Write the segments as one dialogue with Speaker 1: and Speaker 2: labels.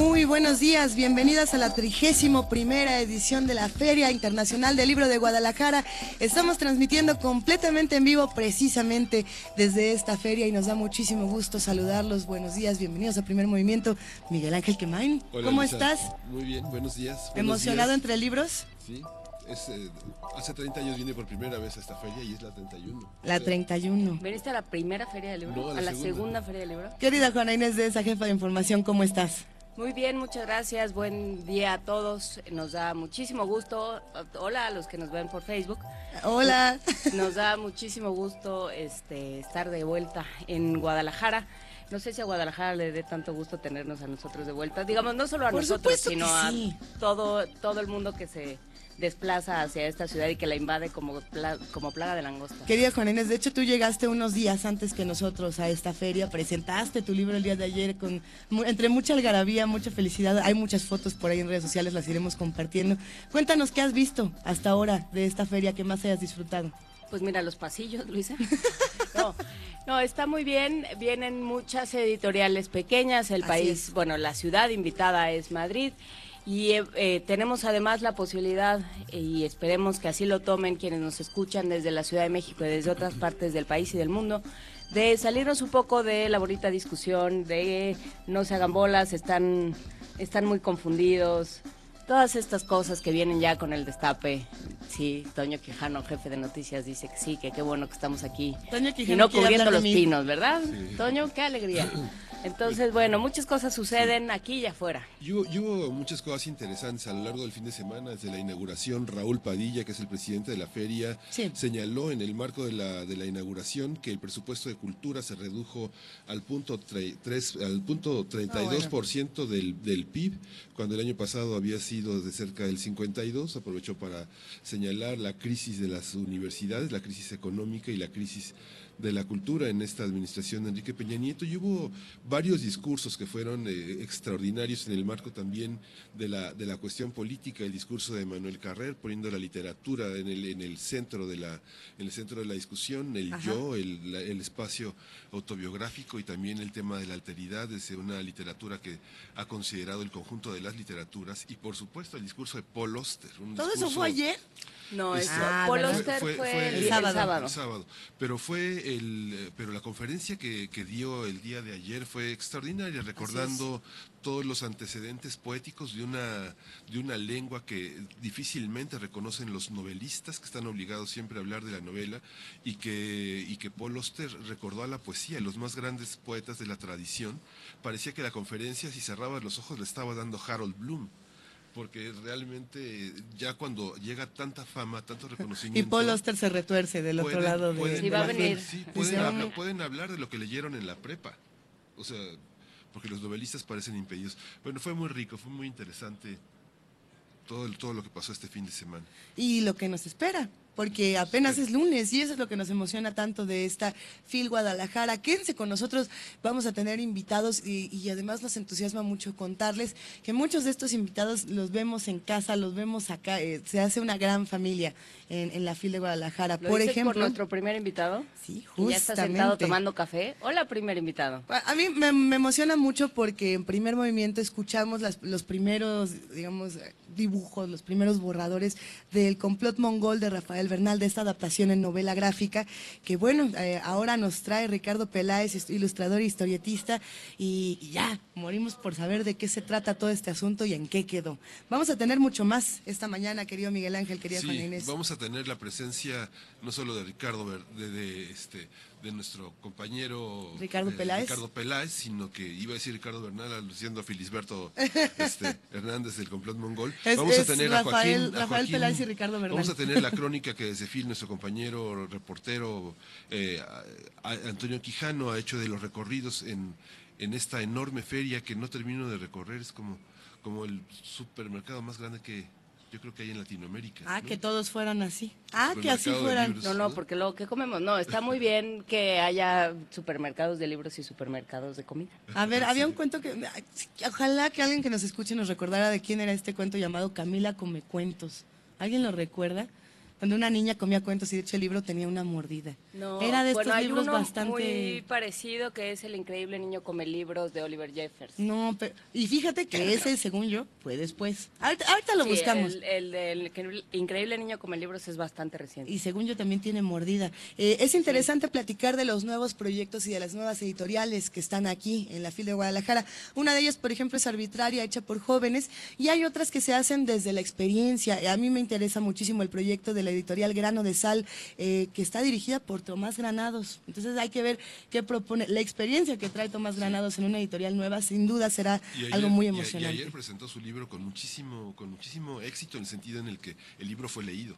Speaker 1: Muy buenos días, bienvenidas a la trigésimo primera edición de la Feria Internacional del Libro de Guadalajara. Estamos transmitiendo completamente en vivo precisamente desde esta feria y nos da muchísimo gusto saludarlos. Buenos días, bienvenidos a Primer Movimiento. Miguel Ángel Quemain, ¿cómo estás?
Speaker 2: Muy bien, buenos días.
Speaker 1: ¿Emocionado entre libros?
Speaker 2: Sí. Eh, hace 30 años vine por primera vez a esta feria y es la 31.
Speaker 1: La 31.
Speaker 3: ¿Veniste a la primera feria del libro? a, la, segunda. feria del libro?
Speaker 1: Querida Juana Inés de esa jefa de información, ¿cómo estás?
Speaker 3: Muy bien, muchas gracias. Buen día a todos. Nos da muchísimo gusto. Hola a los que nos ven por Facebook.
Speaker 1: Hola.
Speaker 3: Nos da muchísimo gusto este, estar de vuelta en Guadalajara. No sé si a Guadalajara le dé tanto gusto tenernos a nosotros de vuelta. Digamos, no solo a nosotros, sino a todo, todo el mundo que se desplaza hacia esta ciudad y que la invade como, como plaga de langosta.
Speaker 1: Querida Juan Inés, de hecho tú llegaste unos días antes que nosotros a esta feria, presentaste tu libro el día de ayer con entre mucha algarabía, mucha felicidad. Hay muchas fotos por ahí en redes sociales, las iremos compartiendo. Cuéntanos qué has visto hasta ahora de esta feria que más hayas disfrutado.
Speaker 3: Pues mira, los pasillos, Luisa. No, no, está muy bien. Vienen muchas editoriales pequeñas. El país, bueno, la ciudad invitada es Madrid. Y eh, eh, tenemos además la posibilidad, y esperemos que así lo tomen quienes nos escuchan desde la Ciudad de México y desde otras partes del país y del mundo, de salirnos un poco de la bonita discusión, de no se hagan bolas, están, están muy confundidos, todas estas cosas que vienen ya con el destape. Sí, Toño Quijano, jefe de noticias, dice que sí, que qué bueno que estamos aquí.
Speaker 1: Toño
Speaker 3: y no cubriendo los pinos, ¿verdad? Toño, qué alegría. Entonces, bueno, muchas cosas suceden aquí y afuera.
Speaker 2: Y hubo, muchas cosas interesantes a lo largo del fin de semana, desde la inauguración, Raúl Padilla, que es el presidente de la feria, señaló en el marco de la, de la inauguración que el presupuesto de cultura se redujo al punto, tres, al punto 32% del, del PIB, cuando el año pasado había sido de cerca del 52%, aprovechó para señalar la crisis de las universidades, la crisis económica y la crisis de la cultura en esta administración de Enrique Peña Nieto y hubo varios discursos que fueron eh, extraordinarios en el marco también de la, de la cuestión política, el discurso de Manuel Carrer poniendo la literatura en el, en el, centro, de la, en el centro de la discusión, el yo, el, el, espacio autobiográfico y también el tema de la alteridad desde una literatura que ha considerado el conjunto de las literaturas y por supuesto el discurso de Paul Oster.
Speaker 1: ¿Todo eso fue ayer?
Speaker 3: No, eso, ah, Paul Oster fue, el, sábado.
Speaker 2: el, sábado. Pero fue el, pero la conferencia que, que, dio el día de ayer fue extraordinaria, recordando todos los antecedentes poéticos de una, de una lengua que difícilmente reconocen los novelistas, que están obligados siempre a hablar de la novela, y que, y que Paul Oster recordó a la poesía, los más grandes poetas de la tradición. Parecía que la conferencia, si cerraba los ojos, le estaba dando Harold Bloom porque realmente ya cuando llega tanta fama, tanto reconocimiento...
Speaker 1: Y Paul Oster se retuerce del otro lado de,
Speaker 2: pueden, va a venir. Sí, pueden, hablar, de lo que leyeron en la prepa, o sea, porque los novelistas parecen impedidos. Bueno, fue muy rico, fue muy interesante todo, todo lo que pasó este fin de semana.
Speaker 1: Y lo que nos espera porque apenas es lunes y eso es lo que nos emociona tanto de esta FIL Guadalajara. Quédense con nosotros, vamos a tener invitados y, además nos entusiasma mucho contarles que muchos de estos invitados los vemos en casa, los vemos acá, eh, se hace una gran familia en, la FIL de Guadalajara. por ejemplo,
Speaker 3: por nuestro primer invitado?
Speaker 1: Sí, justamente.
Speaker 3: Ya está sentado tomando café. Hola, primer invitado.
Speaker 1: A mí me, emociona mucho porque en primer movimiento escuchamos los primeros, digamos, dibujos, los primeros borradores del complot mongol de Rafael Bernal, de esta adaptación en novela gráfica, que bueno, eh, ahora nos trae Ricardo Peláez, ilustrador e historietista, y, ya, morimos por saber de qué se trata todo este asunto y en qué quedó. Vamos a tener mucho más esta mañana, querido Miguel Ángel, querida
Speaker 2: sí,
Speaker 1: Juan Inés.
Speaker 2: Vamos a tener la presencia no solo de Ricardo, de, de, este, de nuestro compañero
Speaker 1: Ricardo Peláez.
Speaker 2: Ricardo Peláez, sino que iba a decir Ricardo Bernal aluciendo a Felisberto este, Hernández del complot mongol.
Speaker 1: vamos a tener a Joaquín, Rafael Peláez y Ricardo Bernal.
Speaker 2: Vamos a tener la crónica que desde FIL nuestro compañero reportero eh, Antonio Quijano ha hecho de los recorridos en, en esta enorme feria que no termino de recorrer, es como, como el supermercado más grande que, yo creo que hay en Latinoamérica.
Speaker 1: Ah, que todos fueran así. Ah, que así fueran.
Speaker 3: no, no, porque luego, ¿qué comemos? No, está muy bien que haya supermercados de libros y supermercados de comida.
Speaker 1: A ver, había un cuento que, ojalá que alguien que nos escuche nos recordara de quién era este cuento llamado Camila Come Cuentos. ¿Alguien lo recuerda? Cuando una niña comía cuentos y de hecho el libro tenía una mordida.
Speaker 3: No, Era de estos libros bastante muy parecido que es El increíble niño come libros de Oliver Jefferson.
Speaker 1: No, pero y fíjate que ese, según yo, fue después. Ahorita, lo buscamos.
Speaker 3: El, el, increíble niño come libros es bastante reciente.
Speaker 1: Y según yo también tiene mordida. Eh, es interesante platicar de los nuevos proyectos y de las nuevas editoriales que están aquí en la FIL de Guadalajara. Una de ellas, por ejemplo, es arbitraria, hecha por jóvenes, y hay otras que se hacen desde la experiencia. A mí me interesa muchísimo el proyecto de la editorial Grano de Sal, eh, que está dirigida por Tomás Granados. Entonces hay que ver qué propone. La experiencia que trae Tomás Granados en una editorial nueva, sin duda será algo muy emocionante.
Speaker 2: Y, ayer presentó su libro con muchísimo, con muchísimo éxito en el sentido en el que el libro fue leído.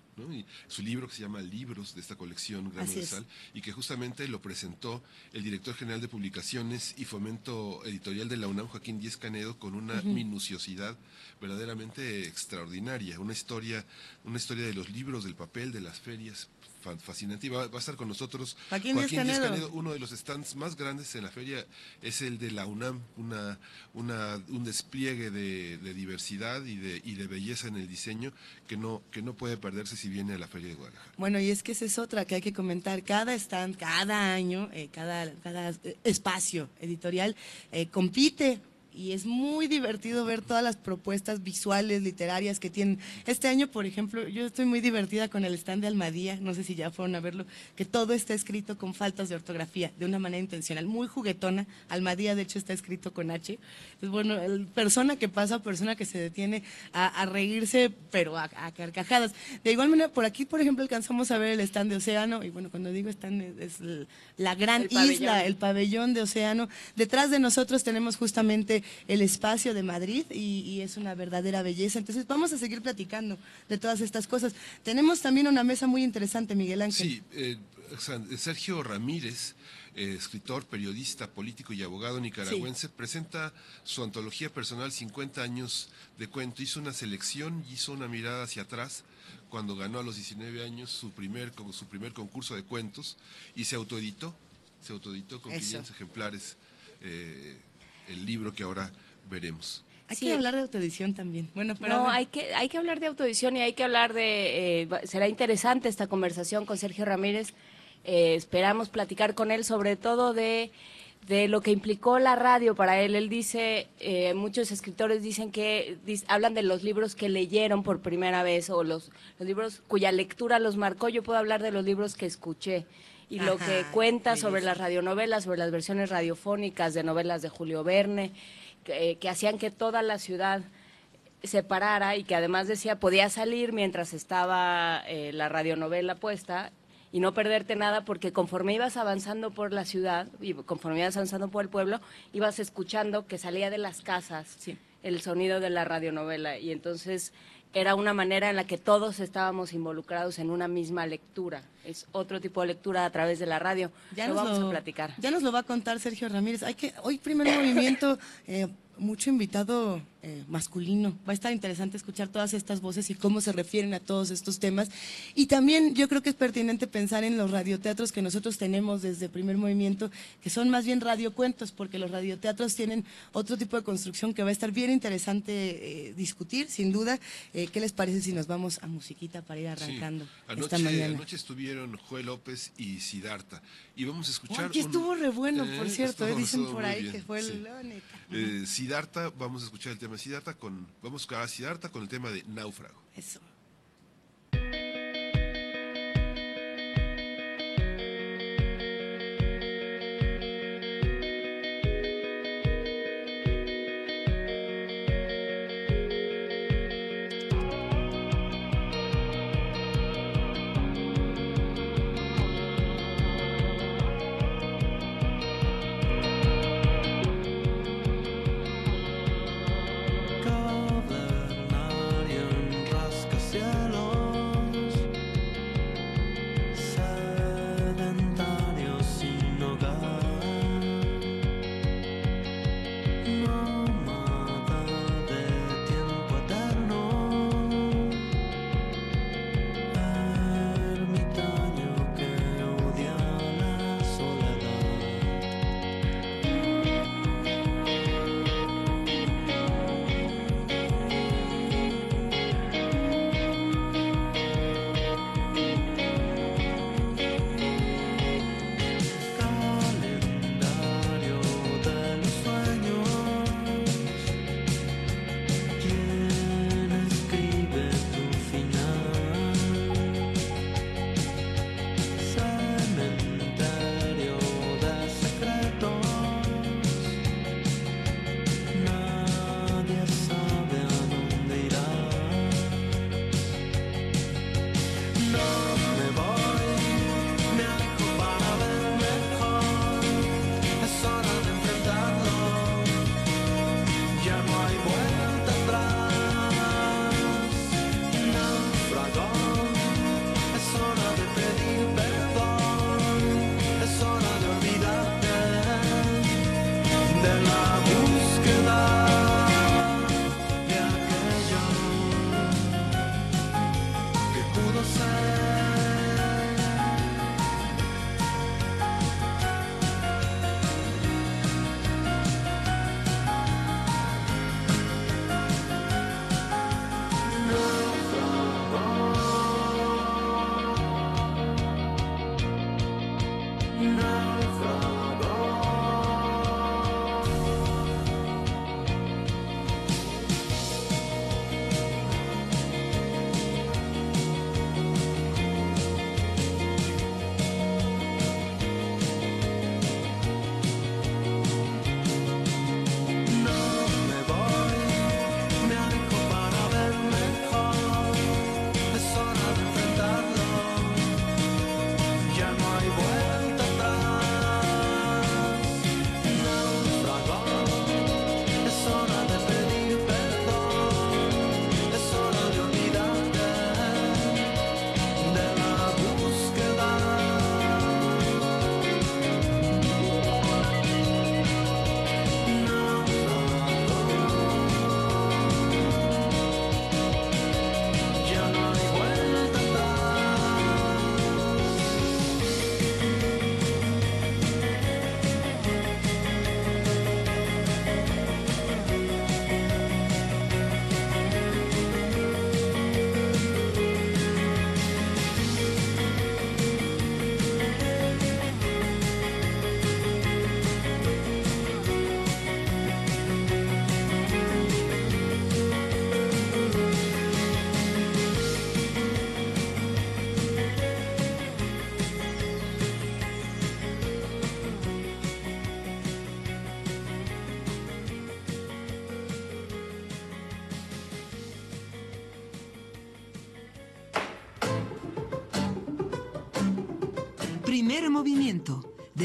Speaker 2: su libro que se llama Libros de esta colección Grano de Sal, y que justamente lo presentó el director general de publicaciones y fomento editorial de la UNAM, Joaquín Díez Canedo, con una minuciosidad verdaderamente extraordinaria, una historia, una historia de los libros, del papel, de las ferias, fascinante. Y va, a estar con nosotros
Speaker 1: Joaquín, Canedo.
Speaker 2: Uno de los stands más grandes en la feria es el de la UNAM, una, una, un despliegue de, diversidad y de, y de belleza en el diseño que no, que no puede perderse si viene a la feria de Guadalajara.
Speaker 1: Bueno, y es que esa es otra que hay que comentar. Cada stand, cada año, eh, cada, cada eh, espacio editorial eh, compite y es muy divertido ver todas las propuestas visuales, literarias que tienen. Este año, por ejemplo, yo estoy muy divertida con el stand de Almadía, no sé si ya fueron a verlo, que todo está escrito con faltas de ortografía, de una manera intencional, muy juguetona. Almadía, de hecho, está escrito con H. Es bueno, el, persona que pasa, persona que se detiene a, reírse, pero a, carcajadas. De igual manera, por aquí, por ejemplo, alcanzamos a ver el stand de Océano, y bueno, cuando digo stand es la gran isla, el pabellón de Océano. Detrás de nosotros tenemos justamente el espacio de Madrid y, es una verdadera belleza. Entonces vamos a seguir platicando de todas estas cosas. Tenemos también una mesa muy interesante, Miguel Ángel.
Speaker 2: Sí, eh, Sergio Ramírez. Eh, escritor, periodista, político y abogado nicaragüense, presenta su antología personal 50 años de cuento. Hizo una selección, hizo una mirada hacia atrás cuando ganó a los 19 años su primer, su primer concurso de cuentos y se autoeditó, se autoeditó con 500 ejemplares. Eh, el libro que ahora veremos.
Speaker 1: Hay que hablar de autoedición también.
Speaker 3: Bueno, no, hay que, hay que hablar de autoedición y hay que hablar de... Eh, será interesante esta conversación con Sergio Ramírez. Eh, esperamos platicar con él sobre todo de, de, lo que implicó la radio para él. Él dice, eh, muchos escritores dicen que hablan de los libros que leyeron por primera vez o los, los libros cuya lectura los marcó. Yo puedo hablar de los libros que escuché y lo que cuenta sobre las radionovelas, sobre las versiones radiofónicas de novelas de Julio Verne, que, hacían que toda la ciudad se parara y que además decía podía salir mientras estaba eh, la radionovela puesta y no perderte nada porque conforme ibas avanzando por la ciudad y conforme ibas avanzando por el pueblo, ibas escuchando que salía de las casas el sonido de la radionovela. Y entonces era una manera en la que todos estábamos involucrados en una misma lectura. Es otro tipo de lectura a través de la radio. Ya lo vamos a platicar.
Speaker 1: Ya nos lo va a contar Sergio Ramírez. Hay que hoy primer movimiento eh, mucho invitado eh, masculino. Va a estar interesante escuchar todas estas voces y cómo se refieren a todos estos temas. Y también yo creo que es pertinente pensar en los radioteatros que nosotros tenemos desde primer movimiento, que son más bien radiocuentos, porque los radioteatros tienen otro tipo de construcción que va a estar bien interesante eh, discutir, sin duda. Eh, ¿Qué les parece si nos vamos a musiquita para ir arrancando esta mañana?
Speaker 2: Anoche estuvieron Joel López y Sidarta. Y vamos a escuchar...
Speaker 1: Aquí estuvo re bueno, por cierto. dicen por ahí que fue el...
Speaker 2: Sidarta, vamos a escuchar el tema Siddhartha con, vamos a Siddhartha con el tema de náufrago.
Speaker 1: Eso.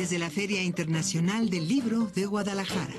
Speaker 4: Desde la Feria Internacional del Libro de Guadalajara.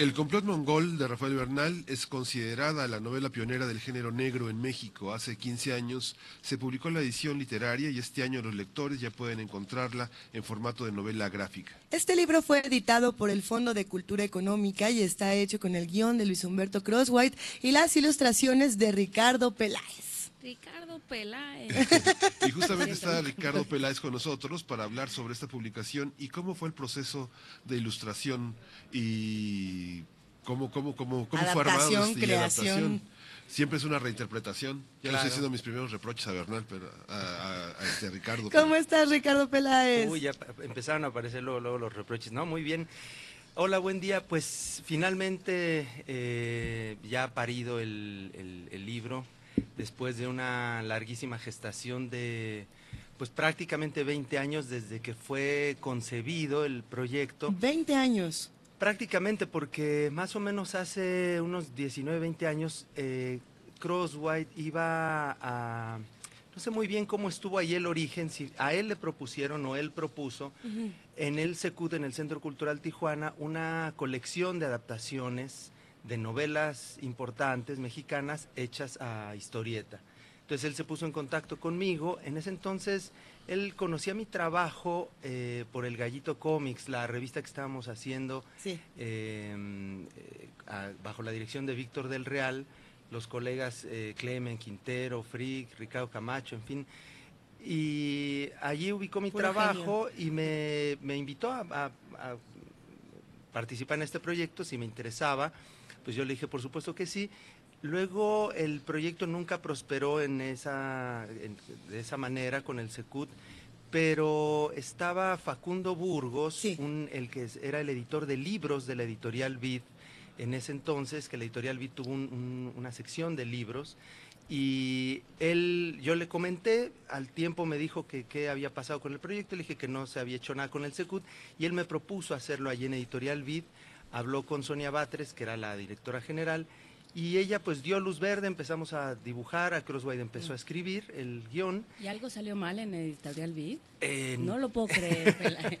Speaker 2: El complot mongol de Rafael Bernal es considerada la novela pionera del género negro en México. Hace 15 años se publicó la edición literaria y este año los lectores ya pueden encontrarla en formato de novela gráfica.
Speaker 1: Este libro fue editado por el Fondo de Cultura Económica y está hecho con el guion de Luis Humberto Crosswhite y las ilustraciones de Ricardo Peláez.
Speaker 3: Ricardo Peláez.
Speaker 2: y justamente está Ricardo Peláez con nosotros para hablar sobre esta publicación y cómo fue el proceso de ilustración y cómo, cómo, cómo, cómo fue armado
Speaker 1: este, creación.
Speaker 2: Siempre es una reinterpretación. Ya les he sido mis primeros reproches a Bernal, pero a, este Ricardo.
Speaker 1: ¿Cómo estás, Ricardo Peláez?
Speaker 5: Uy, ya empezaron a aparecer luego, los reproches. No, muy bien. Hola, buen día. Pues finalmente eh, ya ha parido el, el libro después de una larguísima gestación de pues prácticamente 20 años desde que fue concebido el proyecto.
Speaker 1: 20 años.
Speaker 5: Prácticamente porque más o menos hace unos 19, 20 años eh, Crosswhite iba a... No sé muy bien cómo estuvo ahí el origen, si a él le propusieron o él propuso en el SECUD, en el Centro Cultural Tijuana, una colección de adaptaciones de novelas importantes mexicanas hechas a historieta. Entonces él se puso en contacto conmigo. En ese entonces él conocía mi trabajo eh, por el Gallito Comics, la revista que estábamos haciendo em, eh, bajo la dirección de Víctor del Real, los colegas eh, Clemen Quintero, Frick, Ricardo Camacho, en fin. Y allí ubicó mi trabajo y me, invitó a participar en este proyecto si me interesaba. Pues yo le dije, por supuesto que sí. Luego el proyecto nunca prosperó en esa, de esa manera con el Secut, pero estaba Facundo Burgos, el que era el editor de libros de la editorial Vid, en ese entonces, que la editorial Vid tuvo una sección de libros, y él, yo le comenté, al tiempo me dijo que qué había pasado con el proyecto, le dije que no se había hecho nada con el Secut, y él me propuso hacerlo allí en Editorial Vid, habló con Sonia Batres, que era la directora general, y ella pues dio luz verde, empezamos a dibujar, a Crosswhite empezó a escribir el guion.
Speaker 3: ¿Y algo salió mal en Editorial Vid? no lo puedo creer,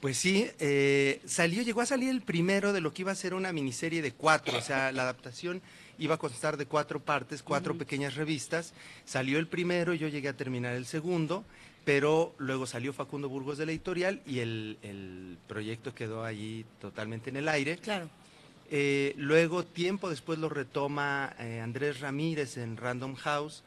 Speaker 5: Pues sí, eh, salió, llegó a salir el primero de lo que iba a ser una miniserie de cuatro, o sea, la adaptación iba a constar de cuatro partes, cuatro pequeñas revistas. Salió el primero, yo llegué a terminar el segundo, pero luego salió Facundo Burgos de la editorial y el, proyecto quedó allí totalmente en el aire.
Speaker 1: Claro.
Speaker 5: Eh, luego, tiempo después lo retoma eh, Andrés Ramírez en Random House,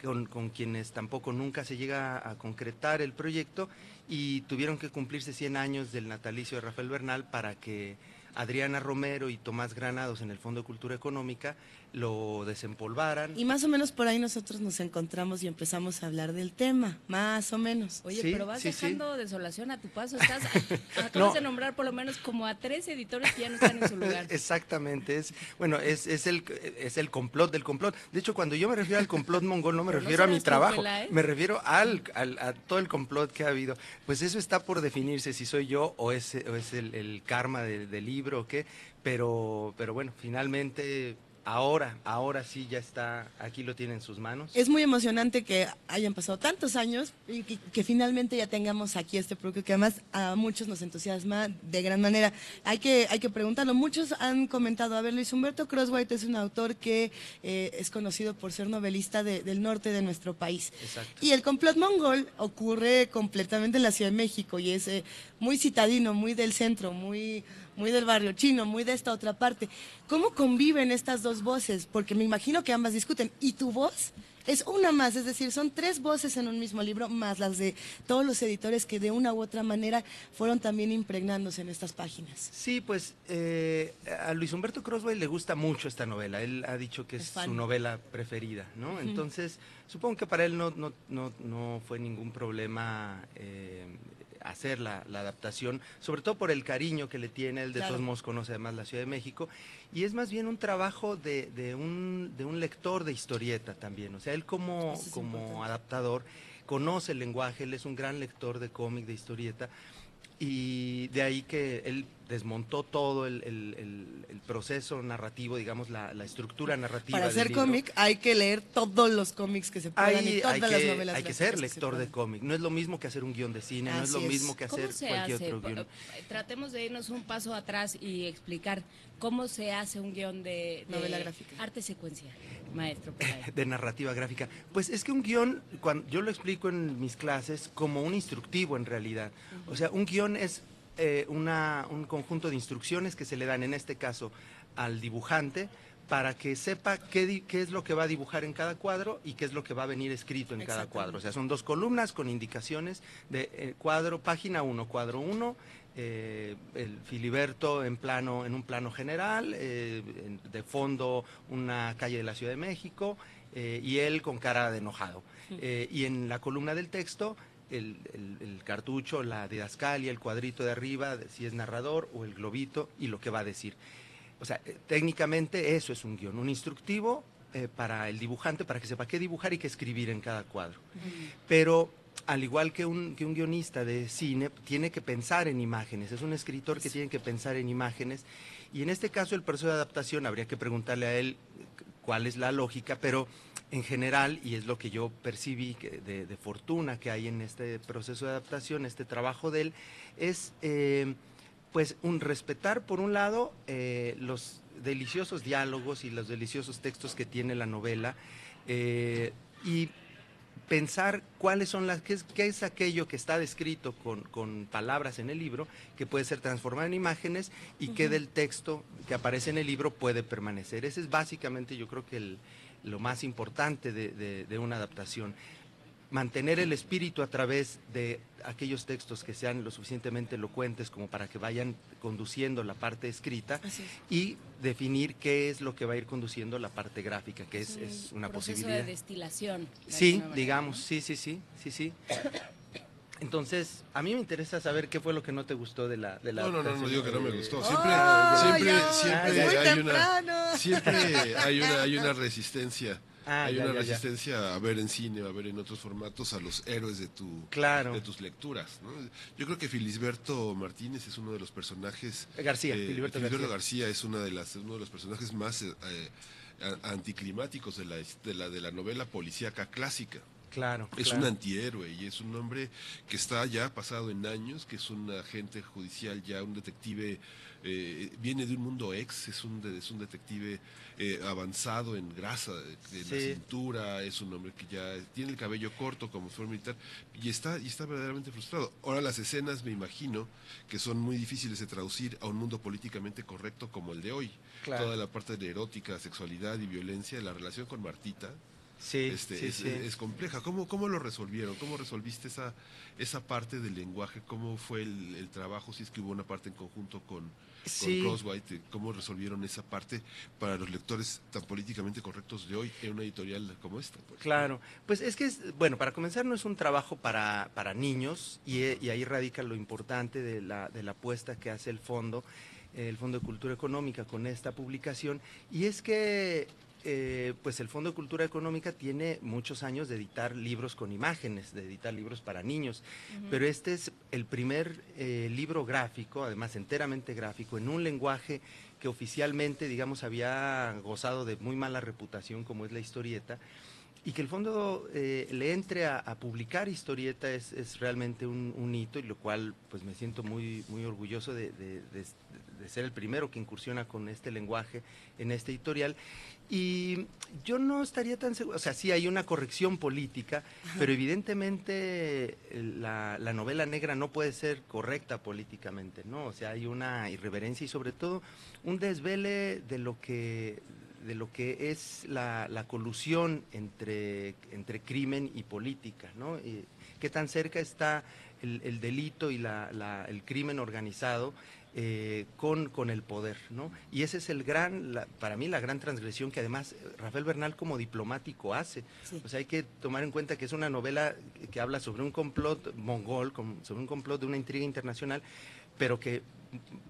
Speaker 5: con, con, quienes tampoco nunca se llega a concretar el proyecto y tuvieron que cumplirse 100 años del natalicio de Rafael Bernal para que Adriana Romero y Tomás Granados en el Fondo de Cultura Económica lo desempolvaran.
Speaker 1: Y más o menos por ahí nosotros nos encontramos y empezamos a hablar del tema, más o menos.
Speaker 3: Oye, pero vas dejando desolación a tu paso. Estás, acabas de nombrar por lo menos como a tres editores que ya no están en su lugar.
Speaker 5: Exactamente, es bueno, es, es, el, es el complot del complot. De hecho, cuando yo me refiero al complot mongol, no me refiero a mi trabajo, me refiero al, a todo el complot que ha habido. Pues eso está por definirse si soy yo o es, es el, karma del libro o qué. Pero, pero bueno, finalmente ahora, ahora sí ya está, aquí lo tiene en sus manos.
Speaker 1: Es muy emocionante que hayan pasado tantos años y que, finalmente ya tengamos aquí este producto que además a muchos nos entusiasma de gran manera. Hay que, hay que preguntarlo, muchos han comentado, a ver, Luis Humberto Crosswhite es un autor que eh, es conocido por ser novelista del norte de nuestro país.
Speaker 5: Exacto.
Speaker 1: Y el complot mongol ocurre completamente en la Ciudad de México y es eh, muy citadino, muy del centro, muy muy del barrio chino, muy de esta otra parte. ¿Cómo conviven estas dos voces? Porque me imagino que ambas discuten. ¿Y tu voz? Es una más, es decir, son tres voces en un mismo libro, más las de todos los editores que de una u otra manera fueron también impregnándose en estas páginas.
Speaker 5: Sí, pues eh, a Luis Humberto Croswell le gusta mucho esta novela. Él ha dicho que es, su novela preferida, ¿no? Entonces, supongo que para él no, no, no, no fue ningún problema eh, hacer la, adaptación, sobre todo por el cariño que le tiene, él de todos modos conoce además la Ciudad de México, y es más bien un trabajo de, de, un, de un lector de historieta también, o sea, él como, como adaptador conoce el lenguaje, él es un gran lector de cómic, de historieta, y de ahí que él desmontó todo el, proceso narrativo, digamos, la, estructura narrativa.
Speaker 1: Para hacer cómic hay que leer todos los cómics que se puedan y todas las novelas.
Speaker 5: Hay que ser lector de cómic. No es lo mismo que hacer un guion de cine, no es lo mismo que hacer cualquier otro guion. Eh,
Speaker 3: tratemos de irnos un paso atrás y explicar cómo se hace un guion de,
Speaker 1: novela gráfica.
Speaker 3: Arte secuencia, maestro.
Speaker 5: de narrativa gráfica. Pues es que un guion, cuando yo lo explico en mis clases como un instructivo en realidad. O sea, un guion es eh, un conjunto de instrucciones que se le dan, en este caso, al dibujante para que sepa qué, es lo que va a dibujar en cada cuadro y qué es lo que va a venir escrito en cada cuadro. O sea, son dos columnas con indicaciones de eh, cuadro, página 1, cuadro 1, eh, el Filiberto en, plano, en un plano general, de fondo una calle de la Ciudad de México y él con cara de enojado. y en la columna del texto el, cartucho, la didascalia, el cuadrito de arriba, si es narrador, o el globito y lo que va a decir. O sea, eh, técnicamente eso es un guion, un instructivo eh, para el dibujante, para que sepa qué dibujar y qué escribir en cada cuadro. Pero al igual que un, que un guionista de cine, tiene que pensar en imágenes, es un escritor que tiene que pensar en imágenes. Y en este caso el proceso de adaptación, habría que preguntarle a él cuál es la lógica, pero en general, y es lo que yo percibí de, fortuna que hay en este proceso de adaptación, este trabajo de él, es eh, pues un respetar por un lado eh, los deliciosos diálogos y los deliciosos textos que tiene la novela eh, y pensar cuáles son las, qué es, aquello que está descrito con, palabras en el libro, que puede ser transformado en imágenes y que del texto que aparece en el libro puede permanecer. Ese es básicamente yo creo que el, lo más importante de, una adaptación. Mantener el espíritu a través de aquellos textos que sean lo suficientemente elocuentes como para que vayan conduciendo la parte escrita y definir qué es lo que va a ir conduciendo la parte gráfica, que es, es una posibilidad.
Speaker 3: de destilación.
Speaker 5: Sí, digamos, sí, sí, sí, sí, sí. Entonces, a mí me interesa saber qué fue lo que no te gustó de la... De la
Speaker 2: no, no, no, no digo que no me gustó. Siempre, siempre, siempre, hay una, siempre hay una, hay una resistencia. Ah, hay una resistencia a ver en cine, a ver en otros formatos a los héroes de tu de tus lecturas. ¿no? Yo creo que Filisberto Martínez es uno de los personajes.
Speaker 5: García, eh,
Speaker 2: Filiberto, García. es una de las, uno de los personajes más eh, anticlimáticos de la, de la, de la novela policíaca clásica.
Speaker 5: Claro.
Speaker 2: Es un antihéroe y es un hombre que está ya pasado en años, que es un agente judicial, ya un detective, eh, viene de un mundo ex, es un, es un detective eh, avanzado en grasa en la cintura, es un hombre que ya tiene el cabello corto como fue militar y está, y está verdaderamente frustrado. Ahora las escenas me imagino que son muy difíciles de traducir a un mundo políticamente correcto como el de hoy. Toda la parte de erótica, sexualidad y violencia, la relación con Martita,
Speaker 5: Sí,
Speaker 2: este, es, compleja. ¿Cómo, ¿Cómo lo resolvieron? ¿Cómo resolviste esa, esa parte del lenguaje? ¿Cómo fue el, trabajo? Si es que hubo una parte en conjunto con, Crosswhite, ¿cómo resolvieron esa parte para los lectores tan políticamente correctos de hoy en una editorial como esta?
Speaker 5: Claro, pues es que, es, bueno, para comenzar no es un trabajo para, para niños y, y ahí radica lo importante de la, de la apuesta que hace el fondo el Fondo de Cultura Económica con esta publicación, y es que eh, pues el Fondo de Cultura Económica tiene muchos años de editar libros con imágenes, de editar libros para niños, pero este es el primer eh, libro gráfico, además enteramente gráfico, en un lenguaje que oficialmente, digamos, había gozado de muy mala reputación como es la historieta, y que el fondo eh, le entre a, publicar historieta es, realmente un, hito y lo cual pues me siento muy, muy orgulloso de, ser el primero que incursiona con este lenguaje en este editorial. Y yo no estaría tan seguro, o sea, sí hay una corrección política, pero evidentemente la, la, novela negra no puede ser correcta políticamente, ¿no? O sea, hay una irreverencia y sobre todo un desvele de lo que de lo que es la, colusión entre, entre crimen y política, ¿no? ¿Qué tan cerca está el, delito y el crimen organizado eh, con, con el poder, ¿no? Y ese es el gran, para mí la gran transgresión que además Rafael Bernal como diplomático hace. O sea, hay que tomar en cuenta que es una novela que habla sobre un complot mongol, sobre un complot de una intriga internacional, pero que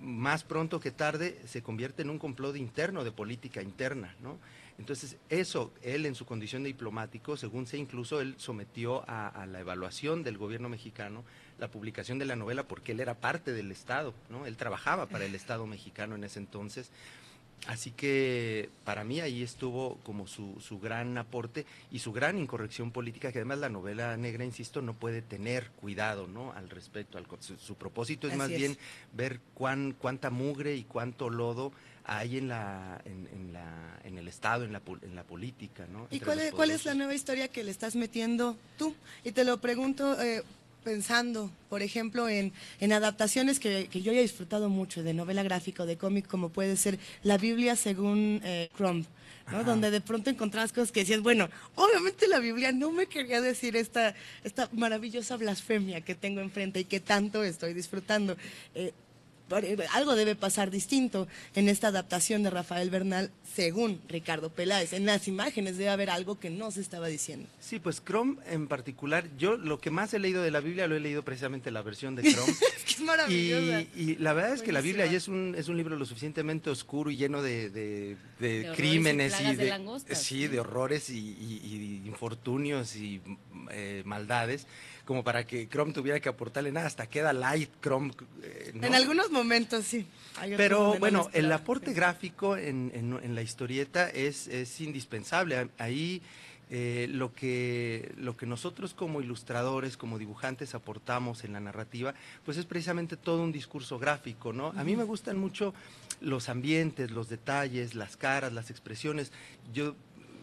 Speaker 5: más pronto que tarde se convierte en un complot interno de política interna, ¿no? Entonces, eso, él en su condición de diplomático, según se incluso, él sometió a, la evaluación del gobierno mexicano la publicación de la novela porque él era parte del Estado, ¿no? Él trabajaba para el Estado mexicano en ese entonces. Así que para mí ahí estuvo como su, su, gran aporte y su gran incorrección política, que además la novela negra, insisto, no puede tener cuidado ¿no? al respecto. Al, su, propósito es más bien ver cuán, cuánta mugre y cuánto lodo hay en, la, en, la, en el Estado, en la, en la política. ¿no?
Speaker 1: ¿Y cuál es, cuál es, la nueva historia que le estás metiendo tú? Y te lo pregunto... Eh, pensando, por ejemplo, en, en adaptaciones que, que, yo he disfrutado mucho de novela gráfica o de cómic, como puede ser La Biblia según eh, Crumb. ¿no? donde de pronto encontrabas cosas que decías, bueno, obviamente la Biblia no me quería decir esta, esta maravillosa blasfemia que tengo enfrente y que tanto estoy disfrutando. Eh, algo debe pasar distinto en esta adaptación de Rafael Bernal, según Ricardo Peláez. En las imágenes debe haber algo que no se estaba diciendo.
Speaker 5: Sí, pues Chrome en particular, yo lo que más he leído de la Biblia lo he leído precisamente la versión de Chrome.
Speaker 1: es que es maravillosa.
Speaker 5: Y, la verdad es que la Biblia ya es un, es un libro lo suficientemente oscuro y lleno de, de, crímenes y, de, sí, de horrores y, infortunios y eh, maldades como para que Chrome tuviera que aportarle nada, hasta queda light Chrome.
Speaker 1: Eh, en algunos momentos sí.
Speaker 5: Pero bueno, el aporte gráfico en, en, la historieta es, es indispensable. Ahí eh, lo, que, lo que nosotros como ilustradores, como dibujantes aportamos en la narrativa, pues es precisamente todo un discurso gráfico, ¿no? A mí me gustan mucho los ambientes, los detalles, las caras, las expresiones. Yo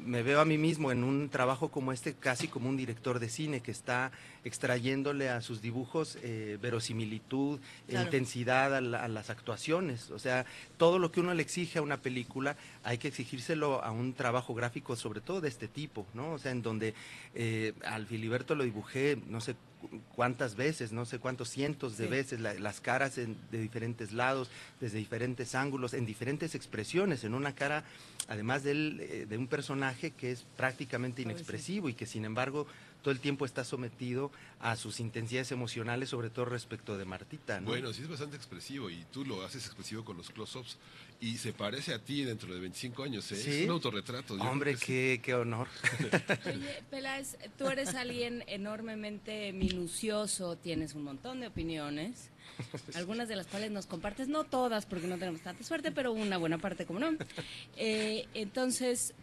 Speaker 5: me veo a mí mismo en un trabajo como este casi como un director de cine que está extrayéndole a sus dibujos eh, verosimilitud, intensidad a, las actuaciones. O sea, todo lo que uno le exige a una película hay que exigírselo a un trabajo gráfico, sobre todo de este tipo, ¿no? O sea, en donde eh, al Filiberto lo dibujé, no sé cuántas veces, no sé cuántos cientos de veces, las caras de diferentes lados, desde diferentes ángulos, en diferentes expresiones, en una cara, además de, eh, de un personaje que es prácticamente inexpresivo y que sin embargo todo el tiempo está sometido a sus intensidades emocionales, sobre todo respecto de Martita. ¿no?
Speaker 2: Bueno, sí es bastante expresivo y tú lo haces expresivo con los close-ups y se parece a ti dentro de 25 años, ¿eh? Es un autorretrato.
Speaker 5: Hombre, qué, qué, honor.
Speaker 3: Oye, Peláez, tú eres alguien enormemente minucioso, tienes un montón de opiniones, algunas de las cuales nos compartes, no todas porque no tenemos tanta suerte, pero una buena parte como no. Eh, entonces,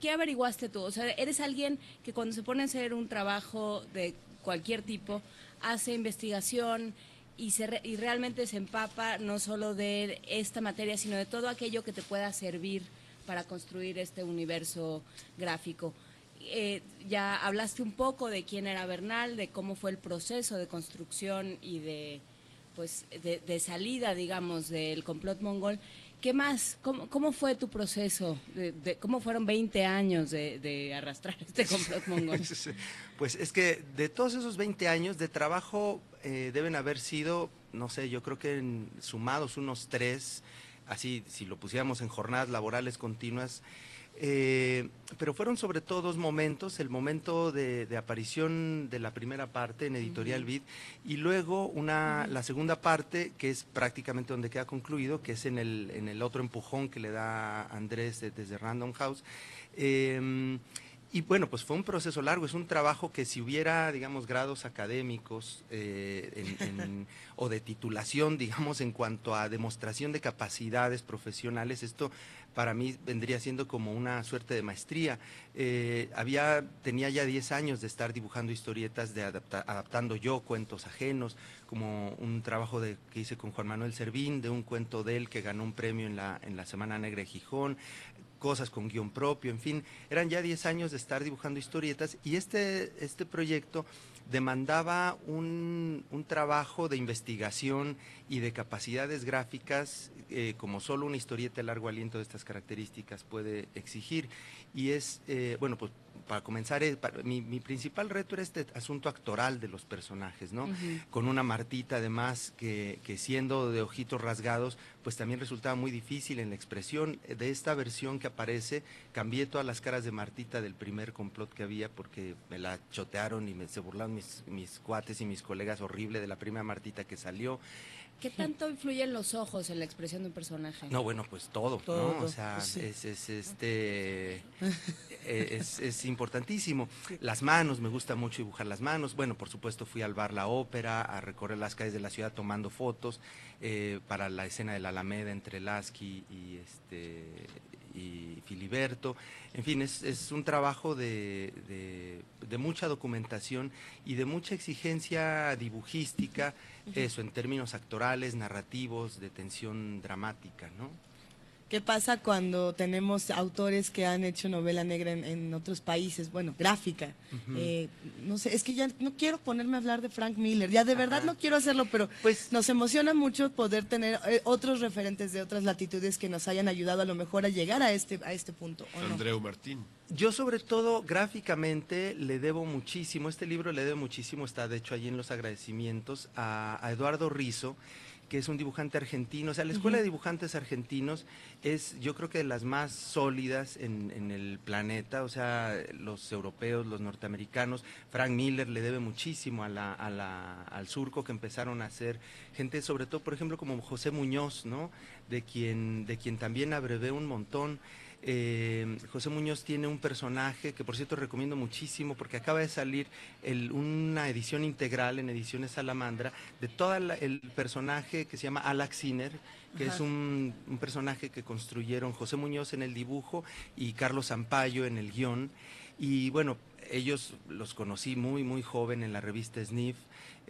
Speaker 3: ¿qué averiguaste tú? O sea, eres alguien que cuando se pone a hacer un trabajo de cualquier tipo, hace investigación y, se y realmente se empapa no solo de esta materia, sino de todo aquello que te pueda servir para construir este universo gráfico. Eh, ya hablaste un poco de quién era Bernal, de cómo fue el proceso de construcción y de, pues, de salida, digamos, del complot mongol. ¿Qué más? ¿Cómo, fue tu proceso? De, ¿Cómo fueron 20 años de, arrastrar este complot mongol?
Speaker 5: Pues es que de todos esos 20 años de trabajo eh, deben haber sido, no sé, yo creo que sumados unos tres, así si lo pusiéramos en jornadas laborales continuas, eh, pero fueron sobre todo dos momentos, el momento de, aparición de la primera parte en Editorial Vid y luego una, la segunda parte que es prácticamente donde queda concluido, que es en el, en el otro empujón que le da Andrés desde Random House. Em, y bueno, pues fue un proceso largo, es un trabajo que si hubiera, digamos, grados académicos eh, o de titulación, digamos, en cuanto a demostración de capacidades profesionales, esto para mí vendría siendo como una suerte de maestría. Eh, había, tenía ya 10 años de estar dibujando historietas, de adaptando yo cuentos ajenos, como un trabajo de, que hice con Juan Manuel Servín, de un cuento de él que ganó un premio en la, en la Semana Negra de Gijón, cosas con guion propio, en fin, eran ya 10 años de estar dibujando historietas y este, este proyecto demandaba un, un, trabajo de investigación y de capacidades gráficas eh, como solo una historieta de largo aliento de estas características puede exigir. Y es, eh, bueno, pues para comenzar, eh, mi, mi, principal reto era este asunto actoral de los personajes, ¿no? Con una Martita además que, que siendo de ojitos rasgados, pues también resultaba muy difícil en la expresión. De esta versión que aparece, cambié todas las caras de Martita del primer complot que había porque me la chotearon y me, se burlaron mis, mis cuates y mis colegas horrible de la primera Martita que salió.
Speaker 3: ¿Qué tanto influyen los ojos en la expresión de un personaje?
Speaker 5: No, bueno, pues todo, ¿no? O sea, pues es, es, este, e, es, importantísimo. Las manos, me gusta mucho dibujar las manos. Bueno, por supuesto fui al bar La Ópera, a recorrer las calles de la ciudad tomando fotos eh, para la escena de la Alameda entre Lasky y, este, y Filiberto. En fin, es, un trabajo de, de, mucha documentación y de mucha exigencia dibujística, eso en términos actorales, narrativos, de tensión dramática, ¿no?
Speaker 1: ¿Qué pasa cuando tenemos autores que han hecho novela negra en, otros países? Bueno, gráfica. Eh, no sé, es que ya no quiero ponerme a hablar de Frank Miller. Ya de verdad no quiero hacerlo, pero pues nos emociona mucho poder tener eh, otros referentes de otras latitudes que nos hayan ayudado a lo mejor a llegar a este, a este punto.
Speaker 2: Andreu Martín.
Speaker 5: Yo sobre todo gráficamente le debo muchísimo, este libro le debo muchísimo, está de hecho allí en los agradecimientos, a, a Eduardo Rizo que es un dibujante argentino. O sea, la Escuela de Dibujantes Argentinos es, yo creo que de las más sólidas en, el planeta. O sea, los europeos, los norteamericanos. Frank Miller le debe muchísimo a la, al surco que empezaron a hacer gente, sobre todo, por ejemplo, como José Muñoz, ¿no? De quien, de quien también abrevé un montón. Eh, José Muñoz tiene un personaje que por cierto recomiendo muchísimo porque acaba de salir una edición integral en Ediciones Salamandra de todo el personaje que se llama Alex Sinner, que es un, personaje que construyeron José Muñoz en el dibujo y Carlos Zampayo en el guion. Y bueno, ellos los conocí muy, muy joven en la revista Sniff.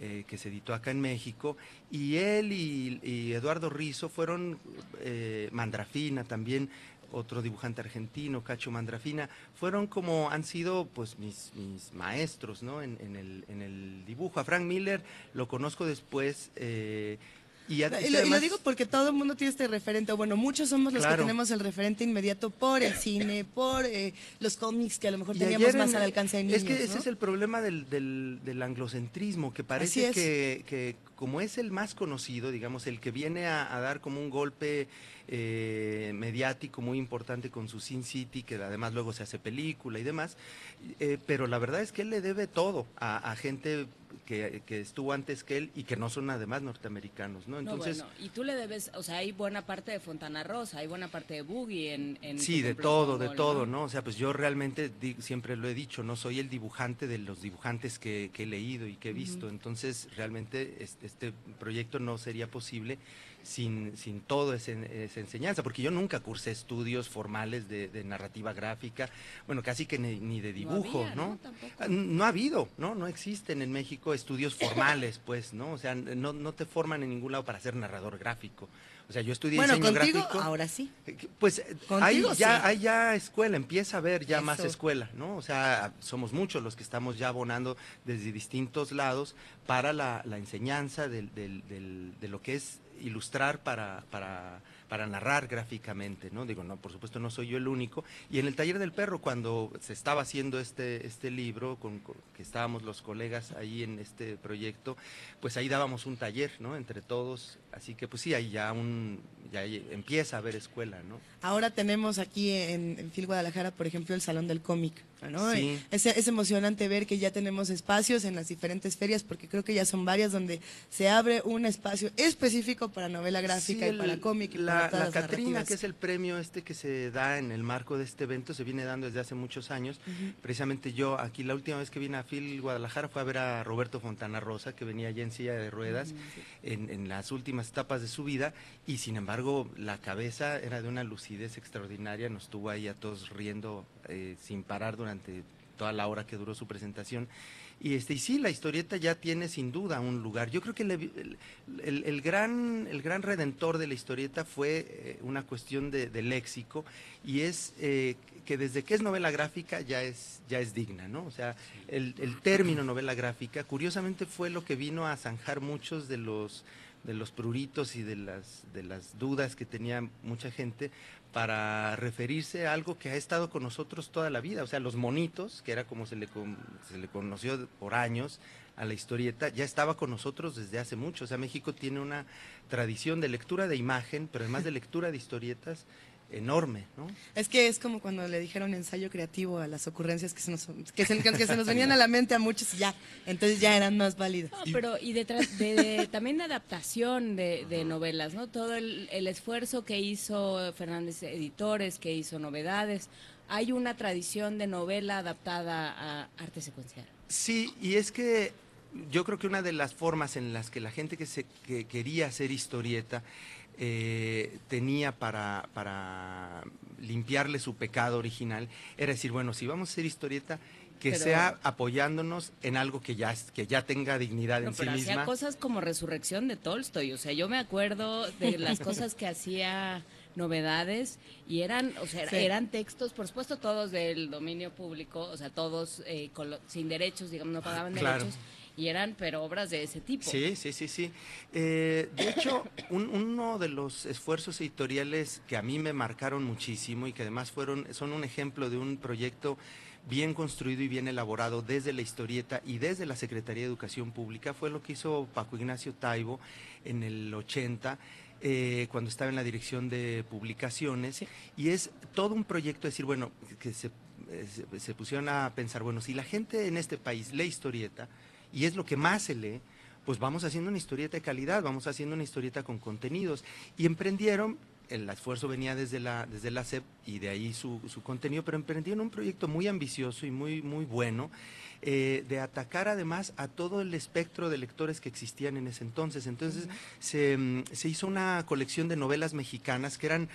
Speaker 5: Eh, que se editó acá en México, y él y, Eduardo Rizo fueron eh, Mandrafina también, otro dibujante argentino, Cacho Mandrafina, fueron como han sido pues mis, mis maestros ¿no? en, el, en el dibujo. A Frank Miller lo conozco después. Eh,
Speaker 1: y, lo, digo porque todo el mundo tiene este referente, bueno, muchos somos los que tenemos el referente inmediato por el cine, por eh, los cómics que a lo mejor teníamos más al alcance de niños.
Speaker 5: Es que ese es el problema del, del, anglocentrismo, que parece que, que, como es el más conocido, digamos, el que viene a, a dar como un golpe eh, mediático muy importante con su Sin City, que además luego se hace película y demás, eh, pero la verdad es que él le debe todo a, gente que, estuvo antes que él y que no son además norteamericanos, ¿no?
Speaker 3: Entonces, y tú le debes, o sea, hay buena parte de Fontana Rosa, hay buena parte de Boogie en... en
Speaker 5: sí, de todo, de todo, ¿no? O sea, pues yo realmente siempre lo he dicho, no soy el dibujante de los dibujantes que, he leído y que he visto, entonces realmente este proyecto no sería posible sin, sin todo esa enseñanza, porque yo nunca cursé estudios formales de, narrativa gráfica, bueno, casi que ni, de dibujo, ¿no? Ah, ¿no? ha habido, ¿no? No existen en México estudios formales, pues, ¿no? O sea, no, no te forman en ningún lado para ser narrador gráfico. O sea, yo estudié
Speaker 1: bueno,
Speaker 5: diseño
Speaker 1: contigo,
Speaker 5: gráfico.
Speaker 1: Ahora sí.
Speaker 5: Eh, pues hay ya, hay ya escuela, empieza a haber ya más escuela, ¿no? O sea, somos muchos los que estamos ya abonando desde distintos lados para la, enseñanza de lo que es ilustrar para, para, para, narrar gráficamente, ¿no? Digo, no, por supuesto no soy yo el único. Y en el taller del perro, cuando se estaba haciendo este, este libro, con, que estábamos los colegas ahí en este proyecto, pues ahí dábamos un taller, ¿no? Entre todos. Así que pues sí, ahí ya un, ya empieza a haber escuela, ¿no?
Speaker 1: Ahora tenemos aquí en, en Phil Guadalajara, por ejemplo, el Salón del Cómic, ¿no? Es, es, emocionante ver que ya tenemos espacios en las diferentes ferias, porque creo que ya son varias donde se abre un espacio específico para novela gráfica y para cómic.
Speaker 5: la, la Catrina, que es el premio este que se da en el marco de este evento, se viene dando desde hace muchos años. Precisamente yo, aquí la última vez que vine a Phil Guadalajara fue a ver a Roberto Fontana Rosa, que venía ya en silla de ruedas en, en las últimas etapas de su vida, y sin embargo la cabeza era de una lucidez extraordinaria, nos tuvo ahí a todos riendo eh, sin parar durante toda la hora que duró su presentación. Y, este, y sí, la historieta ya tiene sin duda un lugar. Yo creo que el, gran, el gran redentor de la historieta fue eh, una cuestión de, léxico y es eh, que desde que es novela gráfica ya es, ya es digna, ¿no? O sea, el, el término novela gráfica, curiosamente fue lo que vino a zanjar muchos de los de los pruritos y de las, de las dudas que tenía mucha gente para referirse a algo que ha estado con nosotros toda la vida, o sea, los monitos, que era como se le, se le conoció por años a la historieta, ya estaba con nosotros desde hace mucho, o sea, México tiene una tradición de lectura de imagen, pero además de lectura de historietas enorme, ¿no?
Speaker 1: Es que es como cuando le dijeron ensayo creativo a las ocurrencias que se nos, que se, nos venían a la mente a muchos y ya, entonces ya eran más válidas.
Speaker 3: No, pero y detrás de, también de adaptación de, novelas, ¿no? Todo el, esfuerzo que hizo Fernández Editores, que hizo novedades, hay una tradición de novela adaptada a arte secuencial.
Speaker 5: Sí, y es que yo creo que una de las formas en las que la gente que, se, que quería hacer historieta eh, tenía para, para limpiarle su pecado original era decir, bueno, si vamos a hacer historieta, que sea apoyándonos en algo que ya que ya tenga dignidad en sí pero misma.
Speaker 3: Hacía cosas como Resurrección de Tolstoy, o sea, yo me acuerdo de las cosas que hacía novedades y eran, o sea, eran textos, por supuesto todos del dominio público, o sea, todos eh, sin derechos, digamos, no pagaban derechos y eran pero obras de ese tipo.
Speaker 5: Sí, sí, sí, sí. Eh, de hecho, uno de los esfuerzos editoriales que a mí me marcaron muchísimo y que además fueron, son un ejemplo de un proyecto bien construido y bien elaborado desde la historieta y desde la Secretaría de Educación Pública fue lo que hizo Paco Ignacio Taibo en el 80. Eh, cuando estaba en la dirección de publicaciones, y es todo un proyecto, decir, bueno, que se, eh, se pusieron a pensar, bueno, si la gente en este país lee historieta, y es lo que más se lee, pues vamos haciendo una historieta de calidad, vamos haciendo una historieta con contenidos. Y emprendieron, el esfuerzo venía desde la, desde la SEP y de ahí su, contenido, pero emprendieron un proyecto muy ambicioso y muy, muy bueno eh, de atacar además a todo el espectro de lectores que existían en ese entonces. Entonces se, mm, se, hizo una colección de novelas mexicanas que eran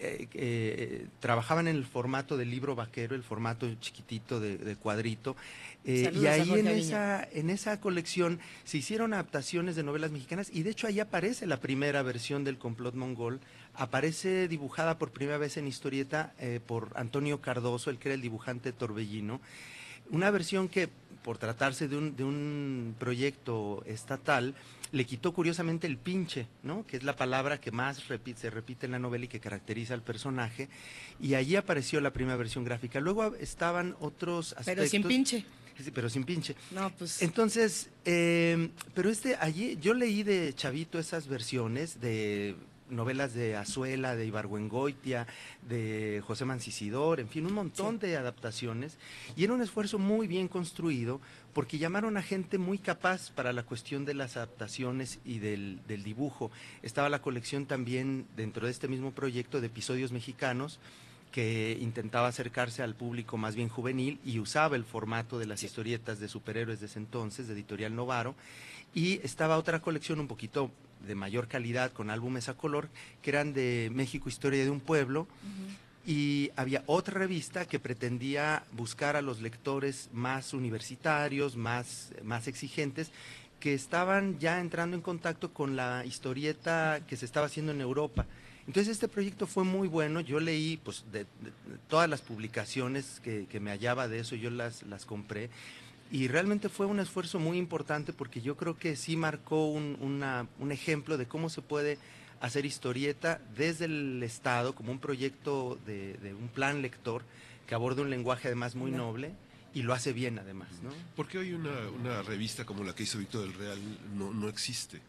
Speaker 5: eh, eh, trabajaban en el formato del libro vaquero, el formato chiquitito de, cuadrito, eh, y ahí en esa, en esa colección se hicieron adaptaciones de novelas mexicanas, y de hecho ahí aparece la primera versión del complot mongol, aparece dibujada por primera vez en historieta por Antonio Cardoso, el que era el dibujante Torbellino, una versión que por tratarse de un, de un proyecto estatal, le quitó curiosamente el pinche, ¿no? Que es la palabra que más se repite en la novela y que caracteriza al personaje. Y allí apareció la primera versión gráfica. Luego estaban otros aspectos.
Speaker 1: Pero sin pinche.
Speaker 5: Sí, pero sin pinche.
Speaker 1: No, pues.
Speaker 5: Entonces, eh, pero este, allí, yo leí de Chavito esas versiones de novelas de Azuela, de Ibargüengoitia, de José Mancisidor, en fin, un montón de adaptaciones. Y era un esfuerzo muy bien construido porque llamaron a gente muy capaz para la cuestión de las adaptaciones y del, del dibujo. Estaba la colección también dentro de este mismo proyecto de episodios mexicanos que intentaba acercarse al público más bien juvenil y usaba el formato de las historietas de superhéroes de ese entonces, de Editorial Novaro, y estaba otra colección un poquito de mayor calidad con álbumes a color, que eran de México Historia de un Pueblo. Y había otra revista que pretendía buscar a los lectores más universitarios, más, más exigentes, que estaban ya entrando en contacto con la historieta que se estaba haciendo en Europa. Entonces este proyecto fue muy bueno, yo leí pues de, todas las publicaciones que, que, me hallaba de eso, yo las, las compré y realmente fue un esfuerzo muy importante porque yo creo que sí marcó un, un ejemplo de cómo se puede hacer historieta desde el Estado como un proyecto de, un plan lector que aborda un lenguaje además muy noble y lo hace bien además. ¿no?
Speaker 2: ¿Por qué hoy una, una revista como la que hizo Víctor del Real no, no existe?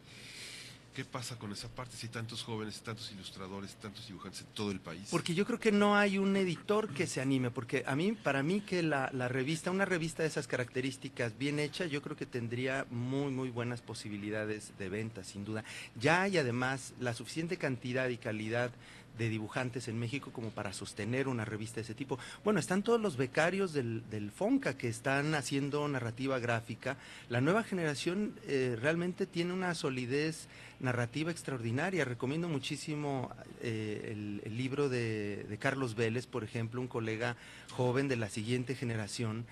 Speaker 2: ¿Qué pasa con esa parte si tantos jóvenes, tantos ilustradores, tantos dibujantes en todo el país?
Speaker 5: Porque yo creo que no hay un editor que se anime, porque a mí, para mí que la, la, revista, una revista de esas características bien hecha, yo creo que tendría muy, muy buenas posibilidades de venta, sin duda. Ya hay además la suficiente cantidad y calidad de dibujantes en México como para sostener una revista de ese tipo. Bueno, están todos los becarios del, del FONCA que están haciendo narrativa gráfica. La nueva generación eh, realmente tiene una solidez narrativa extraordinaria. Recomiendo muchísimo eh, el, libro de, de Carlos Vélez, por ejemplo, un colega joven de la siguiente generación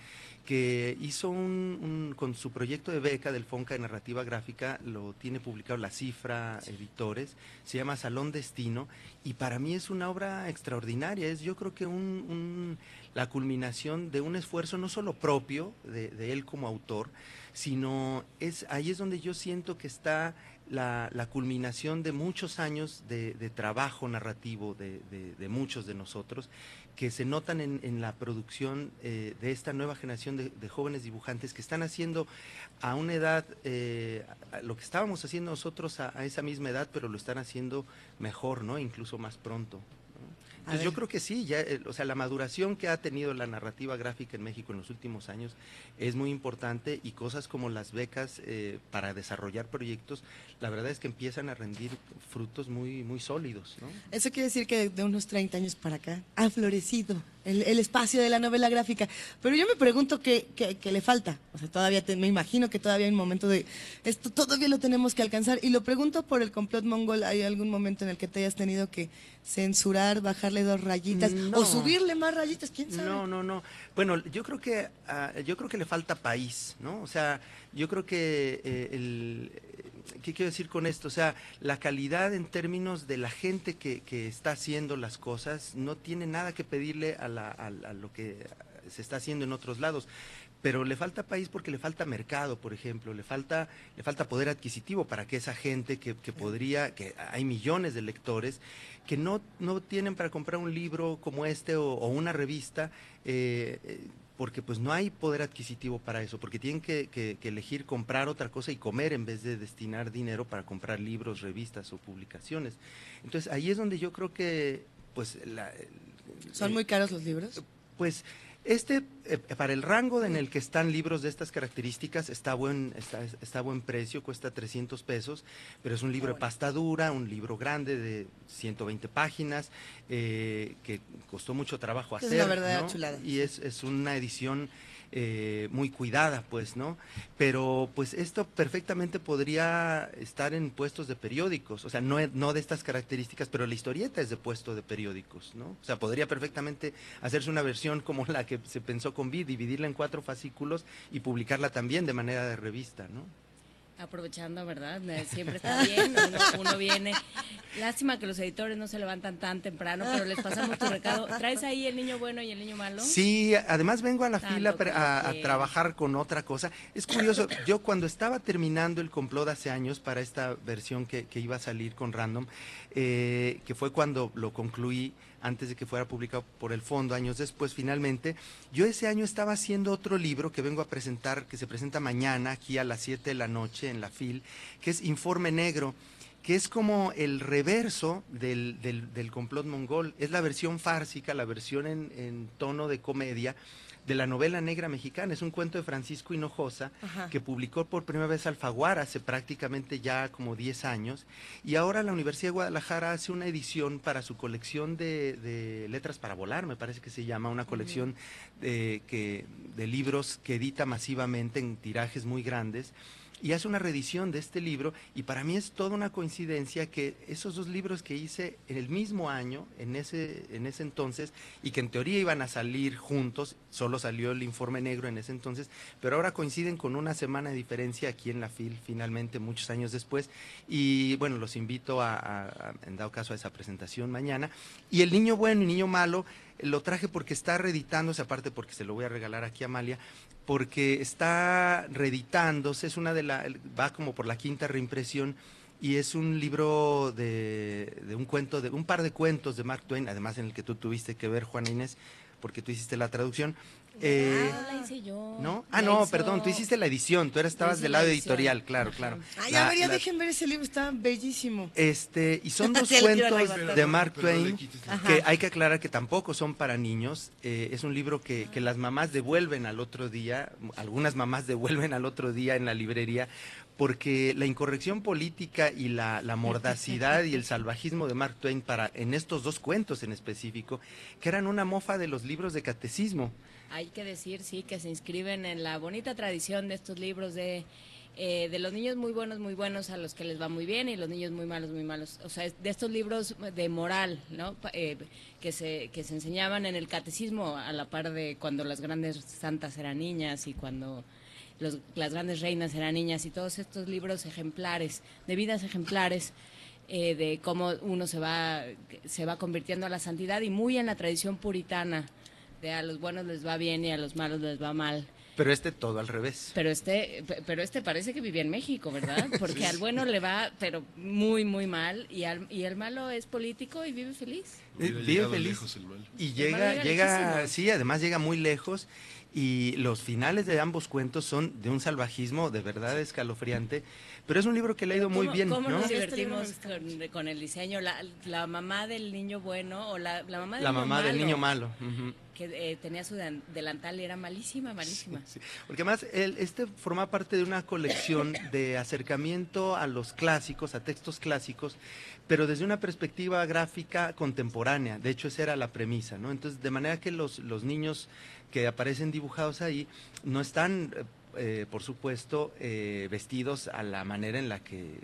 Speaker 5: que hizo un, con su proyecto de beca del FONCA de Narrativa Gráfica, lo tiene publicado La Cifra Editores, se llama Salón Destino, y para mí es una obra extraordinaria, es yo creo que un, la culminación de un esfuerzo no solo propio de, él como autor, sino es ahí es donde yo siento que está la, culminación de muchos años de, trabajo narrativo de, muchos de nosotros que se notan en, la producción eh, de esta nueva generación de, jóvenes dibujantes que están haciendo a una edad eh, lo que estábamos haciendo nosotros a, a, esa misma edad, pero lo están haciendo mejor, ¿no? Incluso más pronto. Pues yo creo que sí, ya, eh, o sea, la maduración que ha tenido la narrativa gráfica en México en los últimos años es muy importante y cosas como las becas eh, para desarrollar proyectos, la verdad es que empiezan a rendir frutos muy, muy sólidos. ¿no?
Speaker 1: Eso quiere decir que de unos 30 años para acá ha florecido el, espacio de la novela gráfica. Pero yo me pregunto qué, qué, le falta. O sea, todavía me imagino que todavía hay un momento de esto todavía lo tenemos que alcanzar. Y lo pregunto por el complot mongol. ¿Hay algún momento en el que te hayas tenido que censurar, bajarle dos rayitas o subirle más rayitas? ¿Quién sabe?
Speaker 5: No, no, no. Bueno, yo creo que ah, yo creo que le falta país, ¿no? O sea, yo creo que eh, el ¿qué quiero decir con esto? O sea, la calidad en términos de la gente que, está haciendo las cosas no tiene nada que pedirle a, lo que se está haciendo en otros lados pero le falta país porque le falta mercado, por ejemplo, le falta, le falta poder adquisitivo para que esa gente que, podría, que hay millones de lectores que no, no tienen para comprar un libro como este o, una revista, eh, eh, porque pues no hay poder adquisitivo para eso, porque tienen que, elegir comprar otra cosa y comer en vez de destinar dinero para comprar libros, revistas o publicaciones. Entonces ahí es donde yo creo que pues la,
Speaker 1: ¿Son muy caros los libros?
Speaker 5: Pues este, eh, para el rango en el que están libros de estas características, está buen, está, está buen precio, cuesta 300 pesos, pero es un libro de pasta dura, un libro grande de 120 páginas, eh, que costó mucho trabajo hacer.
Speaker 1: Es una verdadera chulada.
Speaker 5: Y es, es una edición eh, muy cuidada, pues, ¿no? Pero pues esto perfectamente podría estar en puestos de periódicos, o sea, no, no de estas características, pero la historieta es de puesto de periódicos, ¿no? O sea, podría perfectamente hacerse una versión como la que se pensó con Vid, dividirla en cuatro fascículos y publicarla también de manera de revista, ¿no?
Speaker 3: Aprovechando, ¿verdad? Siempre está bien, uno, viene. Lástima que los editores no se levantan tan temprano, pero les pasamos tu recado. ¿Traes ahí el niño bueno y el niño malo?
Speaker 5: Sí, además vengo a la fila a, trabajar con otra cosa. Es curioso, yo cuando estaba terminando el complot hace años para esta versión que, que iba a salir con Random, eh, que fue cuando lo concluí antes de que fuera publicado por el fondo, años después finalmente. Yo ese año estaba haciendo otro libro que vengo a presentar, que se presenta mañana aquí a las 7 de la noche en la FIL, que es Informe Negro que es como el reverso del, del, complot mongol. Es la versión fársica, la versión en, en tono de comedia, de la novela negra mexicana. Es un cuento de Francisco Hinojosa que publicó por primera vez Alfaguara hace prácticamente ya como 10 años. Y ahora la Universidad de Guadalajara hace una edición para su colección de, letras para volar, me parece que se llama, una colección de, que, de libros que edita masivamente en tirajes muy grandes y hace una reedición de este libro y para mí es toda una coincidencia que esos dos libros que hice en el mismo año, en ese, en ese entonces, y que en teoría iban a salir juntos, solo salió el informe negro en ese entonces, pero ahora coinciden con una semana de diferencia aquí en la FIL, finalmente, muchos años después, y bueno, los invito a, en dado caso a esa presentación mañana. Y el niño bueno y niño malo, lo traje porque está reeditándose, aparte porque se lo voy a regalar aquí a Amalia, porque está reeditándose, es una de la, va como por la quinta reimpresión y es un libro de, de, un cuento, de un par de cuentos de Mark Twain, además en el que tú tuviste que ver, Juana Inés, porque tú hiciste la traducción.
Speaker 3: Eh, ah, la hice yo.
Speaker 5: ¿No? Ah, no, perdón, tú hiciste la edición, tú estabas del lado editorial, claro, claro.
Speaker 1: Ay, a ver, ya dejen ver ese libro, está bellísimo.
Speaker 5: Este, y son dos cuentos de Mark Twain que hay que aclarar que tampoco son para niños. Eh, es un libro que, que las mamás devuelven al otro día, algunas mamás devuelven al otro día en la librería porque la incorrección política y la, mordacidad y el salvajismo de Mark Twain para en estos dos cuentos en específico, que eran una mofa de los libros de catecismo.
Speaker 3: Hay que decir, sí, que se inscriben en la bonita tradición de estos libros de, eh, de los niños muy buenos, muy buenos a los que les va muy bien y los niños muy malos, muy malos. O sea, de estos libros de moral, ¿no? Eh, que, se, que se enseñaban en el catecismo a la par de cuando las grandes santas eran niñas y cuando las grandes reinas eran niñas y todos estos libros ejemplares, de vidas ejemplares, eh, de cómo uno se va, se va convirtiendo a la santidad y muy en la tradición puritana, de a los buenos les va bien y a los malos les va mal.
Speaker 5: Pero este todo al revés.
Speaker 3: Pero este, pero este parece que vivía en México, ¿verdad? Porque al bueno le va, pero muy, muy mal, y, al, y el malo es político y vive feliz.
Speaker 5: vive feliz. Y llega, llega, sí, además llega muy lejos. Y los finales de ambos cuentos son de un salvajismo de verdad escalofriante. Pero es un libro que le ha ido muy bien.
Speaker 3: ¿Cómo
Speaker 5: nos
Speaker 3: este divertimos con, el diseño? La, mamá del niño bueno o la, mamá del
Speaker 5: la
Speaker 3: niño
Speaker 5: mamá
Speaker 3: malo.
Speaker 5: del niño malo.
Speaker 3: Que eh, tenía su delantal y era malísima, malísima.
Speaker 5: Porque además el, este forma parte de una colección de acercamiento a los clásicos, a textos clásicos, pero desde una perspectiva gráfica contemporánea. De hecho, esa era la premisa, ¿no? Entonces, de manera que los, los niños que aparecen dibujados ahí no están eh, eh, por supuesto, eh, vestidos a la manera en la que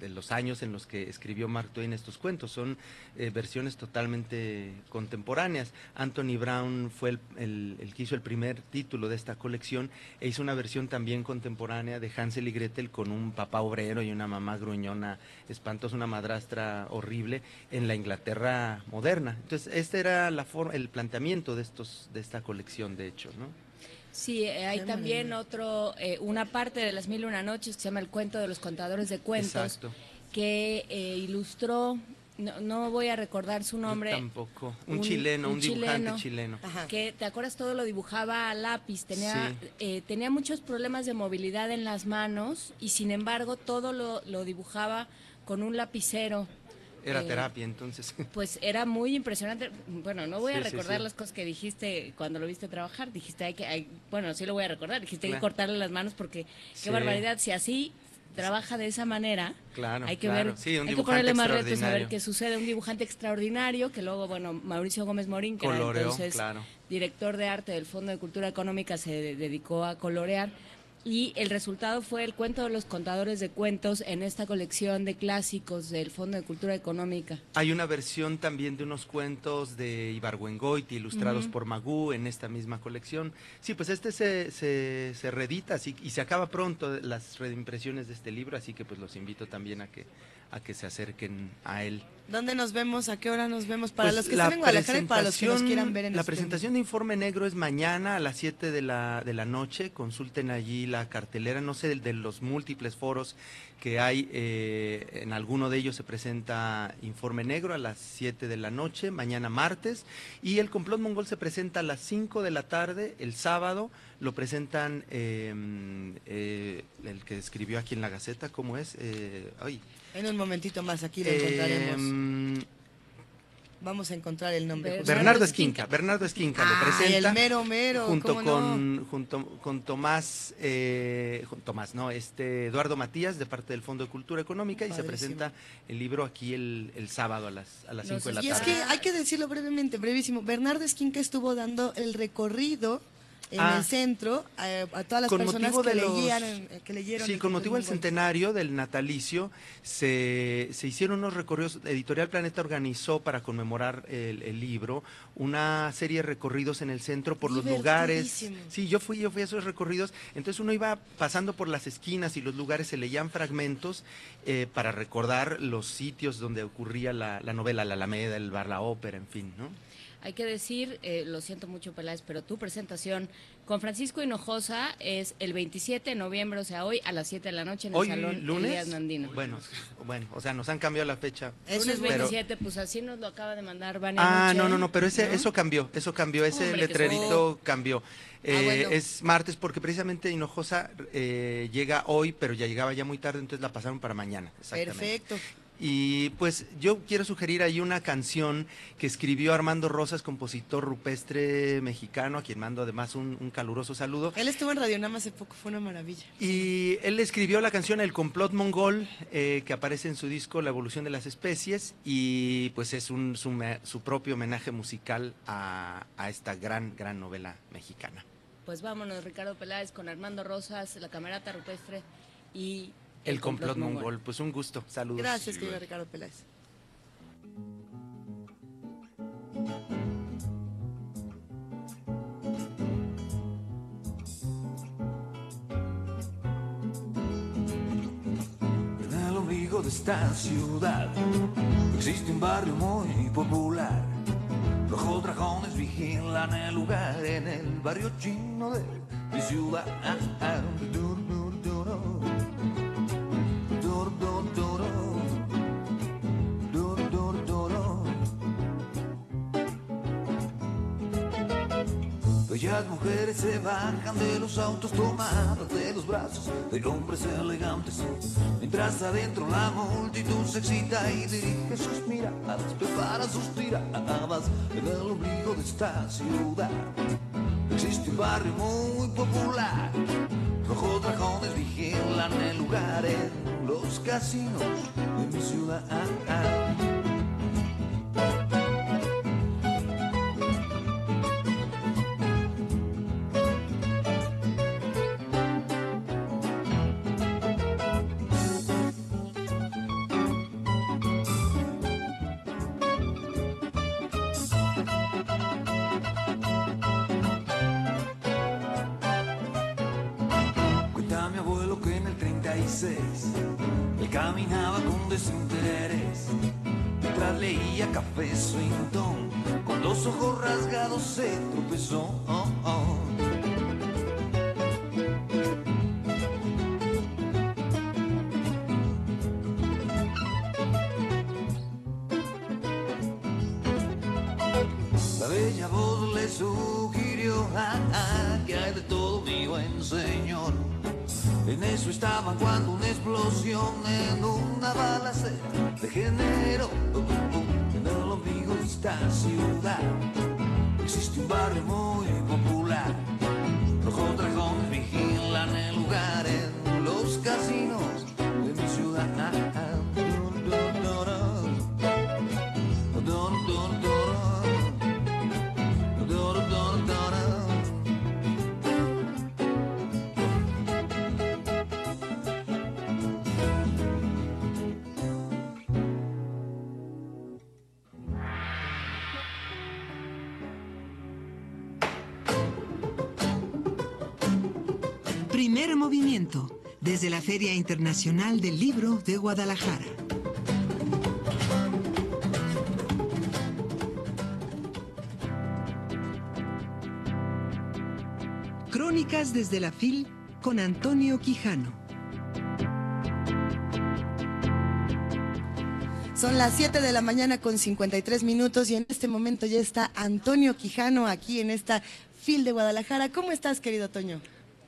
Speaker 5: de los años en los que escribió Mark Twain estos cuentos. Son eh, versiones totalmente contemporáneas. Anthony Brown fue el, que hizo el primer título de esta colección e hizo una versión también contemporánea de Hansel y Gretel con un papá obrero y una mamá gruñona espantosa, una madrastra horrible en la Inglaterra moderna. Entonces, este era la el planteamiento de, estos, de esta colección, de hecho, ¿no?
Speaker 3: Sí, eh, hay también otro, eh, una parte de las mil y una noches que se llama El cuento de los contadores de cuentos, que eh, ilustró, no, voy a recordar su nombre.
Speaker 5: tampoco, un, chileno, un, dibujante chileno.
Speaker 3: Que, ¿te acuerdas? Todo lo dibujaba a lápiz, tenía, tenía muchos problemas de movilidad en las manos y sin embargo todo lo, lo dibujaba con un lapicero.
Speaker 5: Era eh, terapia, entonces.
Speaker 3: Pues era muy impresionante. Bueno, no voy a recordar las cosas que dijiste cuando lo viste trabajar. Dijiste, hay que, bueno, sí lo voy a recordar. Dijiste, hay que cortarle las manos porque qué barbaridad. Si así trabaja de esa manera,
Speaker 5: claro,
Speaker 3: hay que ver, hay que ponerle más retos a ver qué sucede. Un dibujante extraordinario que luego, bueno, Mauricio Gómez Morín, que era entonces director de arte del Fondo de Cultura Económica, se dedicó a colorear y el resultado fue el cuento de los contadores de cuentos en esta colección de clásicos del Fondo de Cultura Económica.
Speaker 5: Hay una versión también de unos cuentos de Ibargüengoiti ilustrados por Magú en esta misma colección. Sí, pues este se, se, se reedita así, y se acaba pronto las reimpresiones de este libro, así que pues los invito también a que, a que se acerquen a él.
Speaker 1: ¿Dónde nos vemos? ¿A qué hora nos vemos? Para pues los que están en Guadalajara y para los que nos quieran ver en
Speaker 5: La presentación de Informe Negro es mañana a las 7 de la, de la noche. Consulten allí la cartelera, no sé, de, de los múltiples foros que hay. Eh, en alguno de ellos se presenta Informe Negro a las 7 de la noche, mañana martes. Y el Complot Mongol se presenta a las 5 de la tarde, el sábado. Lo presentan em, eh, el que escribió aquí en la Gaceta, ¿cómo es? Eh, ay.
Speaker 1: En un momentito más, aquí lo encontraremos. Vamos a encontrar el nombre.
Speaker 5: Bernardo Esquinca. Bernardo Esquinca lo presenta.
Speaker 1: el mero mero.
Speaker 5: Junto con, junto con Tomás, eh, Tomás, no, este Eduardo Matías de parte del Fondo de Cultura Económica y se presenta el libro aquí el, el sábado a las, a las 5 de la tarde.
Speaker 1: Y es que hay que decirlo brevemente, brevísimo. Bernardo Esquinca estuvo dando el recorrido en el ah. centro a, todas las personas que, leyeron, que leyeron.
Speaker 5: Sí, con motivo del centenario del natalicio se, se, hicieron unos recorridos. Editorial Planeta organizó para conmemorar el, libro una serie de recorridos en el centro por los lugares. Sí, yo fui, yo fui a esos recorridos. Entonces uno iba pasando por las esquinas y los lugares se leían fragmentos eh, para recordar los sitios donde ocurría la, la novela, la Alameda, el bar, la ópera, en fin, ¿no?
Speaker 3: Hay que decir, eh, lo siento mucho Peláez, pero tu presentación con Francisco Hinojosa es el 27 de noviembre, o sea, hoy a las 7 de la noche en el Salón
Speaker 5: lunes? Nandino. Bueno, bueno, o sea, nos han cambiado la fecha.
Speaker 3: Eso es 27, pues así nos lo acaba de mandar Vania
Speaker 5: Ah, no, no, no, pero ese, eso cambió, eso cambió, ese letrerito cambió. Ah, eh, es martes porque precisamente Hinojosa eh, llega hoy, pero ya llegaba ya muy tarde, entonces la pasaron para mañana.
Speaker 1: Perfecto.
Speaker 5: Y pues yo quiero sugerir ahí una canción que escribió Armando Rosas, compositor rupestre mexicano, a quien mando además un, caluroso saludo.
Speaker 1: Él estuvo en Radio Nama hace poco, fue una maravilla.
Speaker 5: Y él escribió la canción El complot mongol, eh, que aparece en su disco La evolución de las especies, y pues es un, su, propio homenaje musical a, a esta gran, gran novela mexicana.
Speaker 3: Pues vámonos, Ricardo Peláez, con Armando Rosas, la camerata rupestre y
Speaker 5: el, complot, mongol. Pues un gusto. Saludos.
Speaker 1: Gracias, querido Ricardo Peláez.
Speaker 6: En el ombligo de esta ciudad existe un barrio muy popular. Los dragones vigilan el lugar en el barrio chino de mi ciudad. Bellas mujeres se bajan de los autos tomadas de los brazos de hombres elegantes. Mientras adentro la multitud se excita y dirige sus miradas, prepara sus tiradas en el ombligo de esta ciudad. Existe un barrio muy popular, rojos dragones vigilan el lugar en los casinos de mi ciudad. Se tropezó. Oh, oh. La bella voz le sugirió ah, ah, que hay de todo mi buen señor. En eso estaban cuando una explosión en una balacera degeneró en el ombligo de esta ciudad.
Speaker 4: Primer movimiento desde la Feria Internacional del Libro de Guadalajara. Crónicas desde la FIL con Antonio Quijano.
Speaker 1: Son las 7 de la mañana con 53 minutos y en este momento ya está Antonio Quijano aquí en esta FIL de Guadalajara. ¿Cómo estás, querido Toño?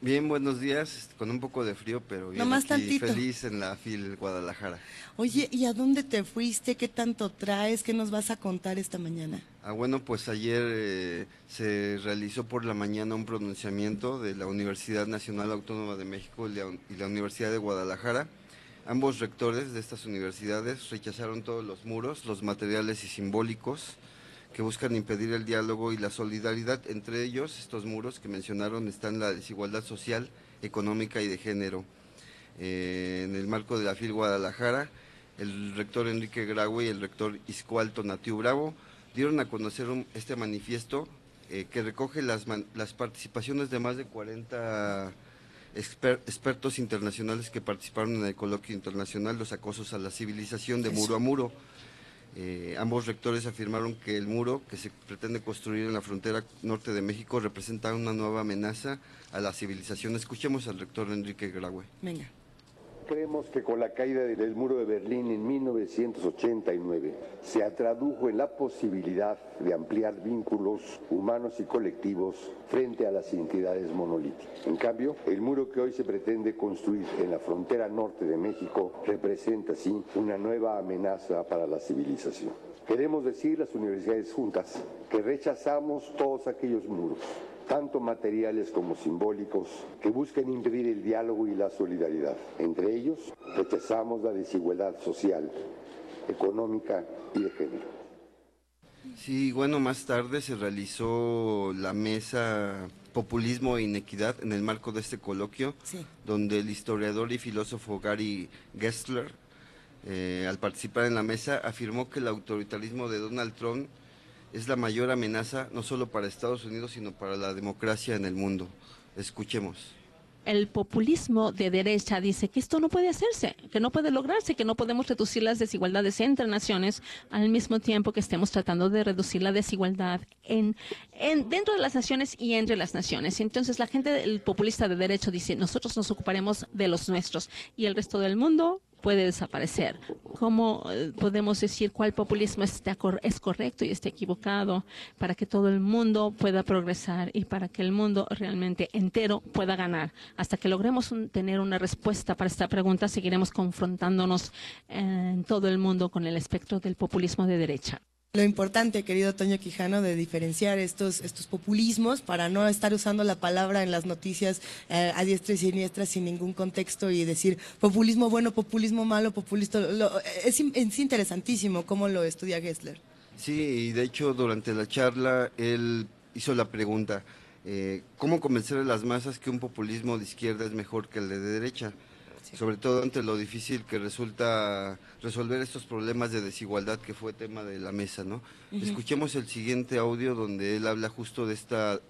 Speaker 7: Bien, buenos días, con un poco de frío, pero bien
Speaker 1: Nomás
Speaker 7: aquí,
Speaker 1: tantito.
Speaker 7: feliz en la FIL Guadalajara.
Speaker 1: Oye, ¿y a dónde te fuiste? ¿Qué tanto traes? ¿Qué nos vas a contar esta mañana?
Speaker 7: Ah, bueno, pues ayer eh, se realizó por la mañana un pronunciamiento de la Universidad Nacional Autónoma de México y la Universidad de Guadalajara. Ambos rectores de estas universidades rechazaron todos los muros, los materiales y simbólicos que buscan impedir el diálogo y la solidaridad. Entre ellos, estos muros que mencionaron están la desigualdad social, económica y de género. Eh, en el marco de la FIL Guadalajara, el rector Enrique Graue y el rector Iscualto Natiu Bravo dieron a conocer un- este manifiesto eh, que recoge las, man- las participaciones de más de 40 exper- expertos internacionales que participaron en el coloquio internacional Los acosos a la civilización de muro a muro. Eh, ambos rectores afirmaron que el muro que se pretende construir en la frontera norte de México representa una nueva amenaza a la civilización. Escuchemos al rector Enrique Graue.
Speaker 1: Venga.
Speaker 8: Creemos que con la caída del muro de Berlín en 1989 se tradujo en la posibilidad de ampliar vínculos humanos y colectivos frente a las entidades monolíticas. En cambio, el muro que hoy se pretende construir en la frontera norte de México representa así una nueva amenaza para la civilización. Queremos decir las universidades juntas que rechazamos todos aquellos muros tanto materiales como simbólicos, que busquen impedir el diálogo y la solidaridad. Entre ellos, rechazamos la desigualdad social, económica y de género.
Speaker 7: Sí, bueno, más tarde se realizó la mesa Populismo e Inequidad en el marco de este coloquio,
Speaker 1: Sí.
Speaker 7: donde el historiador y filósofo Gary Gessler, eh, al participar en la mesa, afirmó que el autoritarismo de Donald Trump es la mayor amenaza no solo para Estados Unidos, sino para la democracia en el mundo. Escuchemos.
Speaker 9: el populismo de derecha dice que esto no puede hacerse, que no puede lograrse, que no podemos reducir las desigualdades entre naciones al mismo tiempo que estemos tratando de reducir la desigualdad en, en dentro de las naciones y entre las naciones. Entonces la gente, el populista de derecho dice, nosotros nos ocuparemos de los nuestros y el resto del mundo puede desaparecer. ¿Cómo eh, podemos decir cuál populismo está, es correcto y está equivocado para que todo el mundo pueda progresar y para que el mundo realmente entero pueda ganar? Hasta que logremos tener una respuesta para esta pregunta, seguiremos confrontándonos en todo el mundo con el espectro del populismo de derecha
Speaker 1: lo importante, querido Toño Quijano, de diferenciar estos, estos populismos para no estar usando la palabra en las noticias eh, a diestra y siniestra sin ningún contexto y decir populismo bueno, populismo malo, populista. es, es, interesantísimo cómo lo estudia Gessler.
Speaker 7: Sí, y de hecho durante la charla él hizo la pregunta, eh, ¿cómo convencer a las masas que un populismo de izquierda es mejor que el de derecha? Sobre todo ante lo difícil que resulta resolver estos problemas de desigualdad que fue tema de la mesa, ¿no? Escuchemos el siguiente audio donde él habla justo de esta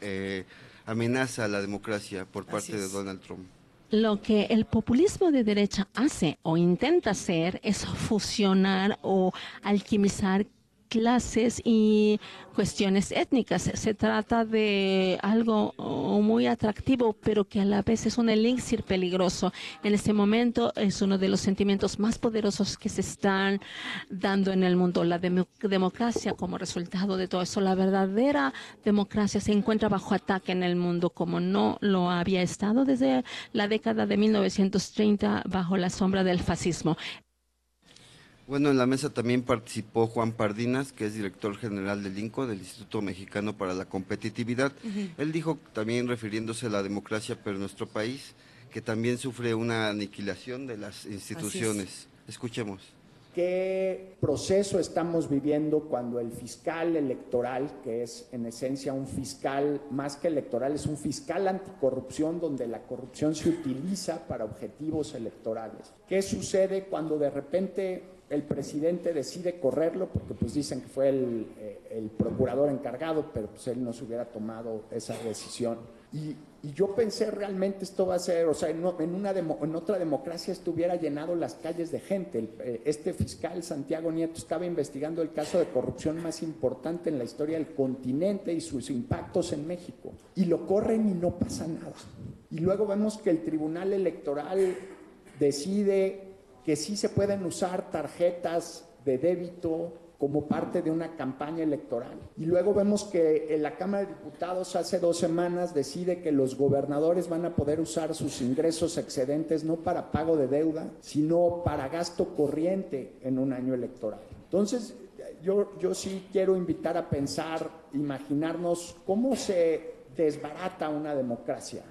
Speaker 7: eh, amenaza a la democracia por parte de Donald Trump.
Speaker 9: Lo que el populismo de derecha hace o intenta hacer es fusionar o alquimizar clases y cuestiones étnicas. Se trata de algo oh, muy atractivo, pero que a la vez es un elixir peligroso. En este momento es uno de los sentimientos más poderosos que se están dando en el mundo. La democracia como resultado de todo eso, la verdadera democracia se encuentra bajo ataque en el mundo como no lo había estado desde la década de 1930 bajo la sombra del fascismo.
Speaker 7: Bueno, en la mesa también participó Juan Pardinas, que es director general del INCO, del Instituto Mexicano para la Competitividad. Él dijo también refiriéndose a la democracia, pero en nuestro país, que también sufre una aniquilación de las instituciones. Escuchemos.
Speaker 10: ¿Qué proceso estamos viviendo cuando el fiscal electoral, que es en esencia un fiscal más que electoral, es un fiscal anticorrupción donde la corrupción se utiliza para objetivos electorales? ¿Qué sucede cuando de repente el presidente decide correrlo, porque pues dicen que fue el, eh, procurador encargado, pero pues él no se hubiera tomado esa decisión. Y, yo pensé realmente esto va a ser, o sea, en, una en otra democracia estuviera llenado las calles de gente. Eh, este fiscal Santiago Nieto estaba investigando el caso de corrupción más importante en la historia del continente y sus impactos en México. Y lo corren y no pasa nada. Y luego vemos que el Tribunal Electoral decide que sí se pueden usar tarjetas de débito como parte de una campaña electoral. Y luego vemos que en la Cámara de Diputados hace dos semanas decide que los gobernadores van a poder usar sus ingresos excedentes no para pago de deuda, sino para gasto corriente en un año electoral. Entonces, yo, yo sí quiero invitar a pensar, imaginarnos cómo se desbarata una democracia.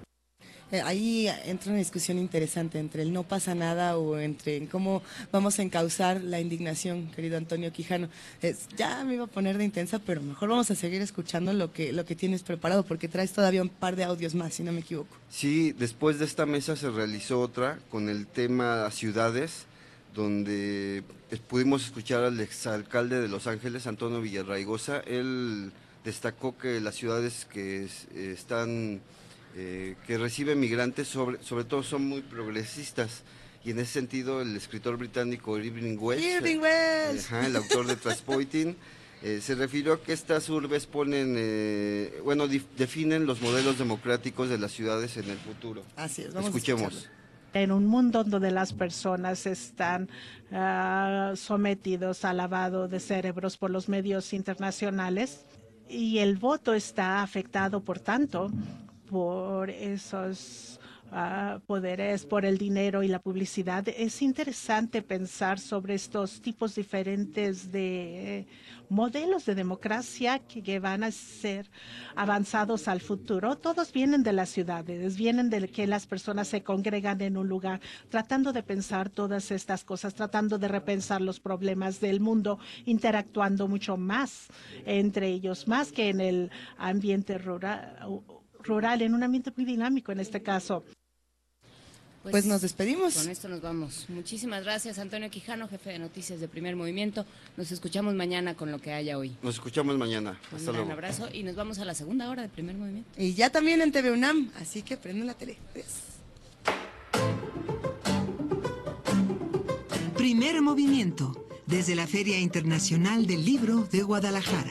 Speaker 1: Eh, ahí entra una discusión interesante entre el no pasa nada o entre cómo vamos a encauzar la indignación, querido Antonio Quijano. ya me iba a poner de intensa, pero mejor vamos a seguir escuchando lo que, lo que tienes preparado, porque traes todavía un par de audios más, si no me equivoco.
Speaker 7: Sí, después de esta mesa se realizó otra con el tema ciudades, donde pudimos escuchar al exalcalde de Los Ángeles, Antonio Villarraigosa. Él destacó que las ciudades que están eh, que reciben migrantes, sobre, sobre todo son muy progresistas. Y en ese sentido, el escritor británico Irving Welsh,
Speaker 1: Irving Welsh.
Speaker 7: el autor de Transpoiting, eh, se refirió a que estas urbes ponen, eh, bueno, definen los modelos democráticos de las ciudades en el futuro.
Speaker 1: Así es, vamos
Speaker 7: Escuchemos.
Speaker 11: en un mundo donde las personas están ah, sometidos al lavado de cerebros por los medios internacionales y el voto está afectado, por tanto, por esos ah, poderes, por el dinero y la publicidad. Es interesante pensar sobre estos tipos diferentes de modelos de democracia que, van a ser avanzados al futuro. Todos vienen de las ciudades, vienen de que las personas se congregan en un lugar, tratando de pensar todas estas cosas, tratando de repensar los problemas del mundo, interactuando mucho más entre ellos, más que en el ambiente rural rural, en un ambiente muy dinámico en este caso.
Speaker 1: pues, pues, nos despedimos.
Speaker 3: Con esto nos vamos. Muchísimas gracias, Antonio Quijano, jefe de noticias de Primer Movimiento. Nos escuchamos mañana con lo que haya hoy.
Speaker 7: Nos escuchamos mañana. Hasta luego.
Speaker 3: Un abrazo y nos vamos a la segunda hora de Primer Movimiento.
Speaker 1: Y ya también en TV UNAM, así que prenden la tele.
Speaker 4: Primer Movimiento, desde la Feria Internacional del Libro de Guadalajara.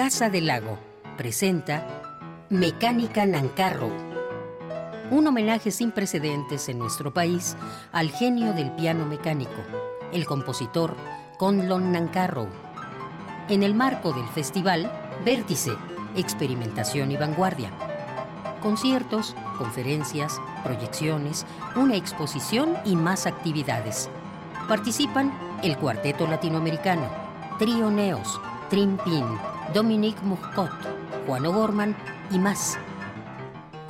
Speaker 12: Casa del Lago presenta Mecánica Nancarro, un homenaje sin precedentes en nuestro país al genio del piano mecánico, el compositor Conlon Nancarrow. En el marco del festival Vértice, Experimentación y Vanguardia. Conciertos, conferencias, proyecciones, una exposición y más actividades. Participan el Cuarteto Latinoamericano, Trío Neos, Trimpin, Dominique Moucot, Juan O'Gorman y más.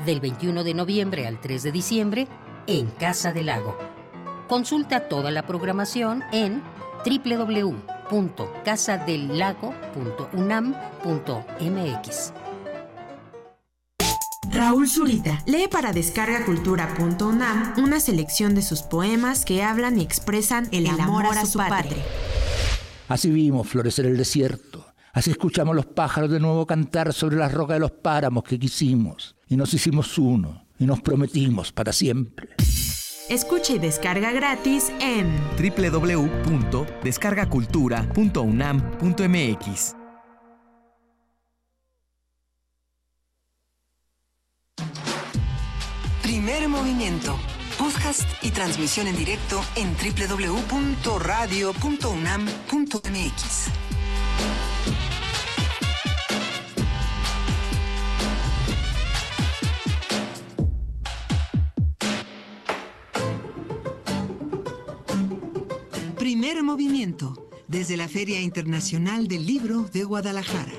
Speaker 12: Del 21 de noviembre al 3 de diciembre en Casa del Lago. Consulta toda la programación en www.casadelago.unam.mx.
Speaker 13: Raúl Zurita lee para descargacultura.unam una selección de sus poemas que hablan y expresan el, amor, a su, padre.
Speaker 14: Así vimos florecer el desierto Así escuchamos los pájaros de nuevo cantar sobre las rocas de los páramos que quisimos. Y nos hicimos uno. Y nos prometimos para siempre.
Speaker 13: Escucha y descarga gratis en
Speaker 15: www.descargacultura.unam.mx.
Speaker 4: Primer movimiento. Podcast y transmisión en directo en www.radio.unam.mx. Primer movimiento desde la Feria Internacional del Libro de Guadalajara.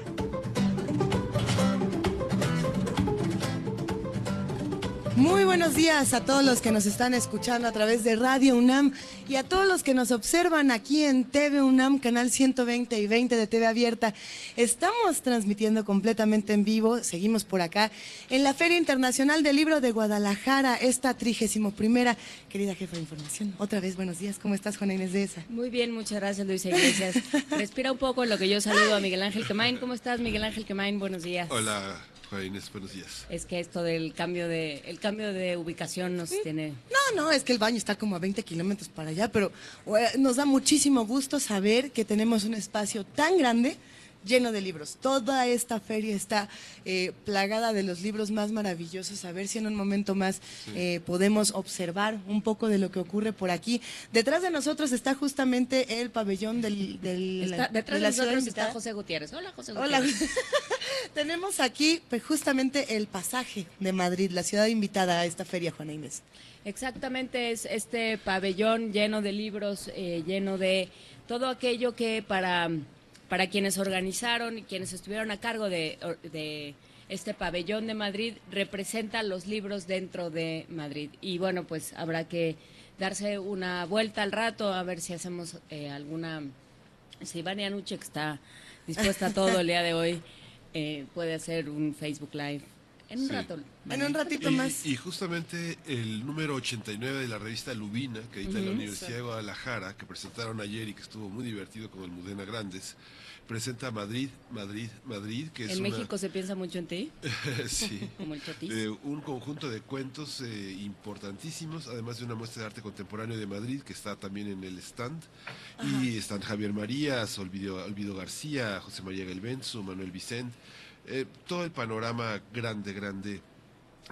Speaker 1: Muy buenos días a todos los que nos están escuchando a través de Radio UNAM y a todos los que nos observan aquí en TV UNAM, canal 120 y 20 de TV Abierta. Estamos transmitiendo completamente en vivo, seguimos por acá, en la Feria Internacional del Libro de Guadalajara, esta trigésimo primera. Querida jefa de información, otra vez buenos días, ¿cómo estás, Juana Inés de esa?
Speaker 3: Muy bien, muchas gracias, Luisa Iglesias. Respira un poco lo que yo saludo a Miguel Ángel Quemain. ¿Cómo estás, Miguel Ángel Quemain? Buenos días.
Speaker 2: Hola, Inés, buenos días.
Speaker 3: Es que esto del cambio de, el cambio de ubicación nos tiene...
Speaker 1: No, no, es que el baño está como a 20 kilómetros para allá, pero eh, nos da muchísimo gusto saber que tenemos un espacio tan grande lleno de libros. Toda esta feria está eh, plagada de los libros más maravillosos. A ver si en un momento más eh, podemos observar un poco de lo que ocurre por aquí. Detrás de nosotros está justamente el pabellón del...
Speaker 3: detrás de, nosotros está José Gutiérrez. Hola, José Gutiérrez. Hola.
Speaker 1: Tenemos aquí pues, justamente el pasaje de Madrid, la ciudad invitada a esta feria, Juana Inés.
Speaker 3: Exactamente, es este pabellón lleno de libros, eh, lleno de todo aquello que para para quienes organizaron y quienes estuvieron a cargo de, este pabellón de Madrid, representa los libros dentro de Madrid. Y bueno, pues habrá que darse una vuelta al rato a ver si hacemos eh, alguna... Si Iván Anuche, que está dispuesta todo el día de hoy, eh, puede hacer un Facebook Live En un rato.
Speaker 1: En un ratito más.
Speaker 2: Y justamente el número 89 de la revista Lubina, que edita la Universidad de Guadalajara, que presentaron ayer y que estuvo muy divertido con el Mudena Grandes, presenta Madrid, Madrid, Madrid, que es
Speaker 3: En México se piensa mucho en ti.
Speaker 2: sí.
Speaker 3: Como el chotis.
Speaker 2: Eh, un conjunto de cuentos eh, importantísimos, además de una muestra de arte contemporáneo de Madrid, que está también en el stand. Y están Javier Marías, Olvido, Olvido García, José María Gelbenzo, Manuel Vicente. Eh, todo el panorama grande, grande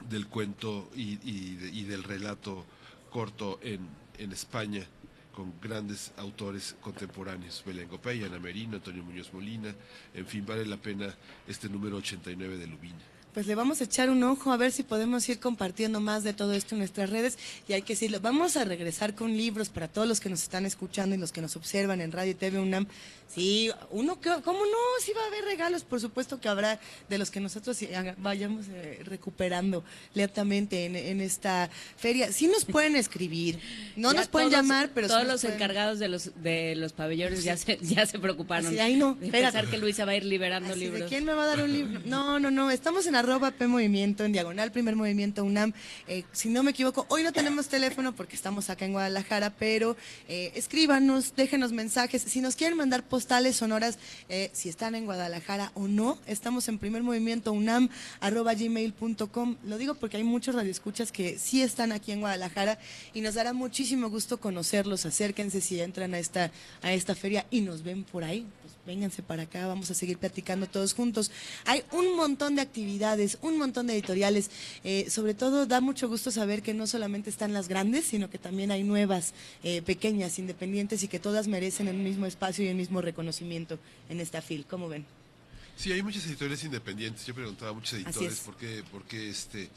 Speaker 2: del cuento y, y de- y del relato corto en, en España con grandes autores contemporáneos, Belén Gopey, Ana Merino, Antonio Muñoz Molina, en fin, vale la pena este número 89 de Lubina.
Speaker 1: Pues le vamos a echar un ojo a ver si podemos ir compartiendo más de todo esto en nuestras redes. Y hay que decirlo, vamos a regresar con libros para todos los que nos están escuchando y los que nos observan en Radio y TV UNAM. Sí, uno, que- ¿cómo no? Sí va a haber regalos, por supuesto que habrá de los que nosotros sí haga- vayamos eh, recuperando lentamente en, en esta feria. Sí nos pueden escribir, no
Speaker 3: Ya
Speaker 1: nos pueden
Speaker 3: todos-
Speaker 1: llamar, pero sí
Speaker 3: todos los
Speaker 1: pueden-
Speaker 3: encargados de los de los pabellones ya se ya se preocuparon.
Speaker 1: Así, ay, no,
Speaker 3: de pensar que Luisa va a ir liberando
Speaker 1: Así de,
Speaker 3: libros.
Speaker 1: ¿Quién me va a dar un libro? No, no, no. Estamos en arroba P Movimiento, en diagonal Primer Movimiento UNAM. Eh, si no me equivoco, hoy no tenemos teléfono porque estamos acá en Guadalajara, pero eh, escríbanos, déjenos mensajes. Si nos quieren mandar postales sonoras, eh, si están en Guadalajara o no, estamos en Primer Movimiento UNAM, arroba gmail.com. Lo digo porque hay muchos radioescuchas que sí están aquí en Guadalajara y nos dará muchísimo gusto conocerlos. Acérquense si entran a esta, a esta feria y nos ven por ahí. Vénganse para acá, vamos a seguir platicando todos juntos. Hay un montón de actividades, un montón de editoriales. Eh, sobre todo da mucho gusto saber que no solamente están las grandes, sino que también hay nuevas, eh, pequeñas, independientes y que todas merecen el mismo espacio y el mismo reconocimiento en esta FIL. ¿Cómo ven?
Speaker 2: Sí, hay muchas editoriales independientes. Yo preguntaba a muchos editores
Speaker 1: es.
Speaker 2: por qué, por qué este,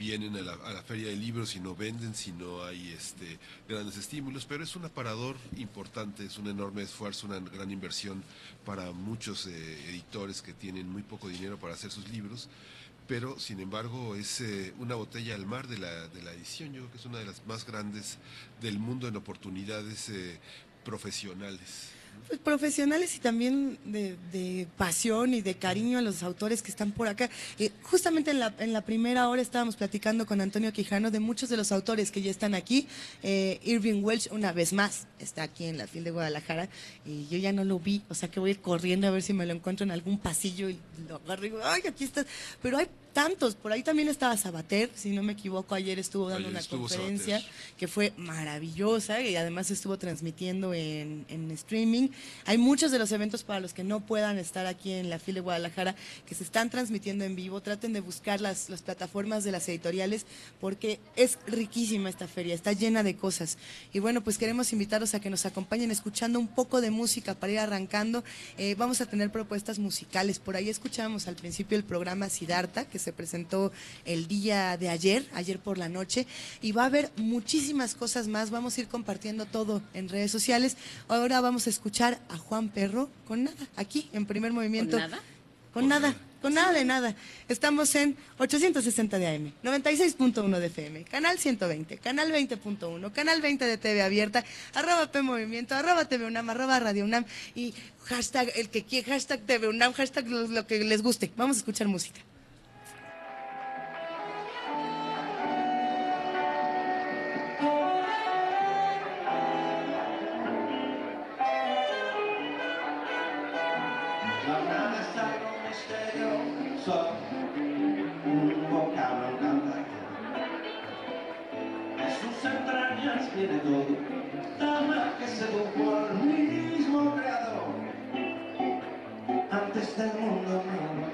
Speaker 2: vienen a la, feria de libros y no venden, si no hay este, grandes estímulos, pero es un aparador importante, es un enorme esfuerzo, una gran inversión para muchos eh, editores que tienen muy poco dinero para hacer sus libros, pero sin embargo es eh, una botella al mar de la, de la edición, yo creo que es una de las más grandes del mundo en oportunidades eh, profesionales.
Speaker 1: Pues profesionales y también de, pasión y de cariño a los autores que están por acá. Eh, justamente en la, en la primera hora estábamos platicando con Antonio Quijano de muchos de los autores que ya están aquí. Eh, Irving Welsh, una vez más, está aquí en la FIL de Guadalajara y yo ya no lo vi, o sea que voy corriendo a ver si me lo encuentro en algún pasillo y lo agarro y digo, ay, aquí estás. Pero hay tantos, por ahí también estaba Sabater, si no me equivoco, ayer estuvo dando
Speaker 2: Ayer
Speaker 1: una
Speaker 2: estuvo
Speaker 1: conferencia
Speaker 2: Sabater.
Speaker 1: que fue maravillosa y además estuvo transmitiendo en, en streaming. Hay muchos de los eventos para los que no puedan estar aquí en la FIL de Guadalajara que se están transmitiendo en vivo. Traten de buscar las, las plataformas de las editoriales porque es riquísima esta feria, está llena de cosas. Y bueno, pues queremos invitarlos a que nos acompañen escuchando un poco de música para ir arrancando. Eh, vamos a tener propuestas musicales. Por ahí escuchamos al principio el programa Sidarta que se presentó el día de ayer, ayer por la noche, y va a haber muchísimas cosas más. Vamos a ir compartiendo todo en redes sociales. Ahora vamos a escuchar a Juan Perro con nada, aquí en primer movimiento.
Speaker 3: ¿Con nada?
Speaker 1: Con nada, con nada de nada. Estamos en 860 de AM, 96.1 de FM, canal 120, canal 20.1, canal 20 de TV abierta, arroba P Movimiento, arroba TV UNAM, arroba Radio UNAM y hashtag el que quiera, hashtag TV UNAM, hashtag lo, lo que les guste. Vamos a escuchar música.
Speaker 15: Un vocablo encantador. De sus entrañas viene todo, dama que sedujo al mismo creador. Antes del mundo no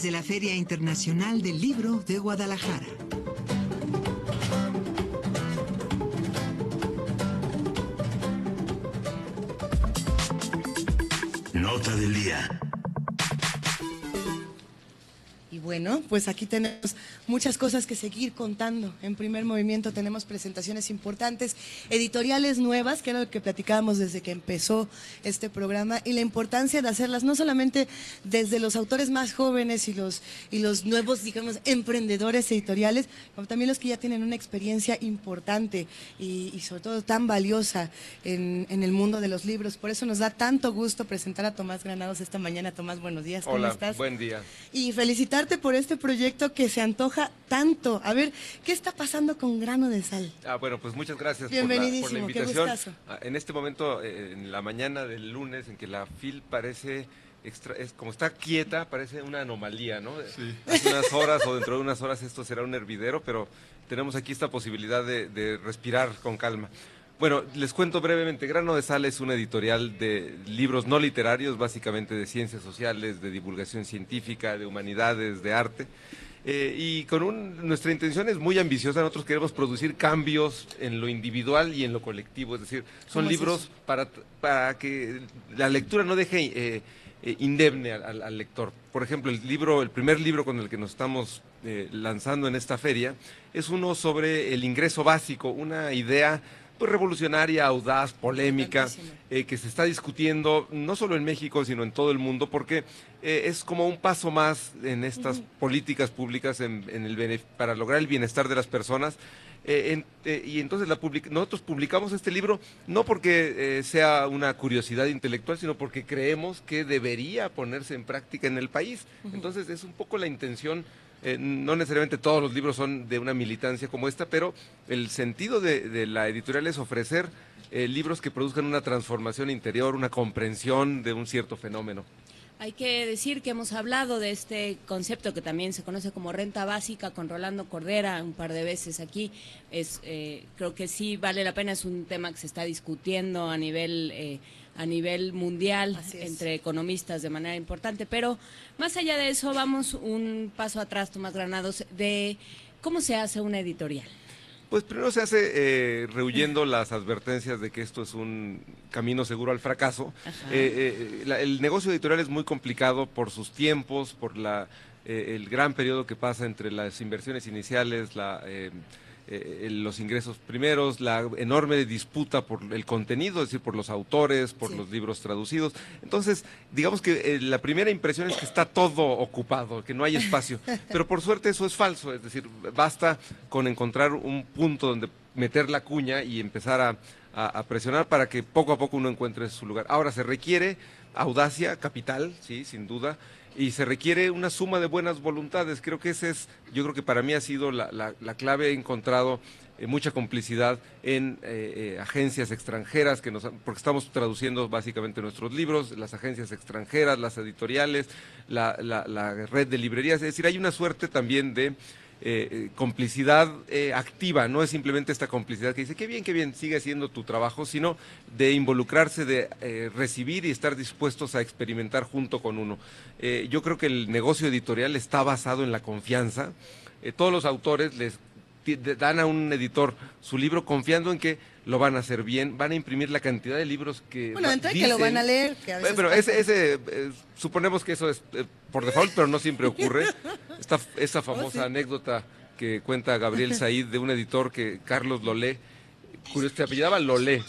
Speaker 4: desde la Feria Internacional del Libro de Guadalajara.
Speaker 16: Nota del día.
Speaker 1: Y bueno, pues aquí tenemos muchas cosas que seguir contando. En primer movimiento tenemos presentaciones importantes, editoriales nuevas, que era lo que platicábamos desde que empezó este programa, y la importancia de hacerlas no solamente desde los autores más jóvenes y los, y los nuevos, digamos, emprendedores editoriales, como también los que ya tienen una experiencia importante y, y sobre todo tan valiosa en, en el mundo de los libros. Por eso nos da tanto gusto presentar a Tomás Granados esta mañana. Tomás, buenos días. ¿Cómo
Speaker 17: Hola,
Speaker 1: estás?
Speaker 17: buen día.
Speaker 1: y felicitarte por este proyecto que se antoja tanto. A ver, ¿qué está pasando con Grano de Sal?
Speaker 17: Ah, bueno, pues muchas gracias por la, por la
Speaker 1: Bienvenidísimo, qué
Speaker 17: invitación.
Speaker 1: gustazo.
Speaker 17: Ah, En este momento, eh, en la mañana del lunes, en que la FIL parece, extra- es, como está quieta, parece una anomalía, ¿no? Hace unas horas o dentro de unas horas esto será un hervidero, pero tenemos aquí esta posibilidad de, de respirar con calma. Bueno, les cuento brevemente. Grano de Sal es una editorial de libros no literarios, básicamente de ciencias sociales, de divulgación científica, de humanidades, de arte. Eh, y con un, nuestra intención es muy ambiciosa. Nosotros queremos producir cambios en lo individual y en lo colectivo. Es decir, son
Speaker 18: ¿Cómo es
Speaker 17: libros para, para que la lectura no deje eh, eh, indemne al, al- al lector. Por ejemplo, el libro, el primer libro con el que nos estamos eh, lanzando en esta feria es uno sobre el ingreso básico, una idea pues, revolucionaria, audaz, polémica, eh, que se está discutiendo no solo en México, sino en todo el mundo, porque eh, es como un paso más en estas políticas públicas en- en el bene- para lograr el bienestar de las personas. Eh, eh, y entonces la nosotros publicamos este libro no porque eh, sea una curiosidad intelectual, sino porque creemos que debería ponerse en práctica en el país. Entonces es un poco la intención no necesariamente todos los libros son de una militancia como esta, pero el sentido de, la editorial es ofrecer libros que produzcan una transformación interior, una comprensión de un cierto fenómeno.
Speaker 3: Hay que decir que hemos hablado de este concepto que también se conoce como renta básica con Rolando Cordera un par de veces aquí. Es, eh, creo que sí vale la pena, es un tema que se está discutiendo a nivel, eh, a nivel mundial entre economistas de manera importante. Pero más allá de eso, vamos un paso atrás, Tomás Granados, de cómo se hace una editorial.
Speaker 17: Pues primero se hace eh, rehuyendo las advertencias de que esto es un camino seguro al fracaso. Eh, eh, el negocio editorial es muy complicado por sus tiempos, por la, el gran periodo que pasa entre las inversiones iniciales, la eh, los ingresos primeros, la enorme disputa por el contenido, es decir, por los autores, por los libros traducidos. Entonces, digamos que eh, la primera impresión es que está todo ocupado, que no hay espacio. Pero por suerte eso es falso, es decir, basta con encontrar un punto donde meter la cuña y empezar a, a presionar para que poco a poco uno encuentre su lugar. Ahora se requiere audacia, capital, sí, sin duda, y se requiere una suma de buenas voluntades. Creo que ese es, yo creo que para mí ha sido la, la, clave, he encontrado eh, mucha complicidad en eh, eh, agencias extranjeras, que nos, porque estamos traduciendo básicamente nuestros libros, las agencias extranjeras, las editoriales, la, la red de librerías, es decir, hay una suerte también de eh, eh, complicidad eh, activa, no es simplemente esta complicidad que dice, qué bien, qué bien, sigue haciendo tu trabajo, sino de involucrarse, de recibir y estar dispuestos a experimentar junto con uno. yo creo que el negocio editorial está basado en la confianza. todos los autores les dan a un editor su libro confiando en que lo van a hacer bien, van a imprimir la cantidad de libros que
Speaker 1: Bueno, entre que lo van a leer, que a veces
Speaker 17: Pero ese, ese eh, suponemos que eso es eh, por default, pero no siempre ocurre. Esta, esa famosa anécdota que cuenta Gabriel Said de un editor que Carlos Lolé, curioso, se apellidaba Lolé,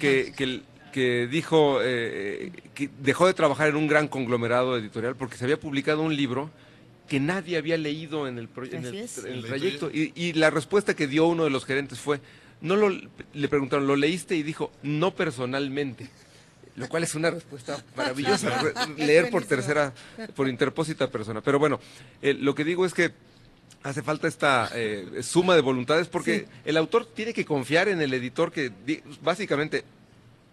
Speaker 17: que, que, que dijo eh, que dejó de trabajar en un gran conglomerado editorial porque se había publicado un libro que nadie había leído en el, en el, trayecto. Y, y, la respuesta que dio uno de los gerentes fue, no lo, le preguntaron, ¿lo leíste? Y dijo, no personalmente. Lo cual es una respuesta maravillosa, leer por tercera, por interpósita persona. Pero bueno, eh, lo que digo es que hace falta esta eh, suma de voluntades porque el autor tiene que confiar en el editor que básicamente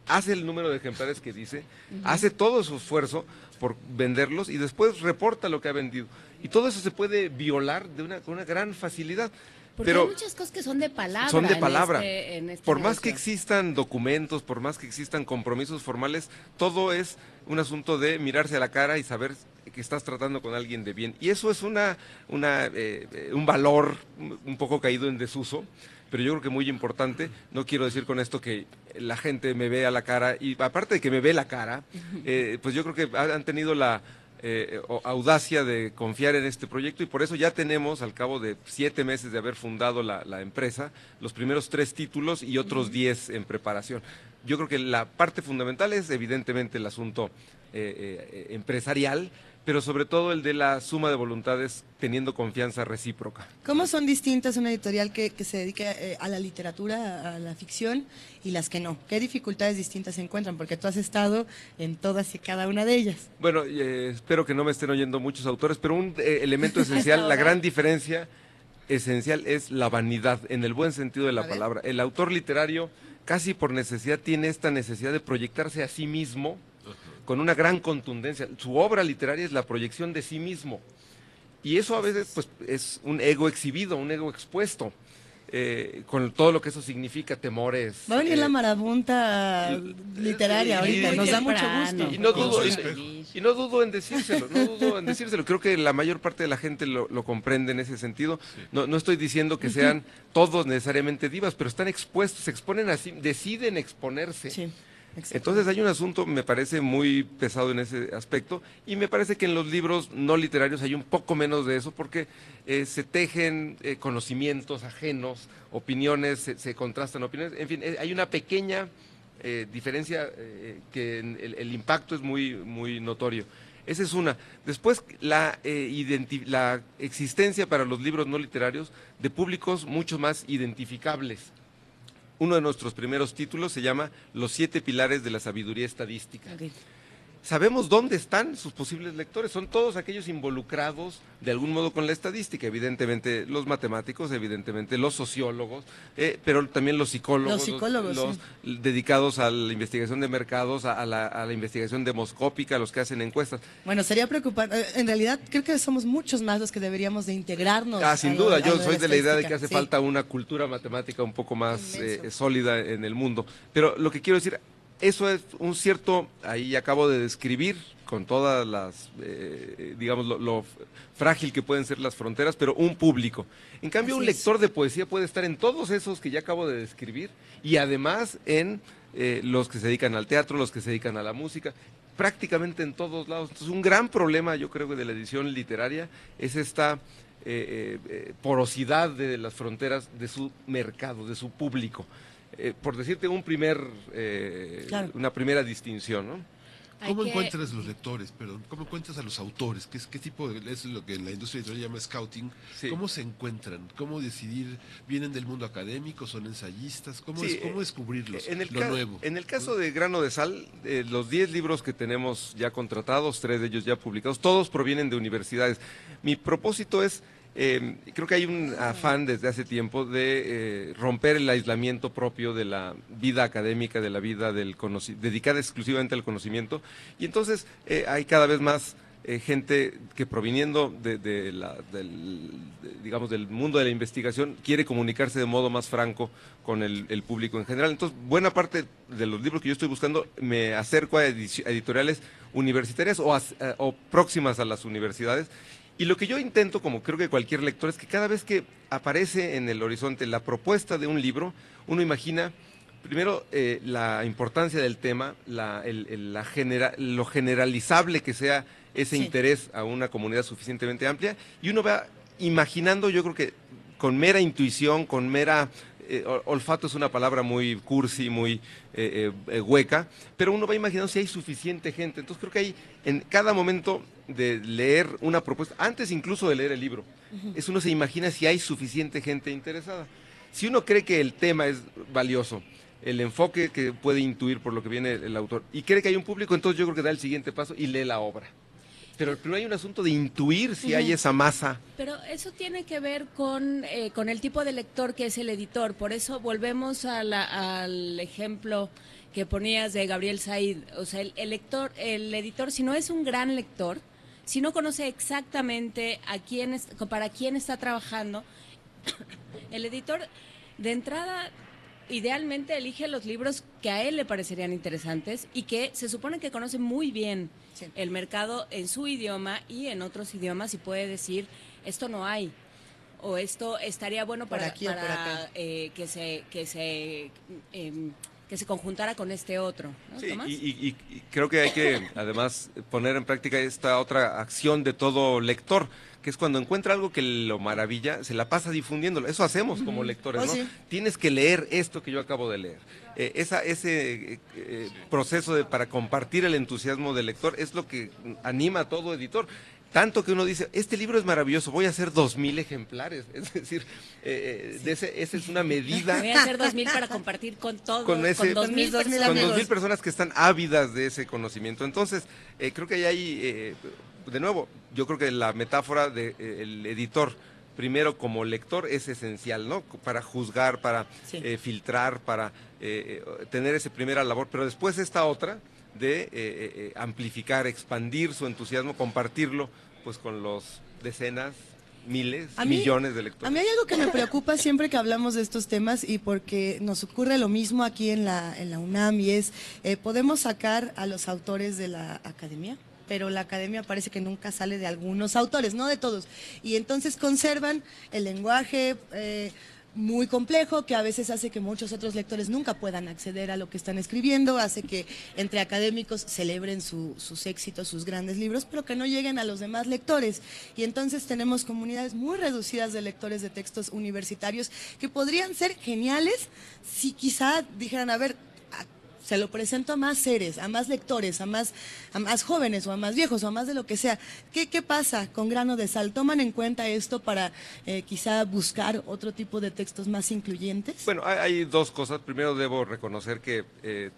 Speaker 17: hace el número de ejemplares que dice, hace todo su esfuerzo por venderlos y después reporta lo que ha vendido. Y todo eso se puede violar de una, con una gran facilidad.
Speaker 3: Porque hay muchas cosas que son de palabra.
Speaker 17: Son de palabra. Este, este por más que existan documentos, por más que existan compromisos formales, todo es un asunto de mirarse a la cara y saber que estás tratando con alguien de bien. Y eso es una, una eh, un valor un poco caído en desuso, pero yo creo que muy importante. No quiero decir con esto que la gente me vea la cara, y aparte de que me ve la cara, eh, pues yo creo que han tenido la eh, audacia de confiar en este proyecto y por eso ya tenemos, al cabo de siete meses de haber fundado la, empresa, los primeros tres títulos y otros diez en preparación. Yo creo que la parte fundamental es evidentemente el asunto eh, eh, empresarial, pero sobre todo el de la suma de voluntades teniendo confianza recíproca.
Speaker 1: ¿Cómo son distintas una editorial que, se dedique eh, a la literatura, a la ficción, y las que no? ¿Qué dificultades distintas se encuentran? Porque tú has estado en todas y cada una de ellas.
Speaker 17: Bueno, eh, espero que no me estén oyendo muchos autores, pero un eh, elemento esencial, la gran diferencia esencial es la vanidad, en el buen sentido de la palabra. El autor literario casi por necesidad tiene esta necesidad de proyectarse a sí mismo con una gran contundencia. Su obra literaria es la proyección de sí mismo. Y eso a veces pues, es un ego exhibido, un ego expuesto. Eh, con todo lo que eso significa, temores.
Speaker 1: Va a venir la eh, marabunta literaria ahorita, nos da mucho gusto.
Speaker 17: Y no, dudo, y, no dudo en decírselo, no dudo en decírselo. Creo que la mayor parte de la gente lo, comprende en ese sentido. No, no, estoy diciendo que sean todos necesariamente divas, pero están expuestos, se exponen así, deciden exponerse. Sí. Entonces hay un asunto, me parece, muy pesado en ese aspecto y me parece que en los libros no literarios hay un poco menos de eso porque eh, se tejen eh, conocimientos ajenos, opiniones, se, contrastan opiniones, en fin, eh, hay una pequeña diferencia que el, impacto es muy, muy notorio. Esa es una. Después, la, la existencia para los libros no literarios de públicos mucho más identificables. Uno de nuestros primeros títulos se llama Los siete pilares de la sabiduría estadística sabemos dónde están sus posibles lectores. Son todos aquellos involucrados de algún modo con la estadística, evidentemente los matemáticos, evidentemente los sociólogos, eh, pero también los psicólogos,
Speaker 1: los,
Speaker 17: dedicados a la investigación de mercados, a, la, investigación demoscópica, los que hacen encuestas.
Speaker 1: Bueno, sería preocupante. Eh, en realidad, creo que somos muchos más los que deberíamos de integrarnos.
Speaker 17: Ah, sin duda, yo soy de la idea de que hace falta una cultura matemática un poco más eh, sólida en el mundo. Pero lo que quiero decir, eso es un cierto, ahí acabo de describir con todas las, eh, digamos, lo, frágil que pueden ser las fronteras, pero un público. En cambio, un lector de poesía puede estar en todos esos que ya acabo de describir y además en eh, los que se dedican al teatro, los que se dedican a la música, prácticamente en todos lados. Entonces, un gran problema, yo creo, de la edición literaria es esta eh, porosidad de las fronteras de su mercado, de su público. Eh, por decirte un primer, eh, una primera distinción, ¿no?
Speaker 2: ¿Cómo encuentras los lectores? Perdón, ¿Cómo encuentras a los autores? ¿Qué, qué tipo de, es lo que en la industria editorial llama scouting? ¿Cómo se encuentran? ¿Cómo decidir? ¿Vienen del mundo académico? ¿Son ensayistas? ¿Cómo, es, cómo descubrirlos?
Speaker 17: En el
Speaker 2: lo nuevo.
Speaker 17: En el caso de Grano de Sal, eh, los 10 libros que tenemos ya contratados, tres de ellos ya publicados, todos provienen de universidades. Mi propósito es eh, creo que hay un afán desde hace tiempo de eh, romper el aislamiento propio de la vida académica, de la vida del dedicada exclusivamente al conocimiento. Y entonces eh, hay cada vez más gente que proviniendo de, la, del, digamos, del mundo de la investigación quiere comunicarse de modo más franco con el, público en general. Entonces, buena parte de los libros que yo estoy buscando me acerco a editoriales universitarias o, o próximas a las universidades y lo que yo intento, como creo que cualquier lector, es que cada vez que aparece en el horizonte la propuesta de un libro, uno imagina primero eh, la importancia del tema, la, lo generalizable que sea ese interés a una comunidad suficientemente amplia, y uno va imaginando, yo creo que con mera intuición, con mera eh, olfato es una palabra muy cursi, muy eh, hueca, pero uno va imaginando si hay suficiente gente. Entonces creo que hay en cada momento de leer una propuesta, antes incluso de leer el libro, es uno se imagina si hay suficiente gente interesada. Si uno cree que el tema es valioso, el enfoque que puede intuir por lo que viene el autor, y cree que hay un público, entonces yo creo que da el siguiente paso y lee la obra. Pero primero hay un asunto de intuir si hay esa masa.
Speaker 3: Pero eso tiene que ver con, eh, con el tipo de lector que es el editor. Por eso volvemos al ejemplo que ponías de Gabriel Said. O sea, el, lector, el editor, si no es un gran lector, si no conoce exactamente a quién es, para quién está trabajando, el editor de entrada idealmente elige los libros que a él le parecerían interesantes y que se supone que conoce muy bien el mercado en su idioma y en otros idiomas y puede decir, esto no hay o esto estaría bueno para, eh, que se que se em, que se conjuntara con este otro.
Speaker 17: Sí, y, creo que hay que además poner en práctica esta otra acción de todo lector, que es cuando encuentra algo que lo maravilla, se la pasa difundiéndolo. Eso hacemos como lectores, oh, ¿no? Tienes que leer esto que yo acabo de leer. Eh, esa, ese eh, proceso de, para compartir el entusiasmo del lector es lo que anima a todo editor. Tanto que uno dice, este libro es maravilloso, voy a hacer dos mil ejemplares. Es decir, eh, esa es una medida.
Speaker 3: Voy a hacer dos mil para compartir con todos,
Speaker 17: con, dos mil, personas que están ávidas de ese conocimiento. Entonces, creo que hay, de nuevo, yo creo que la metáfora del editor primero como lector es esencial, ¿no? Para juzgar, para eh, filtrar, para eh, eh, tener esa primera labor, pero después esta otra de amplificar, expandir su entusiasmo, compartirlo pues con los decenas, miles, millones de lectores.
Speaker 1: A mí hay algo que me preocupa siempre que hablamos de estos temas y porque nos ocurre lo mismo aquí en la, en la UNAM y es, ¿podemos sacar a los autores de la academia? pero la academia parece que nunca sale de algunos autores, no de todos. Y entonces conservan el lenguaje eh, muy complejo que a veces hace que muchos otros lectores nunca puedan acceder a lo que están escribiendo, hace que entre académicos celebren sus éxitos, sus grandes libros, pero que no lleguen a los demás lectores. Y entonces tenemos comunidades muy reducidas de lectores de textos universitarios que podrían ser geniales si quizá dijeran, a ver, se lo presento a más seres, a más lectores, a más, a más jóvenes o a más viejos o a más de lo que sea. ¿Qué, qué pasa con grano de sal? ¿Toman en cuenta esto para eh, quizá buscar otro tipo de textos más incluyentes?
Speaker 17: Bueno, hay, hay dos cosas. Primero debo reconocer que eh,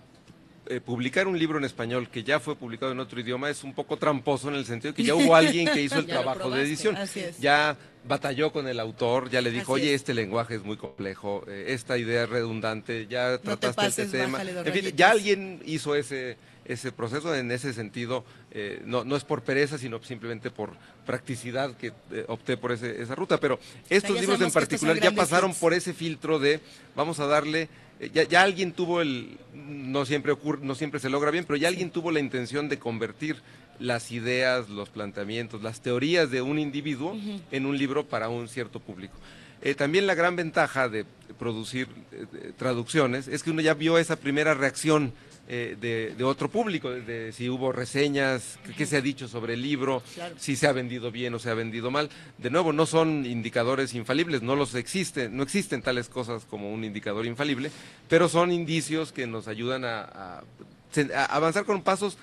Speaker 17: eh, publicar un libro en español que ya fue publicado en otro idioma es un poco tramposo en el sentido que ya hubo alguien que hizo el trabajo de edición.
Speaker 1: así es.
Speaker 17: Ya batalló con el autor, ya le dijo,
Speaker 1: Así
Speaker 17: oye,
Speaker 1: es.
Speaker 17: este lenguaje es muy complejo, eh, esta idea es redundante, ya
Speaker 1: te
Speaker 17: trataste
Speaker 1: pases,
Speaker 17: este tema. En fin, ya alguien hizo ese ese proceso en ese sentido eh, no, no es por pereza sino simplemente por practicidad que eh, opté por ese- esa ruta pero estos libros en particular ya pasaron
Speaker 1: hits.
Speaker 17: por ese filtro de vamos a darle ya, ya alguien tuvo el no siempre ocurre no siempre se logra bien pero ya alguien tuvo la intención de convertir las ideas los planteamientos las teorías de un individuo en un libro para un cierto público Eh, también la gran ventaja de producir eh, traducciones es que uno ya vio esa primera reacción eh, de, de otro público, de, de si hubo reseñas, qué, se ha dicho sobre el libro,
Speaker 1: Claro.
Speaker 17: si se ha vendido bien o se ha vendido mal. De nuevo, no son indicadores infalibles, no los existen, no existen tales cosas como un indicador infalible, pero son indicios que nos ayudan a, a- a avanzar con pasos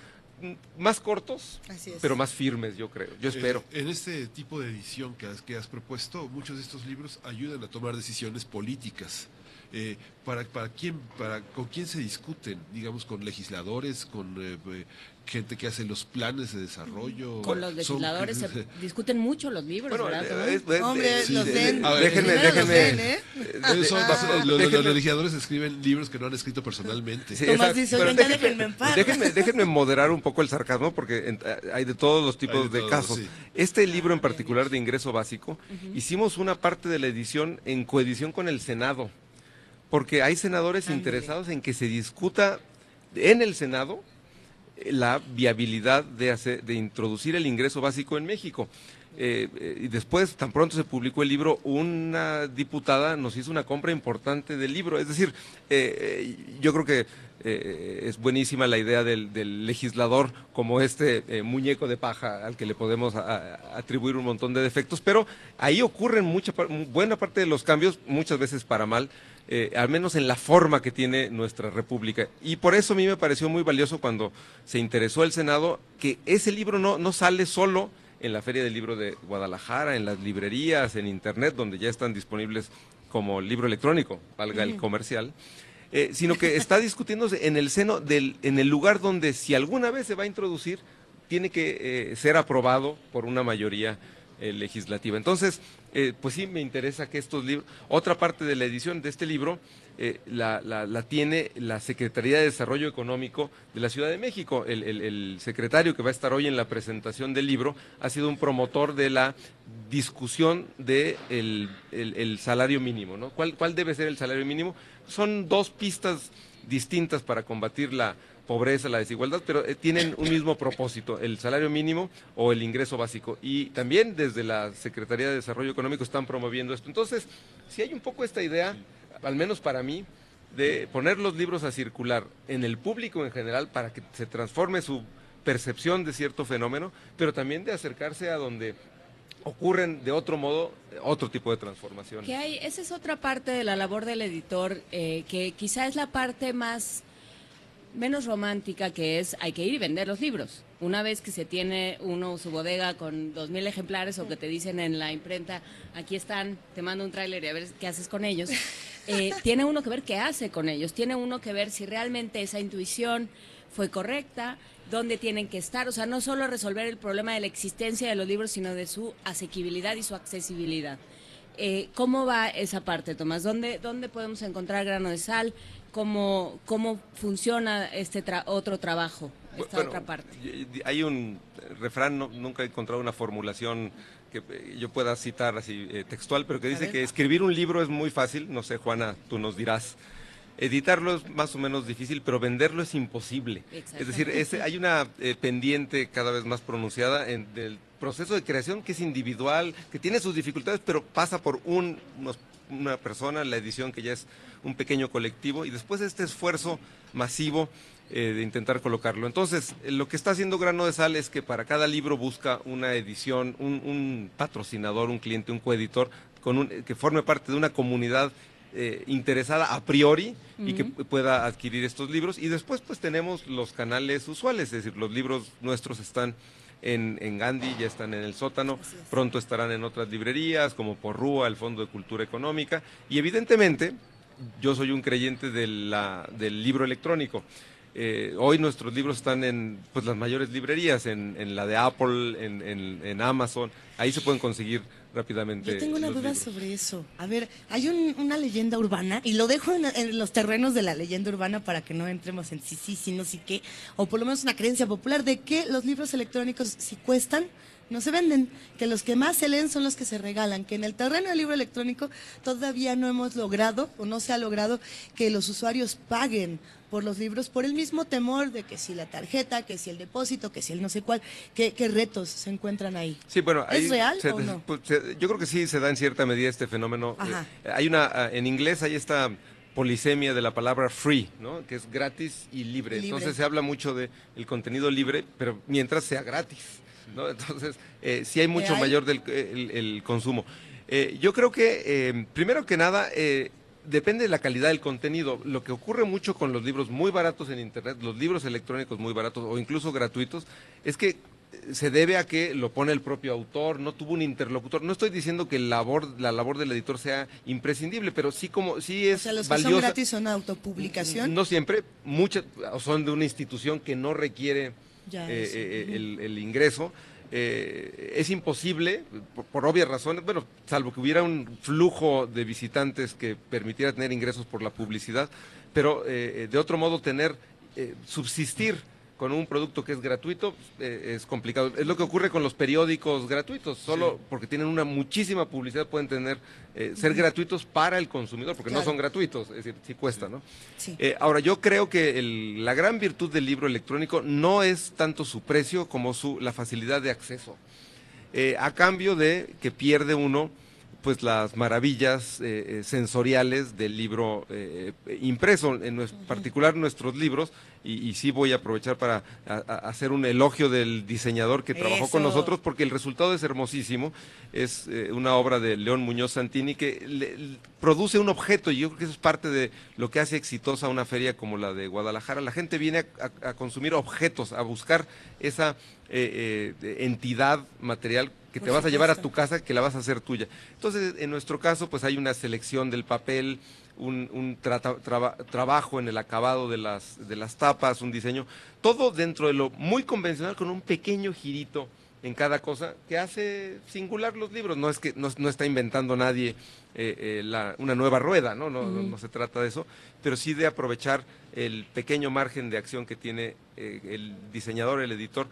Speaker 17: más cortos,
Speaker 1: Así es.
Speaker 17: pero más firmes, yo creo, yo espero.
Speaker 2: Eh, en este tipo de edición que has, que has propuesto, muchos de estos libros ayudan a tomar decisiones políticas. Eh, para, para quién, para, ¿Con quién se discuten? Digamos, con legisladores, con eh, gente que hace los planes de desarrollo.
Speaker 3: Con los
Speaker 2: Son-
Speaker 3: legisladores se discuten mucho los libros,
Speaker 17: Bueno,
Speaker 3: ¿verdad?
Speaker 17: eh, eh,
Speaker 1: Hombre,
Speaker 2: Sí,
Speaker 1: los
Speaker 2: de-
Speaker 1: den.
Speaker 2: ver,
Speaker 17: déjenme, déjenme.
Speaker 1: den, ¿eh?
Speaker 2: Eh,
Speaker 1: Ah.
Speaker 2: los, legisladores escriben libros que no han escrito personalmente.
Speaker 17: Sí,
Speaker 1: Tomás dice,
Speaker 17: Pero
Speaker 1: "Oigan, ya déjenme en paz".
Speaker 17: déjenme, déjenme moderar un poco el sarcasmo porque en- hay de todos los tipos
Speaker 2: Hay de
Speaker 17: de,
Speaker 2: todo,
Speaker 17: casos.
Speaker 2: sí.
Speaker 17: Este libro en particular de ingreso básico, hicimos una parte de la edición en coedición con el Senado, porque hay senadores interesados en que se discuta en el Senado eh, la viabilidad de, hacer, de introducir el ingreso básico en México. Eh, eh, y después, tan pronto se publicó el libro, una diputada nos hizo una compra importante del libro. Es decir, eh, eh, yo creo que eh, es buenísima la idea del, legislador como este muñeco de paja al que le podemos atribuir un montón de defectos, pero ahí ocurren mucha, buena parte de los cambios, muchas veces para mal, eh, al menos en la forma que tiene nuestra república. Y por eso a mí me pareció muy valioso cuando se interesó el Senado que ese libro no, no sale solo en la Feria del Libro de Guadalajara, en las librerías, en Internet, donde ya están disponibles como libro electrónico, valga el comercial, eh, sino que está discutiéndose en el seno del, en el lugar donde si alguna vez se va a introducir, tiene que eh, ser aprobado por una mayoría eh, legislativa. Entonces, eh, pues sí me interesa que estos libros, otra parte de la edición de este libro eh, la, la- tiene la Secretaría de Desarrollo Económico de la Ciudad de México. El, el- secretario que va a estar hoy en la presentación del libro ha sido un promotor de la discusión del de el, el salario mínimo. ¿no? ¿Cuál, ¿Cuál debe ser el salario mínimo? Son dos pistas distintas para combatir la pobreza, la desigualdad, pero eh, tienen un mismo propósito, el salario mínimo o el ingreso básico. Y también desde la Secretaría de Desarrollo Económico están promoviendo esto. Entonces, si hay un poco esta idea, al menos para mí, de poner los libros a circular en el público en general para que se transforme su percepción de cierto fenómeno, pero también de acercarse a donde ocurren de otro modo otro tipo de transformaciones.
Speaker 3: Que hay, esa es otra parte de la labor del editor, eh, que quizá es la parte más menos romántica que es hay que ir y vender los libros. Una vez que se tiene uno su bodega con dos mil ejemplares o que te dicen en la imprenta aquí están, te mando un tráiler y a ver qué haces con ellos. eh, tiene uno que ver qué hace con ellos. Tiene uno que ver si realmente esa intuición fue correcta, dónde tienen que estar. O sea, no solo resolver el problema de la existencia de los libros, sino de su asequibilidad y su accesibilidad. Eh, ¿Cómo va esa parte, Tomás? ¿Dónde, dónde podemos encontrar grano de sal? ¿Cómo, cómo funciona este tra- otro trabajo, esta
Speaker 17: Bueno,
Speaker 3: otra parte?
Speaker 17: Hay un refrán, no- nunca he encontrado una formulación que eh, yo pueda citar así eh, textual, pero que dice que escribir un libro es muy fácil, no sé, Juana, tú nos dirás. Editarlo es más o menos difícil, pero venderlo es imposible. Es decir, ese- hay una eh, pendiente cada vez más pronunciada en, del proceso de creación que es individual, que tiene sus dificultades, pero pasa por un, unos- una persona, la edición que ya es un pequeño colectivo, y después este esfuerzo masivo eh, de intentar colocarlo. Entonces, eh, lo que está haciendo Grano de Sal es que para cada libro busca una edición, un, un patrocinador, un cliente, un coeditor, con un- que forme parte de una comunidad eh, interesada a priori y que pueda adquirir estos libros. Y después pues tenemos los canales usuales, es decir, los libros nuestros están en, en, Gandhi, ya están en el sótano, pronto estarán en otras librerías como Porrúa, el Fondo de Cultura Económica, y evidentemente yo soy un creyente de la, del libro electrónico. Eh, hoy nuestros libros están en pues, las mayores librerías, en, en la de Apple, en, en, Amazon, ahí se pueden conseguir rápidamente.
Speaker 1: Yo tengo una duda sobre eso. A ver, hay una leyenda urbana, y lo dejo en, los terrenos de la leyenda urbana para que no entremos en sí, sí, sí, no sé qué, o por lo menos una creencia popular de que los libros electrónicos si cuestan, no se venden, que los que más se leen son los que se regalan, que en el terreno del libro electrónico todavía no hemos logrado o no se ha logrado que los usuarios paguen por los libros por el mismo temor de que si la tarjeta, que si el depósito, que si el no sé cuál, qué, retos se encuentran ahí.
Speaker 17: Sí, bueno,
Speaker 1: ¿Es real o no?
Speaker 17: Pues, yo creo que sí se da en cierta medida este fenómeno. Eh, hay una, ah, en inglés hay esta polisemia de la palabra free, ¿no? que es gratis y libre. Entonces se habla mucho del el contenido libre, pero mientras sea gratis. ¿No? Entonces, eh, sí hay mucho mayor del el, consumo. Eh, yo creo que, eh, primero que nada, eh, depende de la calidad del contenido. Lo que ocurre mucho con los libros muy baratos en Internet, los libros electrónicos muy baratos o incluso gratuitos, es que se debe a que lo pone el propio autor, no tuvo un interlocutor. No estoy diciendo que labor, la labor del editor sea imprescindible, pero sí como sí es
Speaker 1: o sea, los
Speaker 17: que
Speaker 1: son gratis son autopublicación.
Speaker 17: No siempre, muchas son de una institución que no requiere eh, eh, el, el, ingreso. Eh, es imposible, por, obvias razones, bueno, salvo que hubiera un flujo de visitantes que permitiera tener ingresos por la publicidad, pero eh, de otro modo tener, subsistir con un producto que es gratuito eh, es complicado. Es lo que ocurre con los periódicos gratuitos, solo porque tienen una muchísima publicidad pueden tener eh, ser gratuitos para el consumidor, porque no son gratuitos, es decir, sí cuesta, ¿no? Eh, ahora, yo creo que la gran virtud del libro electrónico no es tanto su precio como su, la facilidad de acceso, a cambio de que pierde uno pues las maravillas sensoriales del libro impreso, en particular nuestros libros y, sí voy a aprovechar para hacer un elogio del diseñador que trabajó con nosotros porque el resultado es hermosísimo. Es eh, una obra de León Muñoz Santini que produce un objeto y yo creo que eso es parte de lo que hace exitosa una feria como la de Guadalajara. La gente viene a, consumir objetos, a buscar esa eh, eh, entidad material que te vas a llevar a tu casa, que la vas a hacer tuya. Entonces, en nuestro caso, pues hay una selección del papel, un, trabajo en el acabado de las, de las tapas, un diseño, todo dentro de lo muy convencional con un pequeño girito en cada cosa que hace singular los libros. No es que no, está inventando nadie eh, eh, una nueva rueda, ¿no? No, no se trata de eso, pero sí de aprovechar el pequeño margen de acción que tiene eh, el diseñador, el editor,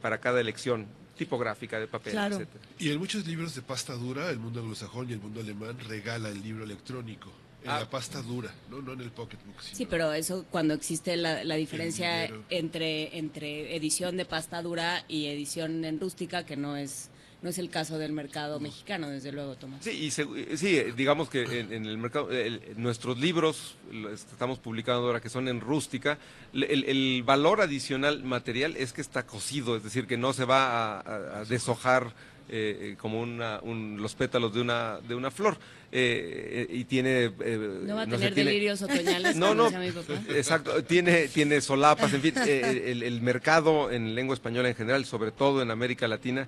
Speaker 17: para cada elección tipográfica de papel, etc.
Speaker 2: Y en muchos libros de pasta dura, el mundo anglosajón y el mundo alemán regala el libro electrónico. En la ah. pasta dura, ¿no? no en el pocketbook.
Speaker 3: Sí, pero eso cuando existe la, la diferencia entre, entre edición de pasta dura y edición en rústica, que no es no es el caso del mercado mexicano, desde luego, Tomás.
Speaker 17: Sí, y sí digamos que en, el mercado, nuestros libros, estamos publicando ahora que son en rústica, el, valor adicional material es que está cocido, es decir, que no se va a deshojar eh, eh, como una, los pétalos de una, de una flor. Eh, y tiene...
Speaker 3: no va a tener delirios otoñales.
Speaker 17: no, no, exacto. Tiene, tiene solapas, en fin, el, el mercado en lengua española en general, sobre todo en América Latina,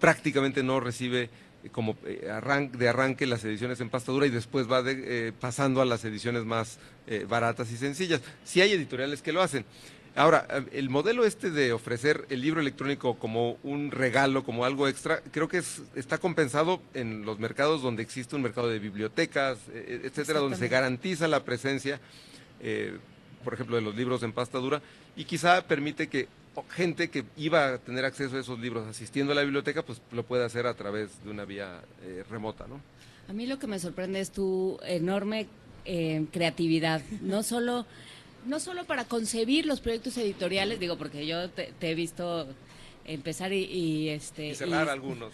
Speaker 17: prácticamente no recibe como de arranque las ediciones en pasta dura y después va pasando a las ediciones más baratas y sencillas. Sí hay editoriales que lo hacen. Ahora, eh, el modelo este de ofrecer el libro electrónico como un regalo, como algo extra, creo que está compensado en los mercados donde existe un mercado de bibliotecas, eh, eh, etcétera, donde se garantiza la presencia, por ejemplo, de los libros en pasta dura, y quizá permite que gente que iba a tener acceso a esos libros asistiendo a la biblioteca, pues lo pueda hacer a través de una vía remota, ¿no?
Speaker 3: A mí lo que me sorprende es tu enorme creatividad, no solo no solo para concebir los proyectos editoriales, digo, porque yo te, he visto empezar y, este...
Speaker 17: Y cerrar algunos.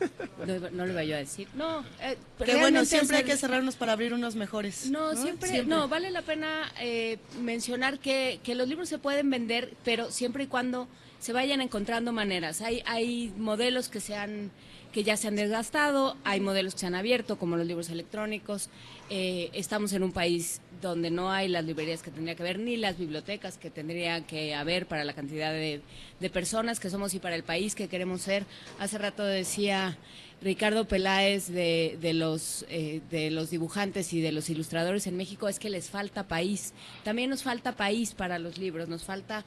Speaker 3: No, lo iba yo a decir. No,
Speaker 1: eh, pero bueno, siempre hay que cerrarnos para abrir unos mejores.
Speaker 3: No, Siempre, no, vale la pena eh, mencionar que, que los libros se pueden vender, pero siempre y cuando se vayan encontrando maneras. Hay, hay modelos que se han que ya se han desgastado, hay modelos que se han abierto, como los libros electrónicos. Eh, estamos en un país donde no hay las librerías que tendría que haber, ni las bibliotecas que tendría que haber para la cantidad de, personas que somos y para el país que queremos ser. Hace rato decía Ricardo Peláez de, de los, eh, de los dibujantes y de los ilustradores en México, es que les falta país. También nos falta país para los libros, nos falta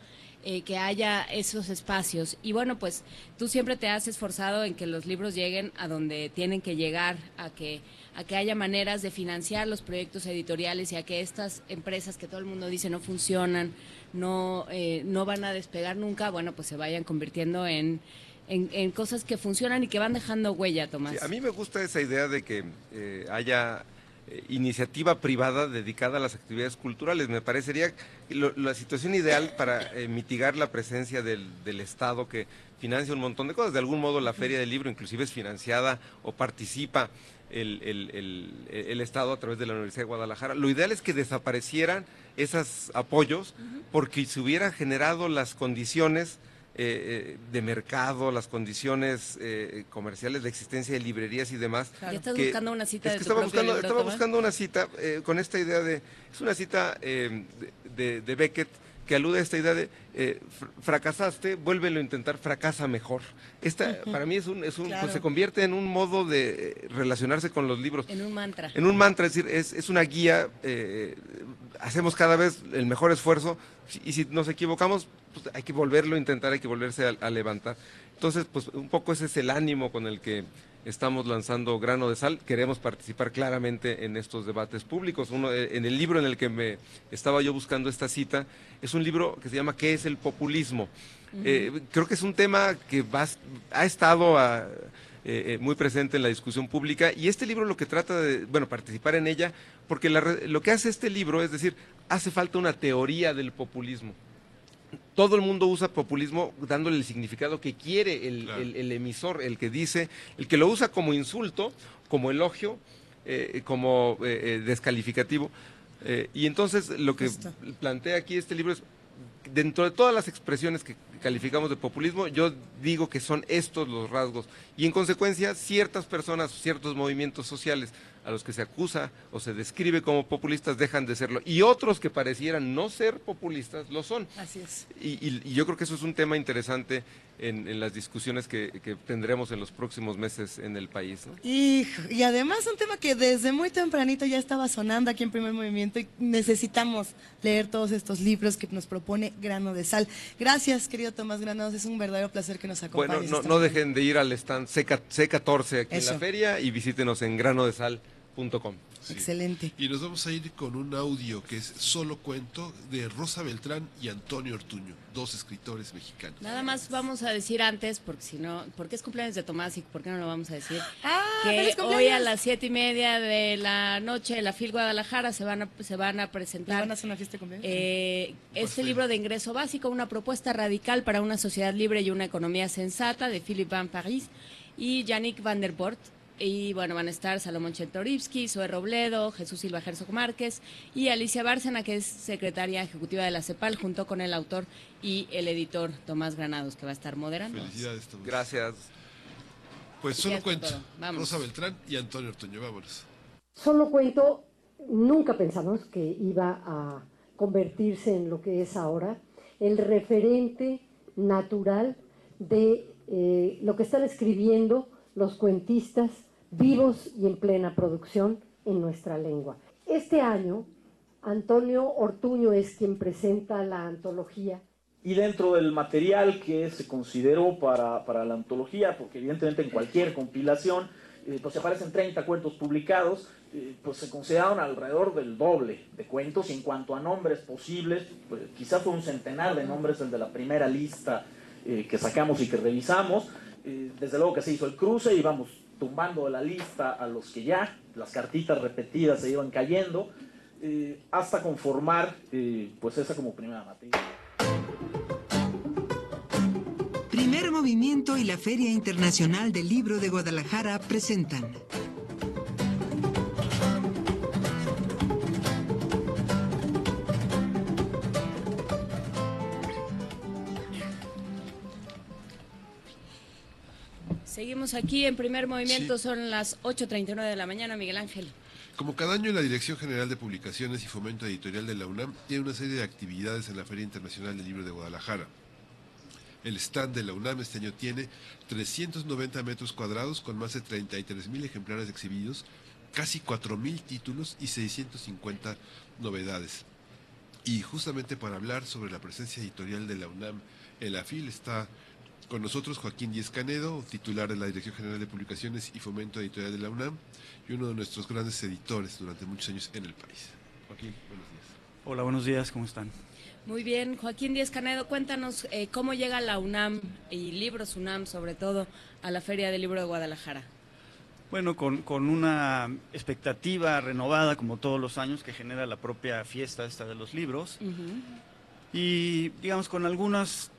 Speaker 3: eh, que haya esos espacios. Y bueno, pues tú siempre te has esforzado en que los libros lleguen a donde tienen que llegar, a que, a que haya maneras de financiar los proyectos editoriales y a que estas empresas que todo el mundo dice no funcionan, no, eh, no van a despegar nunca, bueno, pues se vayan convirtiendo en... En, cosas que funcionan y que van dejando huella, Tomás.
Speaker 17: a mí me gusta esa idea de que eh, haya eh, iniciativa privada dedicada a las actividades culturales. Me parecería la situación ideal para mitigar la presencia del, Estado que financia un montón de cosas. De algún modo la Feria del Libro inclusive es financiada o participa el, Estado a través de la Universidad de Guadalajara. Lo ideal es que desaparecieran esos apoyos porque se hubieran generado las condiciones eh, eh, de mercado, las condiciones eh, comerciales, la existencia de librerías y demás.
Speaker 3: Ya estás buscando una cita
Speaker 17: de estaba, buscando, estaba buscando una cita con esta idea de, es una cita de, de, Beckett que alude a esta idea de fracasaste, vuélvelo a intentar, fracasa mejor. Esta para mí es un, es un pues, se convierte en un modo de relacionarse con los libros.
Speaker 3: En un mantra.
Speaker 17: En un mantra, es decir, es, es una guía, hacemos cada vez el mejor esfuerzo y si nos equivocamos, pues, hay que volverlo a intentar, hay que volverse a, levantar. Entonces, pues un poco ese es el ánimo con el que estamos lanzando grano de sal. Queremos participar claramente en estos debates públicos. Uno, eh, en el libro en el que me estaba yo buscando esta cita, es un libro que se llama ¿Qué es el populismo? Eh, creo que es un tema que ha estado eh, muy presente en la discusión pública y este libro lo que trata de, bueno, participar en ella, porque lo que hace este libro es decir, hace falta una teoría del populismo todo el mundo usa populismo dándole el significado que quiere el, emisor, el que dice, el que lo usa como insulto, como elogio, eh, como eh, eh, descalificativo. y entonces lo que plantea aquí este libro es, dentro de todas las expresiones que calificamos de populismo, yo digo que son estos los rasgos. Y en consecuencia, ciertas personas, ciertos movimientos sociales a los que se acusa o se describe como populistas dejan de serlo. Y otros que parecieran no ser populistas lo son.
Speaker 3: Así es.
Speaker 17: Y, yo creo que eso es un tema interesante en, las discusiones que, tendremos en los próximos meses en el país.
Speaker 1: Y, y además un tema que desde muy tempranito ya estaba sonando aquí en Primer Movimiento y necesitamos leer todos estos libros que nos propone Grano de Sal. Gracias, querido Tomás Granados, es un verdadero placer que nos acompañes.
Speaker 17: Bueno, no, dejen de ir al stand C, 14 aquí en la feria y visítenos en Grano de Sal.
Speaker 1: Excelente.
Speaker 2: Y nos vamos a ir con un audio que es Solo Cuento de Rosa Beltrán y Antonio Ortuño, dos escritores mexicanos.
Speaker 3: Nada más vamos a decir antes, porque si no, porque es cumpleaños de Tomás y por qué no lo vamos a decir.
Speaker 1: Ah,
Speaker 3: que hoy a las siete y media de la noche en la FIL Guadalajara se van a, se van a presentar.
Speaker 1: ¿Van a hacer una fiesta de
Speaker 3: eh, este libro de ingreso básico, una propuesta radical para una sociedad libre y una economía sensata de Philippe Van Paris y Yannick Van der Bort y bueno, van a estar Salomón Chentorivsky, Zoe Robledo, Jesús Silva Herzog Márquez y Alicia Bárcena, que es secretaria ejecutiva de la CEPAL, junto con el autor y el editor Tomás Granados, que va a estar moderando.
Speaker 2: Felicidades, Tomás.
Speaker 17: Gracias.
Speaker 2: Pues solo cuento. Rosa Beltrán y Antonio Ortoño, vámonos.
Speaker 18: Solo cuento, nunca pensamos que iba a convertirse en lo que es ahora, el referente natural de eh, lo que están escribiendo los cuentistas vivos y en plena producción en nuestra lengua. Este año, Antonio Ortuño es quien presenta la antología.
Speaker 19: Y dentro del material que se consideró para, la antología, porque evidentemente en cualquier compilación, eh, pues aparecen 30 cuentos publicados, eh, pues se consideraron alrededor del doble de cuentos. Y en cuanto a nombres posibles, pues quizá fue un centenar de nombres el de la primera lista eh, que sacamos y que revisamos. desde luego que se hizo el cruce y vamos tumbando de la lista a los que ya las cartitas repetidas se iban cayendo, eh, hasta conformar eh, pues esa como primera materia.
Speaker 4: Primer Movimiento y la Feria Internacional del Libro de Guadalajara presentan.
Speaker 3: Seguimos aquí en primer movimiento, son las 8.39 de la mañana, Miguel Ángel.
Speaker 2: Como cada año, la Dirección General de Publicaciones y Fomento Editorial de la UNAM tiene una serie de actividades en la Feria Internacional del Libro de Guadalajara. El stand de la UNAM este año tiene 390 metros cuadrados con más de 33 mil ejemplares exhibidos, casi 4 mil títulos y 650 novedades. Y justamente para hablar sobre la presencia editorial de la UNAM en la FIL está con nosotros Joaquín Díez Canedo, titular de la Dirección General de Publicaciones y Fomento Editorial de la UNAM y uno de nuestros grandes editores durante muchos años en el país. Joaquín, buenos días.
Speaker 20: Hola, buenos días, ¿cómo están?
Speaker 3: Muy bien, Joaquín Díez Canedo, cuéntanos eh, cómo llega la UNAM y Libros UNAM sobre todo a la Feria del Libro de Guadalajara.
Speaker 20: Bueno, con, con, una expectativa renovada, como todos los años, que genera la propia fiesta esta de los libros. Uh -huh. Y, digamos, con algunas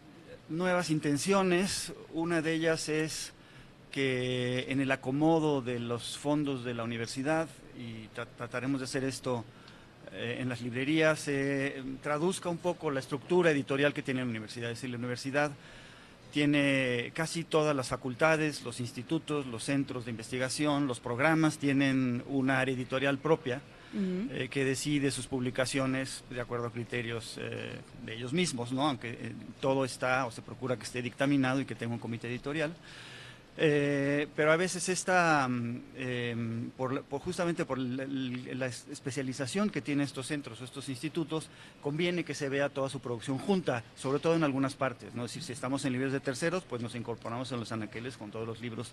Speaker 20: nuevas intenciones. Una de ellas es que en el acomodo de los fondos de la universidad, y tra trataremos de hacer esto eh, en las librerías, se traduzca un poco la estructura editorial que tiene la universidad. Es decir, la universidad tiene casi todas las facultades, los institutos, los centros de investigación, los programas tienen una área editorial propia eh, que decide sus publicaciones de acuerdo a criterios eh, de ellos mismos, ¿no? aunque eh, todo está o se procura que esté dictaminado y que tenga un comité editorial. Eh, pero a veces esta, eh, por, por, justamente por la, especialización que tienen estos centros o estos institutos, conviene que se vea toda su producción junta, sobre todo en algunas partes. ¿no? Es decir, si estamos en libros de terceros, pues nos incorporamos en los anaqueles con todos los libros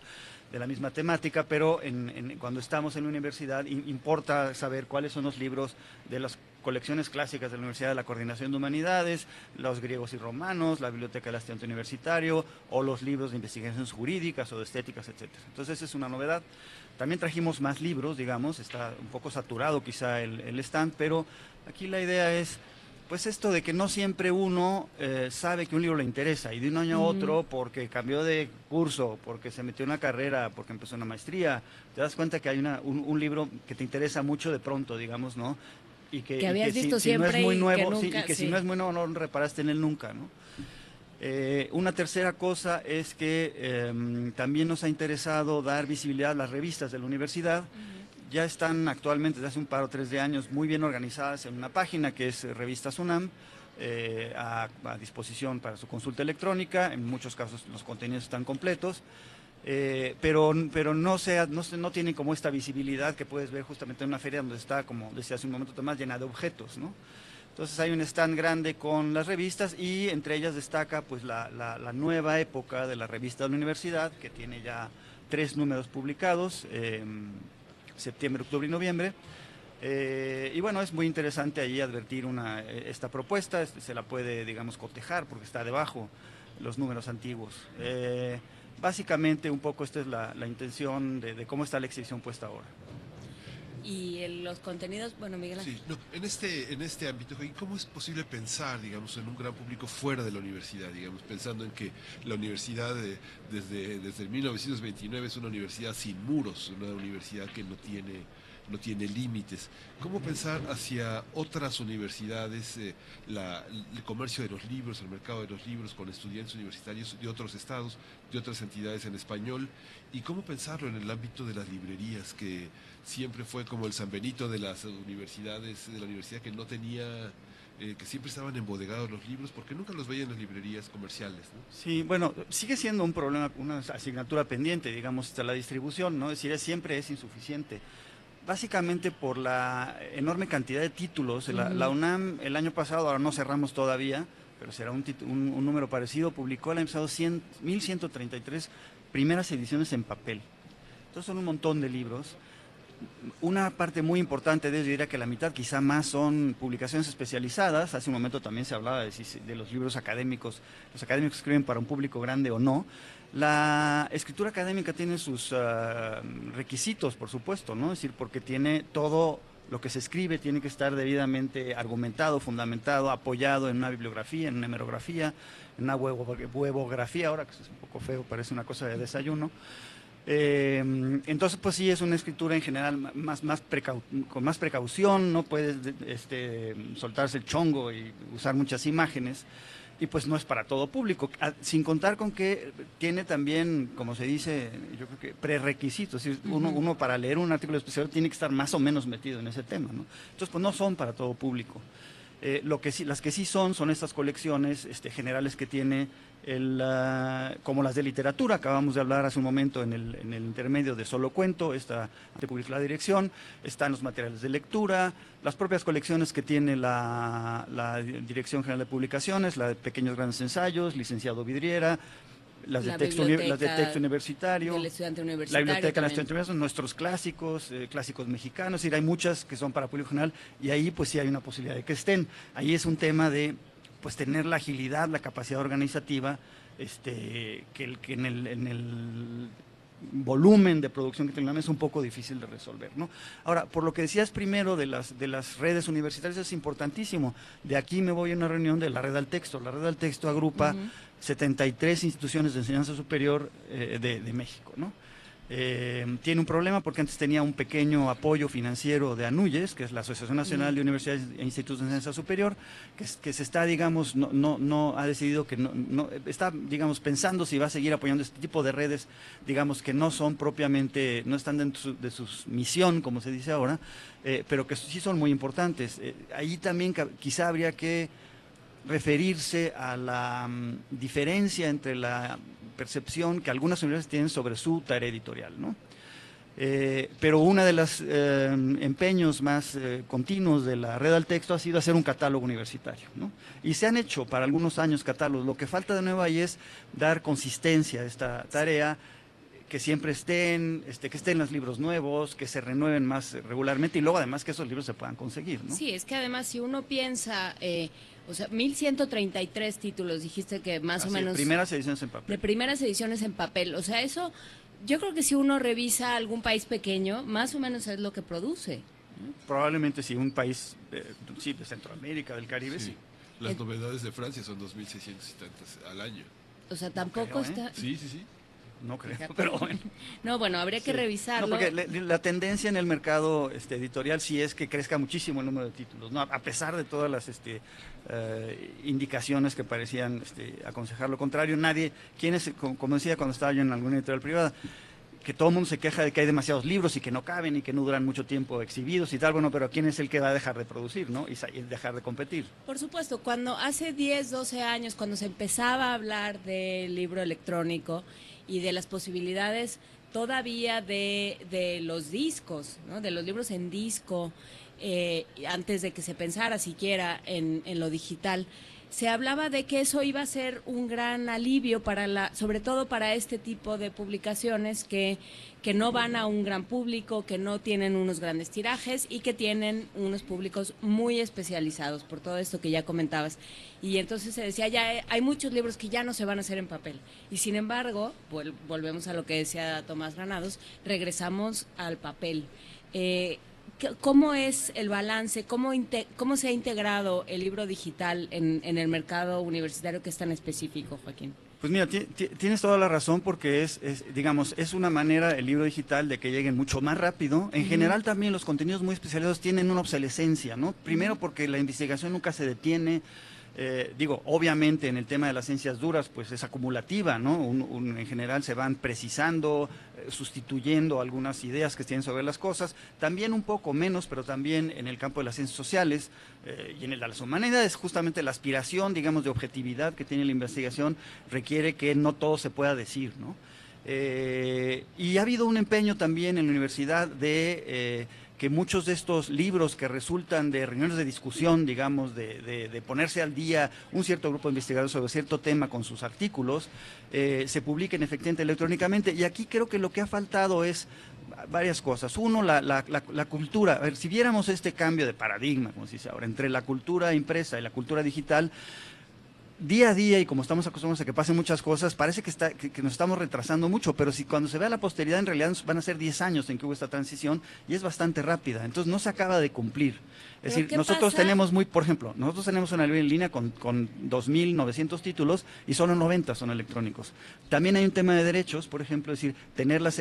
Speaker 20: de la misma temática, pero en, en, cuando estamos en la universidad importa saber cuáles son los libros de las colecciones clásicas de la Universidad de la Coordinación de Humanidades, los griegos y romanos, la Biblioteca del Estudiante Universitario o los libros de investigaciones jurídicas o de estéticas, etc. Entonces esa es una novedad. También trajimos más libros, digamos, está un poco saturado quizá el, el stand, pero aquí la idea es pues esto de que no siempre uno eh, sabe que un libro le interesa y de un año a otro porque cambió de curso, porque se metió en una carrera, porque empezó una maestría, te das cuenta que hay una, un, un, libro que te interesa mucho de pronto, digamos, ¿no?
Speaker 3: Y que, que habías y que visto si, siempre si no es muy nuevo,
Speaker 20: y que, nunca, sí, y que sí. si no es muy nuevo no reparaste en él nunca, ¿no? Eh, una tercera cosa es que eh, también nos ha interesado dar visibilidad a las revistas de la universidad. Uh -huh. Ya están actualmente, desde hace un par o tres de años, muy bien organizadas en una página que es Revistas UNAM, eh, a, a, disposición para su consulta electrónica. En muchos casos los contenidos están completos. Eh, pero, pero no, sea, no, no tienen como esta visibilidad que puedes ver justamente en una feria donde está, como decía hace un momento más, llena de objetos, ¿no? Entonces hay un stand grande con las revistas y entre ellas destaca pues la, la, la nueva época de la revista de la universidad, que tiene ya tres números publicados, eh, septiembre, octubre y noviembre. Eh, y bueno, es muy interesante ahí advertir una, esta propuesta, se la puede, digamos, cotejar porque está debajo los números antiguos. Eh, básicamente un poco esta es la, la intención de, de, cómo está la exhibición puesta ahora.
Speaker 3: Y en los contenidos, bueno, Miguel
Speaker 2: Ángel. Sí, no, en, este, en este ámbito, ¿cómo es posible pensar, digamos, en un gran público fuera de la universidad, digamos, pensando en que la universidad de, desde, desde 1929 es una universidad sin muros, una universidad que no tiene no tiene límites. ¿Cómo pensar hacia otras universidades, eh, la, el comercio de los libros, el mercado de los libros con estudiantes universitarios de otros estados, de otras entidades en español? ¿Y cómo pensarlo en el ámbito de las librerías, que siempre fue como el San Benito de las universidades, de la universidad que no tenía... Eh, que siempre estaban embodegados los libros, porque nunca los veían en las librerías comerciales. ¿no?
Speaker 20: Sí, bueno, sigue siendo un problema, una asignatura pendiente, digamos, hasta la distribución, ¿no? Es decir, siempre es insuficiente básicamente por la enorme cantidad de títulos. La, uh -huh. la, UNAM el año pasado, ahora no cerramos todavía, pero será un, un, un número parecido, publicó el año pasado 100, 1133 primeras ediciones en papel. Entonces son un montón de libros. Una parte muy importante de ello, diría que la mitad, quizá más, son publicaciones especializadas. Hace un momento también se hablaba de, de los libros académicos. Los académicos escriben para un público grande o no. La escritura académica tiene sus uh, requisitos, por supuesto, ¿no? Es decir, porque tiene todo lo que se escribe tiene que estar debidamente argumentado, fundamentado, apoyado en una bibliografía, en una hemerografía, en una huevografía, ahora que es un poco feo, parece una cosa de desayuno. Eh, entonces, pues sí, es una escritura en general más, con más precaución, no puedes este, soltarse el chongo y usar muchas imágenes. Y pues no es para todo público, sin contar con que tiene también, como se dice, yo creo que prerequisitos, uno, uno para leer un artículo especial tiene que estar más o menos metido en ese tema, ¿no? Entonces pues no son para todo público. Eh, lo que sí, las que sí son son estas colecciones este, generales que tiene el, como las de literatura, acabamos de hablar hace un momento en el, intermedio de Solo Cuento, esta de publica la dirección, están los materiales de lectura, las propias colecciones que tiene la Dirección General de Publicaciones, la de Pequeños Grandes Ensayos, Licenciado Vidriera, las, de texto, las de texto universitario, la biblioteca del estudiante universitario, nuestros clásicos, eh, clásicos mexicanos, es decir, hay muchas que son para público general y ahí pues sí hay una posibilidad de que estén. Ahí es un tema de pues tener la agilidad, la capacidad organizativa, este, que, que en, el, en el volumen de producción que tenemos es un poco difícil de resolver. ¿no? Ahora, por lo que decías primero de las, de las redes universitarias, es importantísimo. De aquí me voy a una reunión de la red al texto. La red al texto agrupa 73 instituciones de enseñanza superior eh, de, de, México. ¿no? Eh, tiene un problema porque antes tenía un pequeño apoyo financiero de ANUYES, que es la Asociación Nacional de Universidades e Institutos de Enseñanza Superior, que, que se está, digamos, no, no, no ha decidido que no, no, está, digamos, pensando si va a seguir apoyando este tipo de redes, digamos, que no son propiamente, no están dentro de su misión, como se dice ahora, eh, pero que sí son muy importantes. Eh, ahí también quizá habría que referirse a la um, diferencia entre la percepción que algunas universidades tienen sobre su tarea editorial. ¿no? Eh, pero uno de los eh, empeños más eh, continuos de la red al texto ha sido hacer un catálogo universitario. ¿no? Y se han hecho para algunos años catálogos. Lo que falta de nuevo ahí es dar consistencia a esta tarea, que siempre estén, este, que estén los libros nuevos, que se renueven más regularmente y luego además que esos libros se puedan conseguir. ¿no?
Speaker 3: Sí, es que además si uno piensa... O sea, 1133 títulos, dijiste que más o menos.
Speaker 20: De primeras ediciones en papel.
Speaker 3: De primeras ediciones en papel. O sea, eso, yo creo que si uno revisa algún país pequeño, más o menos es lo que produce.
Speaker 20: Probablemente sí, un país de, sí, de Centroamérica, del Caribe, sí.
Speaker 2: Las novedades de Francia son 2.600 y tantas al año.
Speaker 3: O sea, tampoco
Speaker 20: ¿eh?
Speaker 3: está.
Speaker 2: Sí, sí, sí.
Speaker 20: No creo, pero bueno.
Speaker 3: No, bueno, habría que revisarlo.
Speaker 20: No, porque la, tendencia en el mercado este, editorial sí es que crezca muchísimo el número de títulos, ¿no? A pesar de todas las este, eh, indicaciones que parecían este, aconsejar lo contrario, nadie, ¿quién es, como decía cuando estaba yo en alguna editorial privada, que todo el mundo se queja de que hay demasiados libros y que no caben y que no duran mucho tiempo exhibidos y tal, bueno, pero ¿quién es el que va a dejar de producir, no? Y, dejar de competir.
Speaker 3: Por supuesto, cuando hace 10, 12 años, cuando se empezaba a hablar del libro electrónico y de las posibilidades todavía de, de los discos, ¿no? De los libros en disco, eh, antes de que se pensara siquiera en, en, lo digital, se hablaba de que eso iba a ser un gran alivio para la, sobre todo para este tipo de publicaciones que, que no van a un gran público, que no tienen unos grandes tirajes y que tienen unos públicos muy especializados por todo esto que ya comentabas. Y entonces se decía, ya hay muchos libros que ya no se van a hacer en papel. Y sin embargo, volvemos a lo que decía Tomás Granados, regresamos al papel. Eh, ¿Cómo es el balance? ¿Cómo, ¿Cómo se ha integrado el libro digital en, en, el mercado universitario que es tan específico, Joaquín?
Speaker 20: Pues mira, tienes toda la razón porque es, es, digamos, es una manera el libro digital de que lleguen mucho más rápido. En general también los contenidos muy especializados tienen una obsolescencia, ¿no? Primero porque la investigación nunca se detiene. Eh, digo, obviamente en el tema de las ciencias duras, pues es acumulativa, ¿no? en general se van precisando, eh, sustituyendo algunas ideas que tienen sobre las cosas, también un poco menos, pero también en el campo de las ciencias sociales eh, y en el de las humanidades, justamente la aspiración, digamos, de objetividad que tiene la investigación requiere que no todo se pueda decir, ¿no? y ha habido un empeño también en la universidad de que muchos de estos libros que resultan de reuniones de discusión, digamos, de, ponerse al día un cierto grupo de investigadores sobre cierto tema con sus artículos, eh, se publiquen efectivamente electrónicamente. Y aquí creo que lo que ha faltado es varias cosas. Uno, la, la, cultura. A ver, si viéramos este cambio de paradigma, como se dice ahora, entre la cultura impresa y la cultura digital, día a día y como estamos acostumbrados a que pasen muchas cosas, parece que, está, que, nos estamos retrasando mucho, pero si cuando se vea la posteridad en realidad van a ser 10 años en que hubo esta transición y es bastante rápida, entonces no se acaba de cumplir. Es decir, nosotros tenemos muy, por ejemplo, nosotros tenemos una librería en línea con, con 2.900 títulos y solo 90 son electrónicos. También hay un tema de derechos, por ejemplo, es decir, tener la,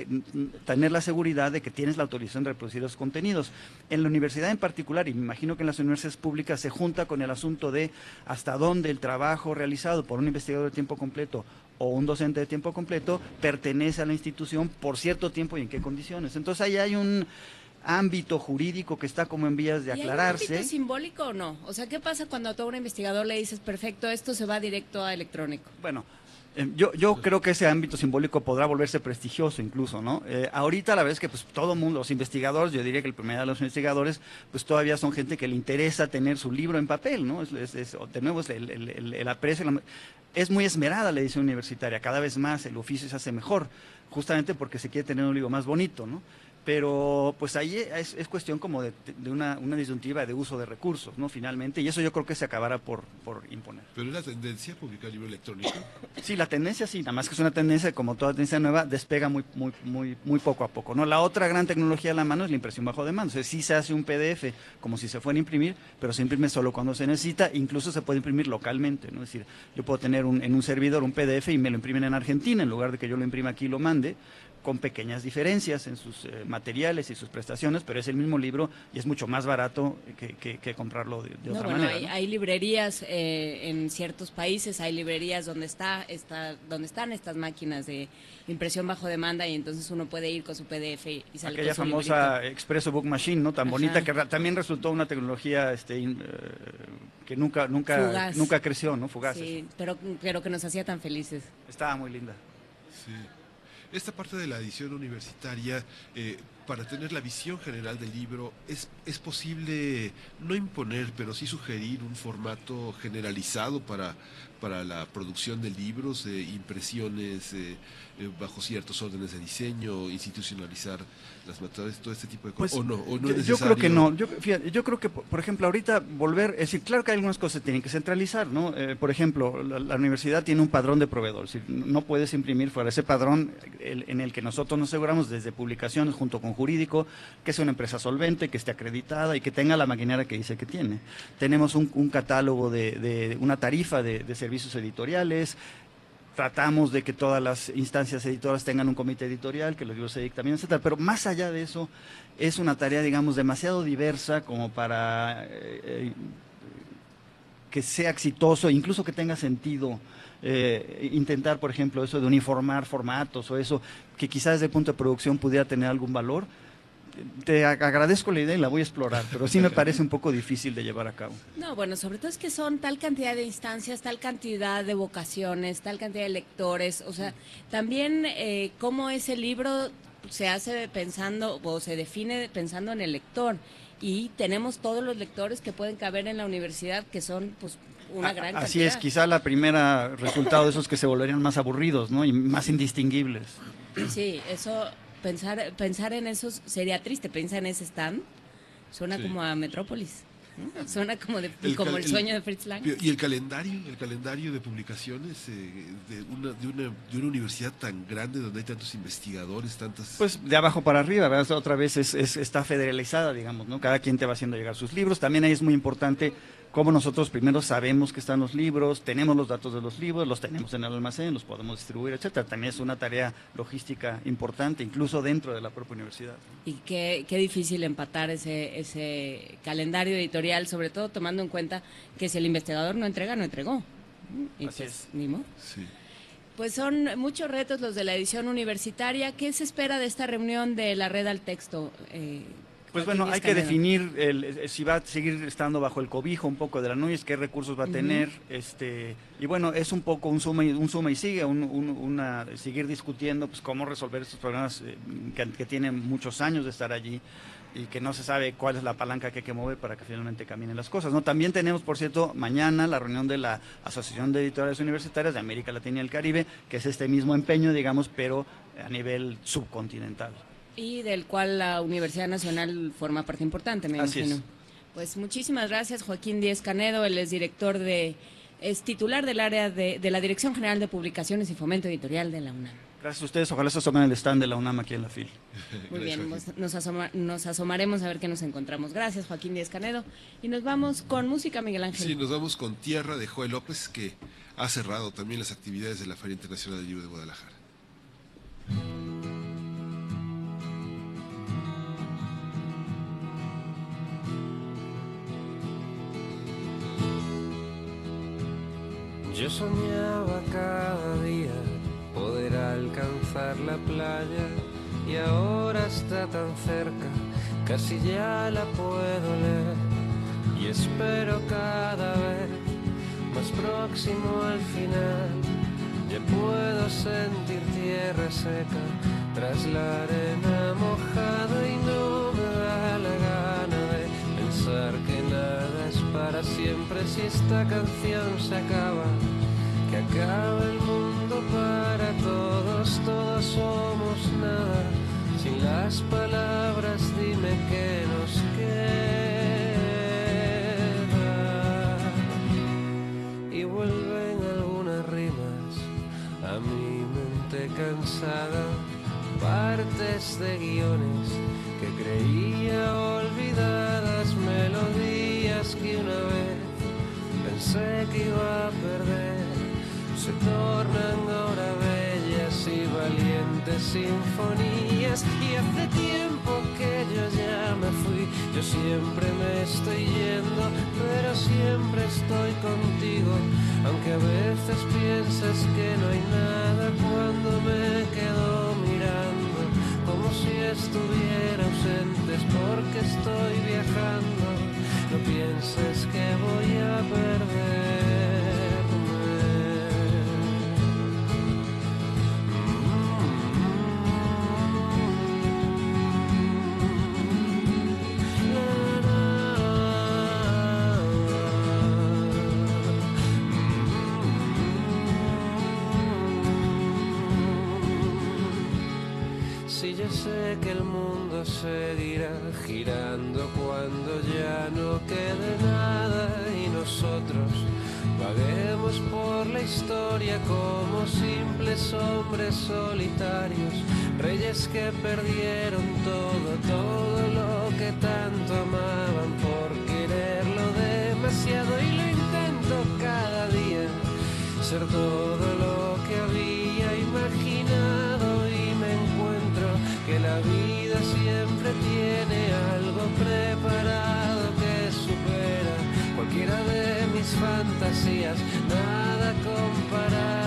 Speaker 20: tener la seguridad de que tienes la autorización de reproducir los contenidos. En la universidad en particular, y me imagino que en las universidades públicas se junta con el asunto de hasta dónde el trabajo trabajo realizado por un investigador de tiempo completo o un docente de tiempo completo pertenece a la institución por cierto tiempo y en qué condiciones. Entonces ahí hay un ámbito jurídico que está como en vías de aclararse. ¿Y
Speaker 3: hay un ámbito simbólico o no? O sea, ¿qué pasa cuando a todo un investigador le dices, perfecto, esto se va directo a electrónico?
Speaker 20: Bueno, yo, yo creo que ese ámbito simbólico podrá volverse prestigioso incluso, ¿no? Eh, ahorita la vez que pues todo mundo, los investigadores, yo diría que el primer de los investigadores, pues todavía son gente que le interesa tener su libro en papel, ¿no? Es, de nuevo, es el, el, aprecio, es muy esmerada la edición universitaria, cada vez más el oficio se hace mejor, justamente porque se quiere tener un libro más bonito, ¿no? Pero pues ahí es, cuestión como de, una, disyuntiva de uso de recursos, ¿no? Finalmente, y eso yo creo que se acabará por, por imponer.
Speaker 2: ¿Pero es la tendencia publicar libro electrónico?
Speaker 20: Sí, la tendencia sí, nada más que es una tendencia, como toda tendencia nueva, despega muy, muy, muy, muy poco a poco, ¿no? La otra gran tecnología a la mano es la impresión bajo demanda, o sea, sí se hace un PDF como si se fuera a imprimir, pero se imprime solo cuando se necesita, incluso se puede imprimir localmente, ¿no? Es decir, yo puedo tener un, en un servidor un PDF y me lo imprimen en Argentina, en lugar de que yo lo imprima aquí y lo mande, con pequeñas diferencias en sus eh, materiales y sus prestaciones, pero es el mismo libro y es mucho más barato que, comprarlo de, otra manera.
Speaker 3: Hay, hay librerías eh, en ciertos países, hay librerías donde está, está, donde están estas máquinas de impresión bajo demanda y entonces uno puede ir con su PDF y salir
Speaker 20: Aquella famosa Expresso Book Machine, ¿no? Tan bonita que también resultó una tecnología este, eh, que nunca nunca nunca creció, ¿no? Fugaz.
Speaker 3: Sí, pero, pero que nos hacía tan felices.
Speaker 20: Estaba muy linda.
Speaker 2: Sí. Esta parte de la edición universitaria, eh, para tener la visión general del libro, es, es posible no imponer, pero sí sugerir un formato generalizado para, para la producción de libros, de impresiones eh, eh, bajo ciertos órdenes de diseño, institucionalizar las materias, todo este tipo de cosas.
Speaker 20: Pues, ¿O no? yo, creo que no. Yo, yo, creo que, por ejemplo, ahorita volver, es decir, claro que hay algunas cosas que tienen que centralizar, ¿no? Eh, por ejemplo, la, universidad tiene un padrón de proveedores, no puedes imprimir fuera ese padrón en el que nosotros nos aseguramos desde publicaciones junto con jurídico, que sea una empresa solvente, que esté acreditada y que tenga la maquinaria que dice que tiene. Tenemos un, catálogo de, una tarifa de, de servicios editoriales, tratamos de que todas las instancias editoras tengan un comité editorial, que los libros se dictaminen, etcétera. Pero más allá de eso, es una tarea, digamos, demasiado diversa como para eh, eh, que sea exitoso, incluso que tenga sentido eh, intentar, por ejemplo, eso de uniformar formatos o eso, que quizás desde el punto de producción pudiera tener algún valor te agradezco la idea y la voy a explorar, pero sí me parece un poco difícil de llevar a cabo.
Speaker 3: No, bueno, sobre todo es que son tal cantidad de instancias, tal cantidad de vocaciones, tal cantidad de lectores, o sea, también eh, cómo ese libro se hace pensando o se define pensando en el lector y tenemos todos los lectores que pueden caber en la universidad que son pues una gran cantidad.
Speaker 20: Así es, quizá la primera resultado de esos que se volverían más aburridos, ¿no? Y más indistinguibles.
Speaker 3: Sí, eso pensar, pensar en eso sería triste. Piensa en ese stand, suena como a Metrópolis. Suena como, de, el, como el sueño de Fritz Lang.
Speaker 2: Y el calendario, el calendario de publicaciones eh, de, una, de, una, de, una, universidad tan grande donde hay tantos investigadores, tantas...
Speaker 20: Pues de abajo para arriba, ¿verdad? otra vez es, es, está federalizada, digamos, ¿no? Cada quien te va haciendo llegar sus libros. También ahí es muy importante cómo nosotros primero sabemos que están los libros, tenemos los datos de los libros, los tenemos en el almacén, los podemos distribuir, etcétera. También es una tarea logística importante, incluso dentro de la propia universidad.
Speaker 3: Y qué, qué difícil empatar ese, ese calendario editorial, sobre todo tomando en cuenta que si el investigador no entrega, no entregó.
Speaker 20: Y Así pues, es.
Speaker 3: Ni Sí. Pues son muchos retos los de la edición universitaria. ¿Qué se espera de esta reunión de la red al texto? Eh,
Speaker 20: pues bueno, hay que definir el, si va a seguir estando bajo el cobijo un poco de la NUIS, qué recursos va a tener, este y bueno, es un poco un suma y, un suma y sigue, un, una, seguir discutiendo pues cómo resolver estos problemas eh, que, tienen muchos años de estar allí y que no se sabe cuál es la palanca que hay que mover para que finalmente caminen las cosas. ¿no? También tenemos, por cierto, mañana la reunión de la Asociación de Editores Universitarias de América Latina y el Caribe, que es este mismo empeño, digamos, pero a nivel subcontinental.
Speaker 3: Y del cual la Universidad Nacional forma parte importante, me imagino. Pues muchísimas gracias, Joaquín Díez Canedo, él es director de, es titular del área de, de la Dirección General de Publicaciones y Fomento Editorial de la UNAM.
Speaker 20: Gracias a ustedes, ojalá se asomen el stand de la UNAM aquí en la FIL.
Speaker 3: Muy bien, nos, nos, asomaremos a ver qué nos encontramos. Gracias, Joaquín Díez Canedo. Y nos vamos con música, Miguel Ángel.
Speaker 2: Sí, nos vamos con Tierra de Joel López, que ha cerrado también las actividades de la Feria Internacional del Libro de Guadalajara.
Speaker 21: Yo soñaba cada día poder alcanzar la playa y ahora está tan cerca, casi ya la puedo leer y espero cada vez más próximo al final. Ya puedo sentir tierra seca tras la arena mojada y no que nada es para siempre si esta canción se acaba. Que acaba el mundo para todos, todos somos nada. Sin las palabras dime que nos queda. Y vuelven algunas rimas a mi mente cansada, partes de guiones que creía olvidadas, que una vez. Pensé que iba a perder, se tornan ahora bellas y valientes sinfonías. Y hace tiempo que yo ya me fui, yo siempre me estoy yendo, pero siempre estoy contigo, aunque a veces piensas que no hay nada cuando me quedo mirando, como si estuviera ausente, es porque estoy viajando, no pienses que voy a perderme. Seguirá girando cuando ya no quede nada y nosotros vaguemos por la historia como simples hombres solitarios, reyes que perdieron todo, todo lo que tanto amaban por quererlo demasiado y lo intento cada día ser todo nada comparado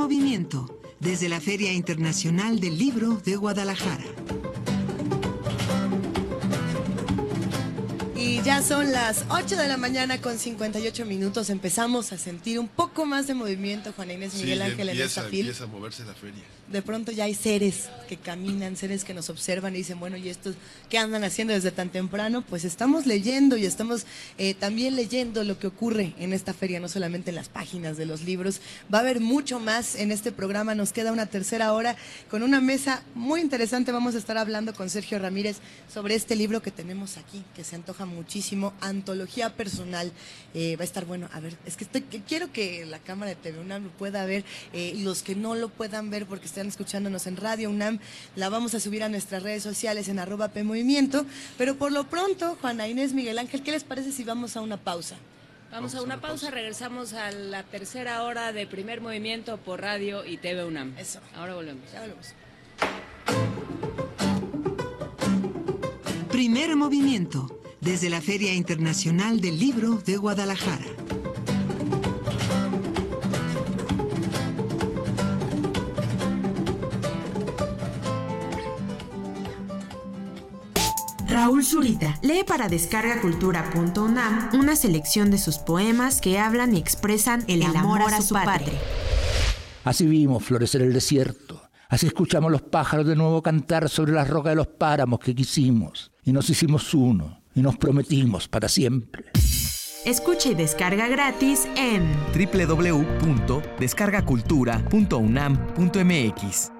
Speaker 4: movimiento, desde la Feria Internacional del Libro de Guadalajara.
Speaker 1: Ya son las 8 de la mañana con 58 minutos. Empezamos a sentir un poco más de movimiento, Juana Inés Miguel Ángel, en
Speaker 2: empieza,
Speaker 1: esta fil.
Speaker 2: empieza a moverse la feria.
Speaker 1: De pronto ya hay seres que caminan, seres que nos observan y dicen, bueno, ¿y estos qué andan haciendo desde tan temprano? Pues estamos leyendo y estamos eh, también leyendo lo que ocurre en esta feria, no solamente en las páginas de los libros. Va a haber mucho más en este programa. Nos queda una tercera hora con una mesa muy interesante. Vamos a estar hablando con Sergio Ramírez sobre este libro que tenemos aquí, que se antoja muchísimo, Antología Personal. Eh, va a estar bueno. A ver, es que estoy, que quiero que la cámara de TV UNAM lo pueda ver eh, y los que no lo puedan ver porque están escuchándonos en Radio UNAM, la vamos a subir a nuestras redes sociales en arroba PMovimiento. Pero por lo pronto, Juana Inés Miguel Ángel, ¿qué les parece si vamos a una pausa?
Speaker 3: Vamos a una pausa, regresamos a la tercera hora de primer movimiento por radio y TV UNAM.
Speaker 1: Eso.
Speaker 3: Ahora volvemos.
Speaker 1: Ya volvemos.
Speaker 4: Primer movimiento, desde la Feria Internacional del Libro de Guadalajara.
Speaker 13: Raúl Zurita lee para descargacultura.unam una selección de sus poemas que hablan y expresan el, amor, a su, padre.
Speaker 14: Así vimos florecer el desierto. Así escuchamos los pájaros de nuevo cantar sobre las rocas de los páramos que quisimos. Y nos hicimos uno. Y nos prometimos para siempre.
Speaker 13: Escucha y descarga gratis en
Speaker 22: www.descargacultura.unam.mx.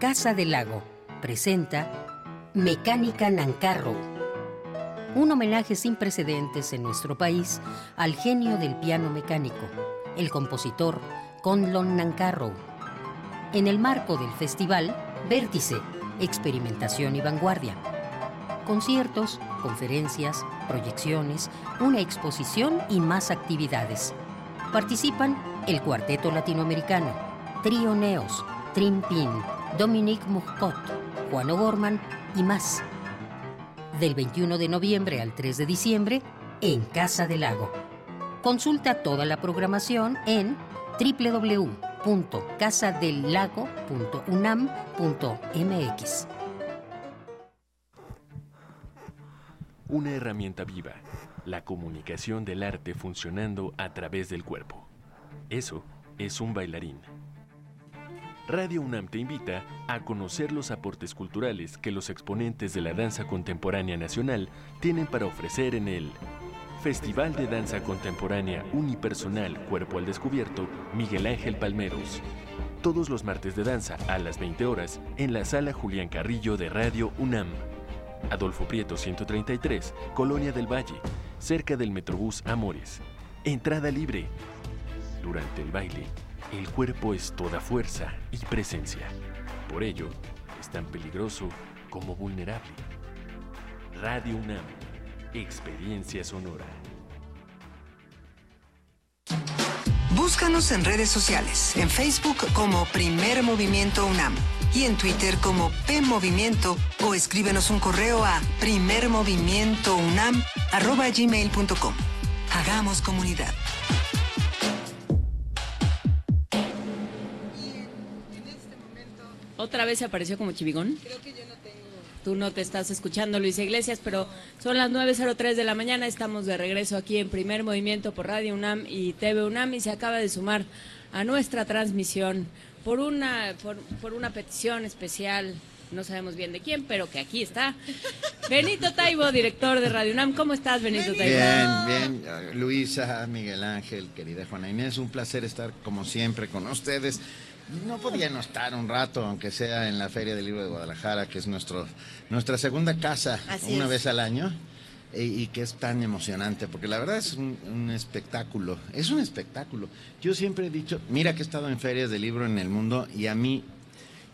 Speaker 12: Casa del Lago presenta Mecánica Nancarro. Un homenaje sin precedentes en nuestro país al genio del piano mecánico, el compositor Conlon Nancarrow. En el marco del festival Vértice, Experimentación y Vanguardia. Conciertos, conferencias, proyecciones, una exposición y más actividades. Participan el Cuarteto Latinoamericano, Trío Neos, Trimpin, Dominique Muscot, Juan O'Gorman y más. Del 21 de noviembre al 3 de diciembre en Casa del Lago. Consulta toda la programación en www.casadelago.unam.mx.
Speaker 23: Una herramienta viva, la comunicación del arte funcionando a través del cuerpo. Eso es un bailarín. Radio UNAM te invita a conocer los aportes culturales que los exponentes de la danza contemporánea nacional tienen para ofrecer en el Festival de Danza Contemporánea Unipersonal Cuerpo al Descubierto Miguel Ángel Palmeros. Todos los martes de danza a las 20 horas en la sala Julián Carrillo de Radio UNAM. Adolfo Prieto 133, Colonia del Valle, cerca del Metrobús Amores. Entrada libre. Durante el baile, el cuerpo es toda fuerza y presencia. Por ello, es tan peligroso como vulnerable. Radio UNAM, experiencia sonora.
Speaker 4: Búscanos en redes sociales, en Facebook como Primer Movimiento UNAM y en Twitter como P Movimiento o escríbenos un correo a primermovimientounam@gmail.com. Hagamos comunidad.
Speaker 3: ¿Otra vez se apareció como chivigón?
Speaker 1: Creo que yo no tengo.
Speaker 3: Tú no te estás escuchando, Luis Iglesias, pero son las 9.03 de la mañana. Estamos de regreso aquí en Primer Movimiento por Radio UNAM y TV UNAM y se acaba de sumar a nuestra transmisión por una, por, por una petición especial. No sabemos bien de quién, pero que aquí está. Benito Taibo, director de Radio UNAM. ¿Cómo estás, Benito Taibo?
Speaker 24: Bien, bien. Luisa, Miguel Ángel, querida Juana Inés, un placer estar como siempre con ustedes. No podía no estar un rato, aunque sea en la Feria del Libro de Guadalajara, que es nuestro, nuestra segunda casa
Speaker 1: Así
Speaker 24: una
Speaker 1: es.
Speaker 24: vez al año. Y, y que es tan emocionante, porque la verdad es un, un espectáculo, es un espectáculo. Yo siempre he dicho, mira que he estado en ferias de libro en el mundo y a mí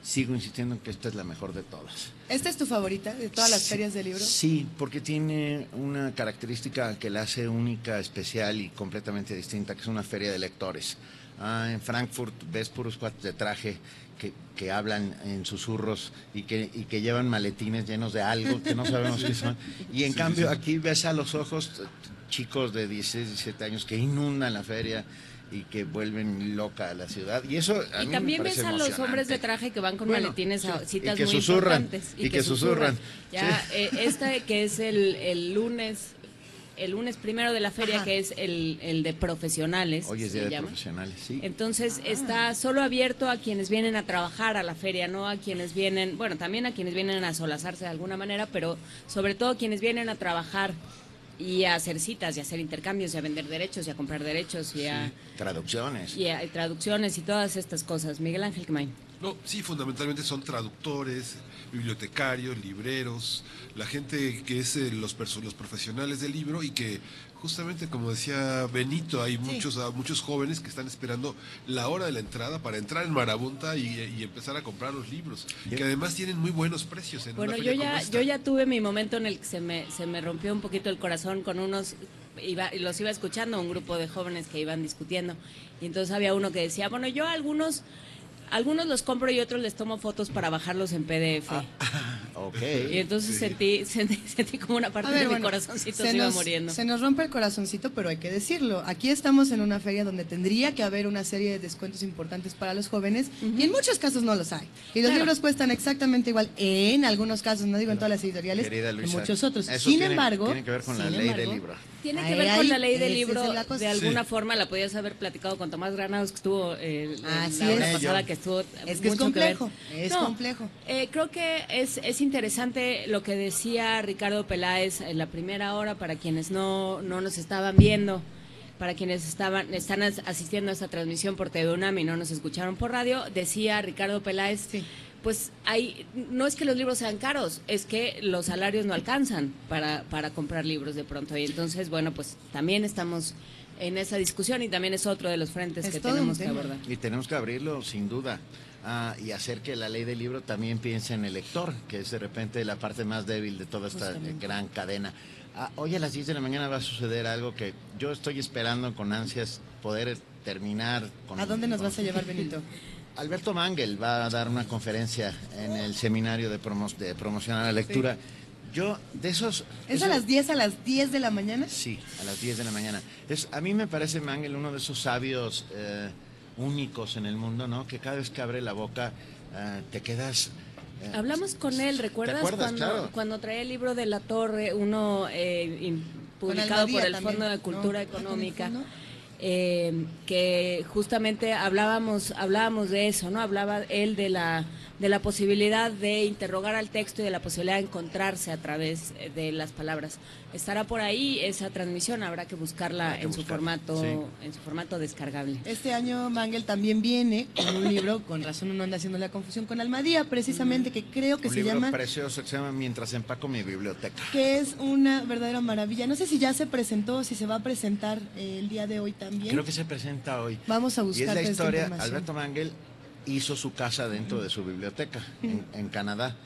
Speaker 24: sigo insistiendo en que esta es la mejor de todas.
Speaker 1: ¿Esta es tu favorita de todas las ferias de libros?
Speaker 24: Sí, porque tiene una característica que la hace única, especial y completamente distinta, que es una feria de lectores. Ah, en Frankfurt ves puros cuates de traje que, que hablan en susurros y que, y que llevan maletines llenos de algo que no sabemos qué son. Y en
Speaker 2: Sí,
Speaker 24: cambio
Speaker 2: sí.
Speaker 24: aquí ves a los ojos chicos de 16, 17 años que inundan la feria y que vuelven loca a la ciudad. Y eso a
Speaker 3: y
Speaker 24: mí
Speaker 3: también
Speaker 24: me
Speaker 3: ves a los hombres de traje que van con
Speaker 24: Bueno,
Speaker 3: maletines a
Speaker 24: sí,
Speaker 3: citas
Speaker 24: y que
Speaker 3: muy
Speaker 24: susurran,
Speaker 3: importantes.
Speaker 24: y que susurran.
Speaker 3: Ya,
Speaker 24: Sí.
Speaker 3: eh, esta que es el, el lunes, el lunes primero de la feria, que es el, el de profesionales.
Speaker 24: Hoy es día de
Speaker 3: llama.
Speaker 24: profesionales, sí.
Speaker 3: Entonces está solo abierto a quienes vienen a trabajar a la feria, no a quienes vienen, bueno, también a quienes vienen a solazarse de alguna manera, pero sobre todo quienes vienen a trabajar y a hacer citas y a hacer intercambios y a vender derechos y a comprar derechos y a,
Speaker 24: Traducciones.
Speaker 3: y a- y traducciones y todas estas cosas. Miguel Ángel Kemain.
Speaker 2: No, sí, fundamentalmente son traductores, bibliotecarios, libreros, la gente que es eh, los, los profesionales del libro y que justamente como decía Benito, hay muchos, ah, muchos jóvenes que están esperando la hora de la entrada para entrar en Marabunta y, y empezar a comprar los libros, que además tienen muy buenos precios en
Speaker 3: Bueno,
Speaker 2: una
Speaker 3: yo ya, yo ya tuve mi momento en el que se me, se me rompió un poquito el corazón con unos, iba, y los iba escuchando, un grupo de jóvenes que iban discutiendo. Y entonces había uno que decía, bueno, yo a algunos, algunos los compro y otros les tomo fotos para bajarlos en PDF.
Speaker 24: Ok.
Speaker 3: y entonces sentí, sentí, sentí como una parte
Speaker 1: ver,
Speaker 3: de
Speaker 1: bueno,
Speaker 3: mi corazoncito se,
Speaker 1: se
Speaker 3: iba muriendo.
Speaker 1: Se nos rompe el corazoncito, pero hay que decirlo. Aquí estamos en una feria donde tendría que haber una serie de descuentos importantes para los jóvenes y en muchos casos no los hay. Y los
Speaker 24: Claro.
Speaker 1: libros cuestan exactamente igual en algunos casos, no digo en todas las editoriales,
Speaker 24: Querida
Speaker 1: en
Speaker 24: Luisa,
Speaker 1: muchos otros.
Speaker 24: eso
Speaker 1: Sin
Speaker 24: tiene-
Speaker 1: embargo,
Speaker 24: tiene que ver con la
Speaker 1: sin
Speaker 24: ley del
Speaker 1: embargo,
Speaker 24: libro.
Speaker 3: Tiene que
Speaker 1: Ahí,
Speaker 3: ver con la ley del libro, de alguna
Speaker 1: Sí.
Speaker 3: forma la podías haber platicado con Tomás Granados, que estuvo eh,
Speaker 1: Así
Speaker 3: la hora
Speaker 1: es.
Speaker 3: pasada, que estuvo
Speaker 1: Es que es
Speaker 3: mucho ver.
Speaker 1: complejo, es
Speaker 3: No,
Speaker 1: complejo.
Speaker 3: eh, creo que es, es interesante lo que decía Ricardo Peláez en la primera hora para quienes no, no nos estaban viendo, para quienes estaban están as- asistiendo a esta transmisión por TV UNAM y no nos escucharon por radio, decía Ricardo Peláez, pues hay, no es que los libros sean caros, es que los salarios no alcanzan para, para comprar libros de pronto. Y entonces, bueno, pues también estamos en esa discusión y también es otro de los frentes
Speaker 1: Es
Speaker 3: que tenemos que abordar.
Speaker 24: Y tenemos que abrirlo, sin duda, ah, y hacer que la ley del libro también piense en el lector, que es de repente la parte más débil de toda esta eh,
Speaker 1: Justamente.
Speaker 24: gran cadena. Ah, hoy a las 10 de la mañana va a suceder algo que yo estoy esperando con ansias poder terminar. Con,
Speaker 1: ¿A dónde nos
Speaker 24: con-
Speaker 1: vas a llevar, Benito?
Speaker 24: Alberto Mangel va a dar una conferencia en el seminario de, promo de promoción a la lectura. Yo, de esos...
Speaker 1: ¿Es a las 10 a las 10 de la mañana?
Speaker 24: Sí, a las 10 de la mañana. Es, a mí me parece Mangel uno de esos sabios eh, únicos en el mundo, ¿no? Que cada vez que abre la boca eh, te quedas... eh,
Speaker 3: Hablamos con él, ¿recuerdas
Speaker 24: acuerdas?
Speaker 3: cuando,
Speaker 24: Claro.
Speaker 3: cuando traía el libro de La Torre, uno eh, publicado por el
Speaker 1: también,
Speaker 3: Fondo de. Cultura
Speaker 1: Ah, ¿con el
Speaker 3: Económica? Eh, que justamente hablábamos hablábamos de eso no hablaba él de la de la posibilidad de interrogar al texto y de la posibilidad de encontrarse a través eh, de las palabras estará por ahí esa transmisión habrá que buscarla
Speaker 24: Habrá que
Speaker 3: en su formato
Speaker 24: sí.
Speaker 3: en su formato descargable
Speaker 1: Este año Mangel también viene con un libro, con razón uno anda haciendo la confusión con Almadía, precisamente, que creo que
Speaker 24: un
Speaker 1: se
Speaker 24: libro
Speaker 1: llama,
Speaker 24: precioso que se llama Mientras empaco mi biblioteca.
Speaker 1: que es una verdadera maravilla. No sé si ya se presentó, si se va a presentar eh, el día de hoy también.
Speaker 24: Creo que se presenta hoy.
Speaker 1: Vamos a
Speaker 24: Y es
Speaker 1: buscar
Speaker 24: la historia. Alberto Mangel hizo su casa dentro de su biblioteca en, en Canadá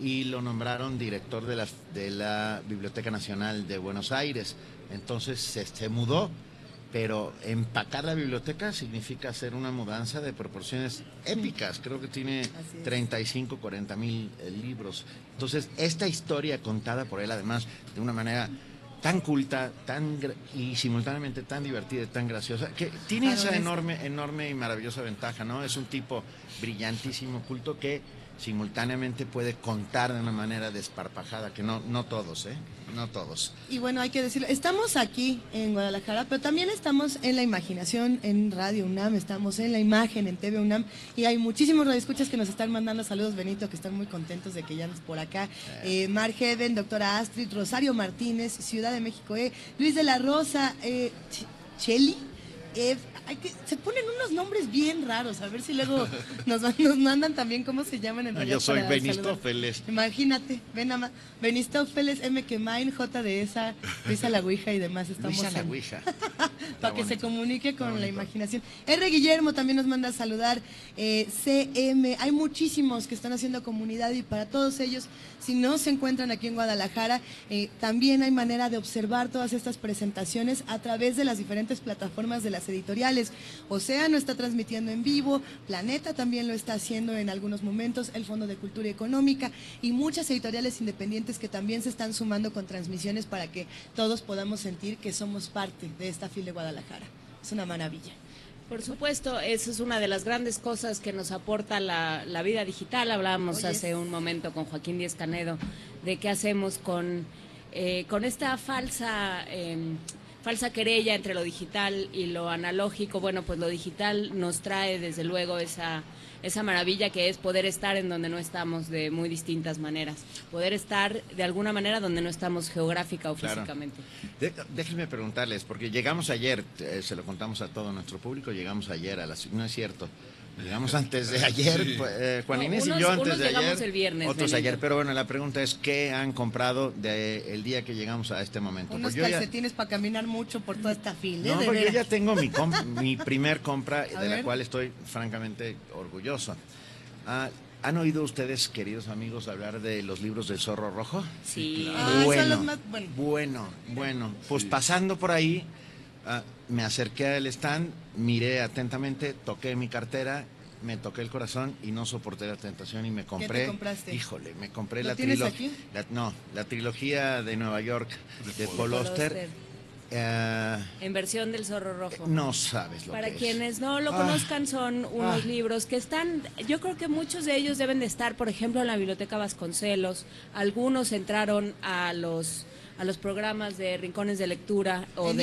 Speaker 24: y lo nombraron director de la, de la Biblioteca Nacional de Buenos Aires. Entonces se, se mudó, pero empacar la biblioteca significa hacer una mudanza de proporciones épicas. Creo que tiene 35, 40 mil eh, libros. Entonces, esta historia contada por él, además, de una manera tan culta, tan y simultáneamente tan divertida y tan graciosa, que tiene esa enorme, enorme y maravillosa ventaja, ¿no? Es un tipo brillantísimo, culto, que simultáneamente puede contar de una manera desparpajada, que no, no todos, ¿eh? No todos.
Speaker 1: Y bueno, hay que decirlo, estamos aquí en Guadalajara, pero también estamos en la imaginación en Radio UNAM, estamos en la imagen en TV UNAM y hay muchísimos radioescuchas que nos están mandando saludos, Benito, que están muy contentos de que ya andes por acá. Eh, Mar Heaven, doctora Astrid, Rosario Martínez, Ciudad de México, eh, Luis de la Rosa, eh, Ch- Cheli. Hay que, se ponen unos nombres bien raros, a ver si luego nos, nos mandan también cómo se llaman en realidad.
Speaker 24: Yo soy. Benistófeles.
Speaker 1: Imagínate, ven nada más. Benistófeles, M. Kemain, J. de esa, Luisa la Ouija y demás estamos
Speaker 24: Luisa la Ouija.
Speaker 1: para que se comunique con la imaginación. R. Guillermo también nos manda a saludar. eh, CM, hay muchísimos que están haciendo comunidad y para todos ellos, si no se encuentran aquí en Guadalajara, eh, también hay manera de observar todas estas presentaciones a través de las diferentes plataformas de las editoriales. Océano está transmitiendo en vivo, Planeta también lo está haciendo en algunos momentos, el Fondo de Cultura Económica y muchas editoriales independientes que también se están sumando con transmisiones para que todos podamos sentir que somos parte de esta FIL de Guadalajara. Es una maravilla.
Speaker 3: Por supuesto, esa es una de las grandes cosas que nos aporta la, la vida digital. Hablábamos hace un momento con Joaquín Díez Canedo de qué hacemos con, eh, con esta falsa... em, falsa querella entre lo digital y lo analógico. Bueno, pues lo digital nos trae desde luego esa, esa maravilla que es poder estar en donde no estamos de muy distintas maneras. Poder estar de alguna manera donde no estamos geográfica o
Speaker 24: Claro.
Speaker 3: físicamente.
Speaker 24: De- déjenme preguntarles, porque llegamos ayer, eh, se lo contamos a todo nuestro público, llegamos ayer a las... No es cierto. Llegamos antes de ayer,
Speaker 3: Sí.
Speaker 24: pues, eh, Juan
Speaker 3: No,
Speaker 24: Inés
Speaker 3: unos-
Speaker 24: y yo antes
Speaker 3: unos
Speaker 24: de
Speaker 3: llegamos
Speaker 24: ayer.
Speaker 3: el viernes,
Speaker 24: otros
Speaker 3: Benito.
Speaker 24: ayer, pero bueno, la pregunta es ¿qué han comprado de el día que llegamos a este momento?
Speaker 1: Unos
Speaker 24: Pues yo ya-
Speaker 1: calcetines para caminar mucho por toda esta fila.
Speaker 24: no, porque yo ya tengo mi, com- mi primer compra,
Speaker 1: A
Speaker 24: de la
Speaker 1: ver.
Speaker 24: cual estoy francamente orgulloso. Ah, ¿Han oído ustedes, queridos amigos, hablar de los libros del zorro rojo?
Speaker 3: Sí.
Speaker 1: Ah, son
Speaker 24: Bueno,
Speaker 1: los más- bueno.
Speaker 24: bueno, bueno. Pues pasando por ahí, ah, me acerqué al stand, miré atentamente, toqué mi cartera, me toqué el corazón y no soporté la tentación y me compré.
Speaker 1: compraste?
Speaker 24: Híjole, me compré
Speaker 1: ¿Lo
Speaker 24: la
Speaker 1: tienes
Speaker 24: trilogía.
Speaker 1: aquí?
Speaker 24: No, la trilogía de Nueva York de,
Speaker 3: Paul Auster.
Speaker 24: Eh,
Speaker 3: En versión del zorro rojo.
Speaker 24: no sabes lo
Speaker 3: Para
Speaker 24: que es.
Speaker 3: quienes no lo
Speaker 24: Ah.
Speaker 3: conozcan, son unos
Speaker 24: Ah.
Speaker 3: libros que están, yo creo que muchos de ellos deben de estar, por ejemplo, en la Biblioteca Vasconcelos. Algunos entraron a los a los programas de rincones de lectura o
Speaker 1: IBI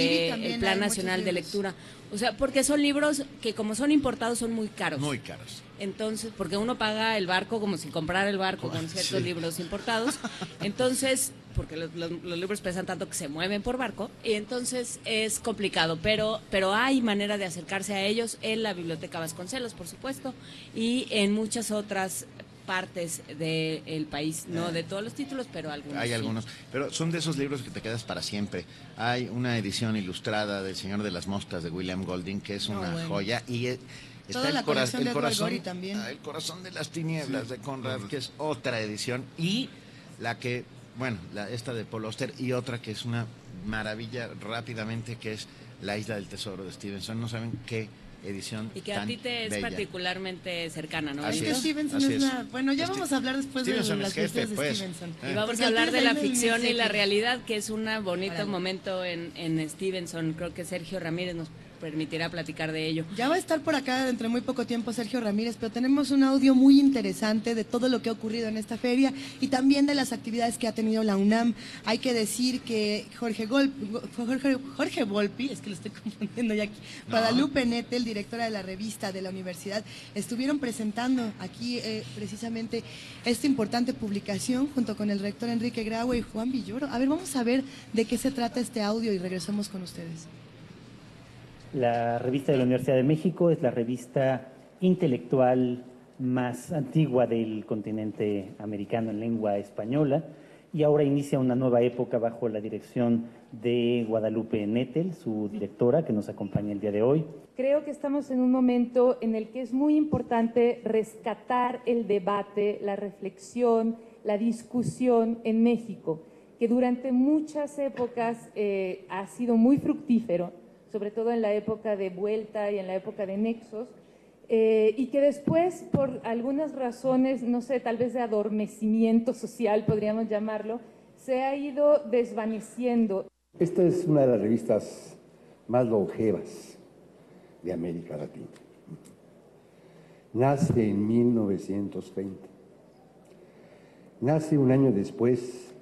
Speaker 3: de Plan Nacional de. Lectura. O sea, porque son libros que como son importados son muy caros.
Speaker 24: Muy caros.
Speaker 3: Entonces, porque uno paga el barco como si comprara el barco con ciertos
Speaker 24: Sí.
Speaker 3: libros importados. Entonces, porque los, los- los libros pesan tanto que se mueven por barco, y entonces es complicado, pero, pero hay manera de acercarse a ellos en la Biblioteca Vasconcelos, por supuesto, y en muchas otras partes del país, no de todos los títulos, pero algunos.
Speaker 24: Hay
Speaker 3: sí.
Speaker 24: algunos, pero son de esos libros que te quedas para siempre. Hay una edición ilustrada del Señor de las Moscas de William Golding que es
Speaker 1: No,
Speaker 24: una
Speaker 1: bueno.
Speaker 24: joya y eh, está
Speaker 1: Toda
Speaker 24: el,
Speaker 1: la
Speaker 24: cora-
Speaker 1: colección
Speaker 24: el
Speaker 1: de Edward
Speaker 24: corazón,
Speaker 1: también.
Speaker 24: ah, el corazón de las tinieblas de Conrad, que es otra edición y la que, bueno, la, esta de Paul Auster y otra que es una maravilla rápidamente que es La Isla del Tesoro de Stevenson. No saben qué edición
Speaker 3: Y que a ti te es
Speaker 24: bella.
Speaker 3: particularmente cercana, ¿no?
Speaker 24: Así Es
Speaker 1: Stevenson
Speaker 24: así
Speaker 1: es una... Bueno, ya vamos a hablar después de las
Speaker 24: jefe,
Speaker 1: de
Speaker 24: pues.
Speaker 1: Stevenson.
Speaker 3: Y vamos
Speaker 1: Porque
Speaker 3: a hablar de la ficción y la realidad, que es un bonito momento en, en Stevenson. Creo que Sergio Ramírez nos permitirá platicar de ello.
Speaker 1: Ya va a estar por acá dentro de muy poco tiempo Sergio Ramírez, pero tenemos un audio muy interesante de todo lo que ha ocurrido en esta feria y también de las actividades que ha tenido la UNAM. Hay que decir que Jorge, Gol, Jorge, Jorge Volpi, es que lo estoy confundiendo ya aquí, Guadalupe Nettel, directora de la revista de la universidad, estuvieron presentando aquí eh, precisamente esta importante publicación junto con el rector Enrique Graue y Juan Villoro. A ver, vamos a ver de qué se trata este audio y regresamos con ustedes.
Speaker 22: La revista de la Universidad de México es la revista intelectual más antigua del continente americano en lengua española y ahora inicia una nueva época bajo la dirección de Guadalupe Nettel, su directora, que nos acompaña el día de hoy.
Speaker 25: Creo que estamos en un momento en el que es muy importante rescatar el debate, la reflexión, la discusión en México, que durante muchas épocas eh, ha sido muy fructífero, sobre todo en la época de vuelta y en la época de nexos, eh, y que después, por algunas razones, no sé, tal vez de adormecimiento social, podríamos llamarlo, se ha ido desvaneciendo.
Speaker 26: Esta es una de las revistas más longevas de América Latina. Nace en 1920. Nace un año después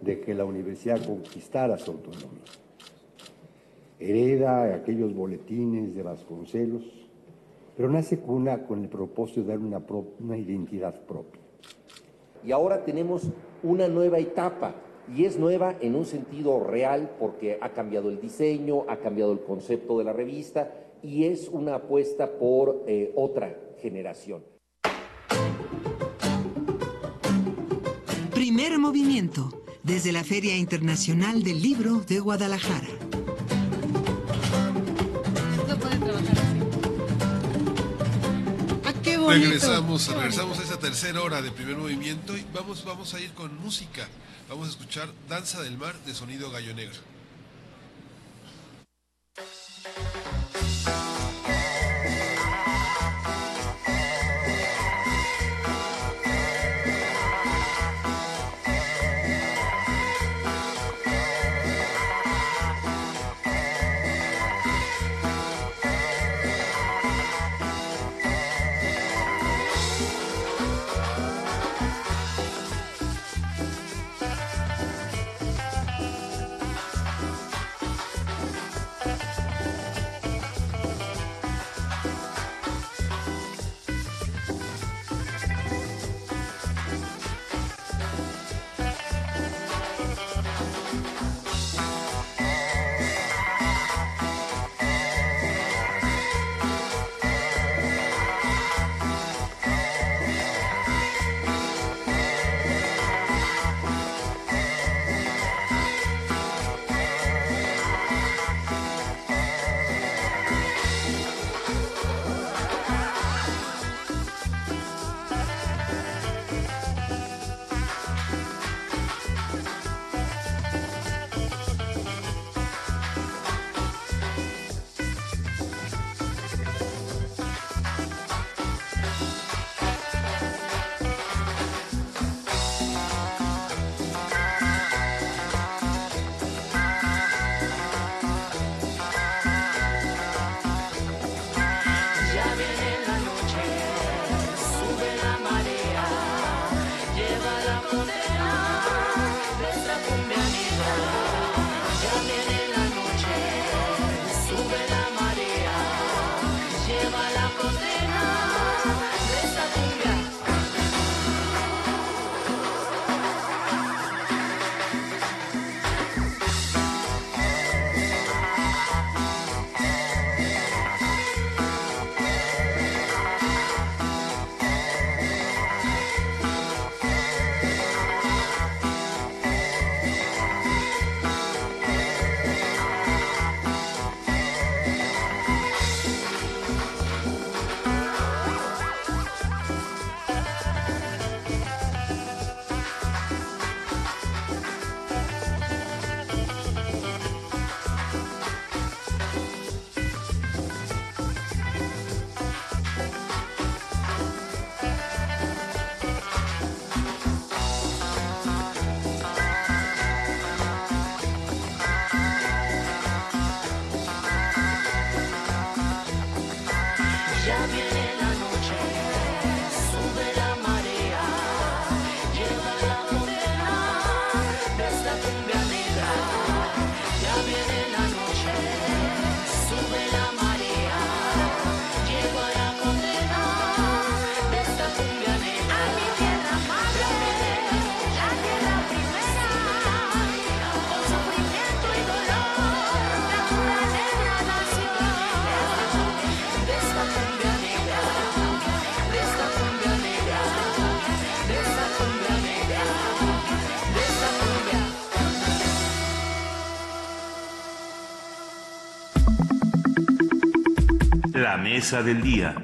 Speaker 26: de que la universidad conquistara su autonomía. Hereda aquellos boletines de Vasconcelos, pero nace con, una, con el propósito de dar una, una identidad propia.
Speaker 27: Y ahora tenemos una nueva etapa, y es nueva en un sentido real porque ha cambiado el diseño, ha cambiado el concepto de la revista y es una apuesta por eh, otra generación.
Speaker 4: Primer movimiento, desde la Feria Internacional del Libro de Guadalajara.
Speaker 1: Bonito.
Speaker 2: Regresamos,
Speaker 1: bonito.
Speaker 2: regresamos a esta tercera hora de primer movimiento y vamos, vamos a ir con música. Vamos a escuchar Danza del Mar de Sonido Gallo Negro.
Speaker 28: La mesa del día.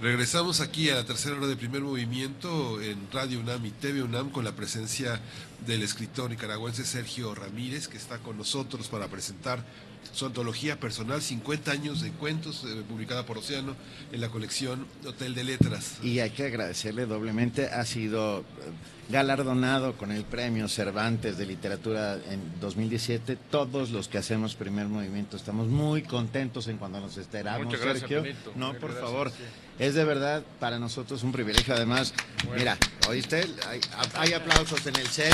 Speaker 2: Regresamos aquí a la tercera hora de primer movimiento en Radio UNAM y TV UNAM con la presencia del escritor nicaragüense Sergio Ramírez, que está con nosotros para presentar su antología personal, 50 años de cuentos, eh, publicada por Océano en la colección Hotel de Letras.
Speaker 24: Y hay que agradecerle doblemente, ha sido eh, galardonado con el premio Cervantes de Literatura en 2017. Todos los que hacemos primer movimiento estamos muy contentos en cuando nos esperamos,
Speaker 29: Muchas gracias,
Speaker 24: Sergio.
Speaker 29: Benito.
Speaker 24: No,
Speaker 29: Muchas
Speaker 24: por
Speaker 29: gracias,
Speaker 24: favor.
Speaker 29: sí.
Speaker 24: Es de verdad para nosotros un privilegio. Además, mira, ¿oíste? Hay, hay aplausos en el set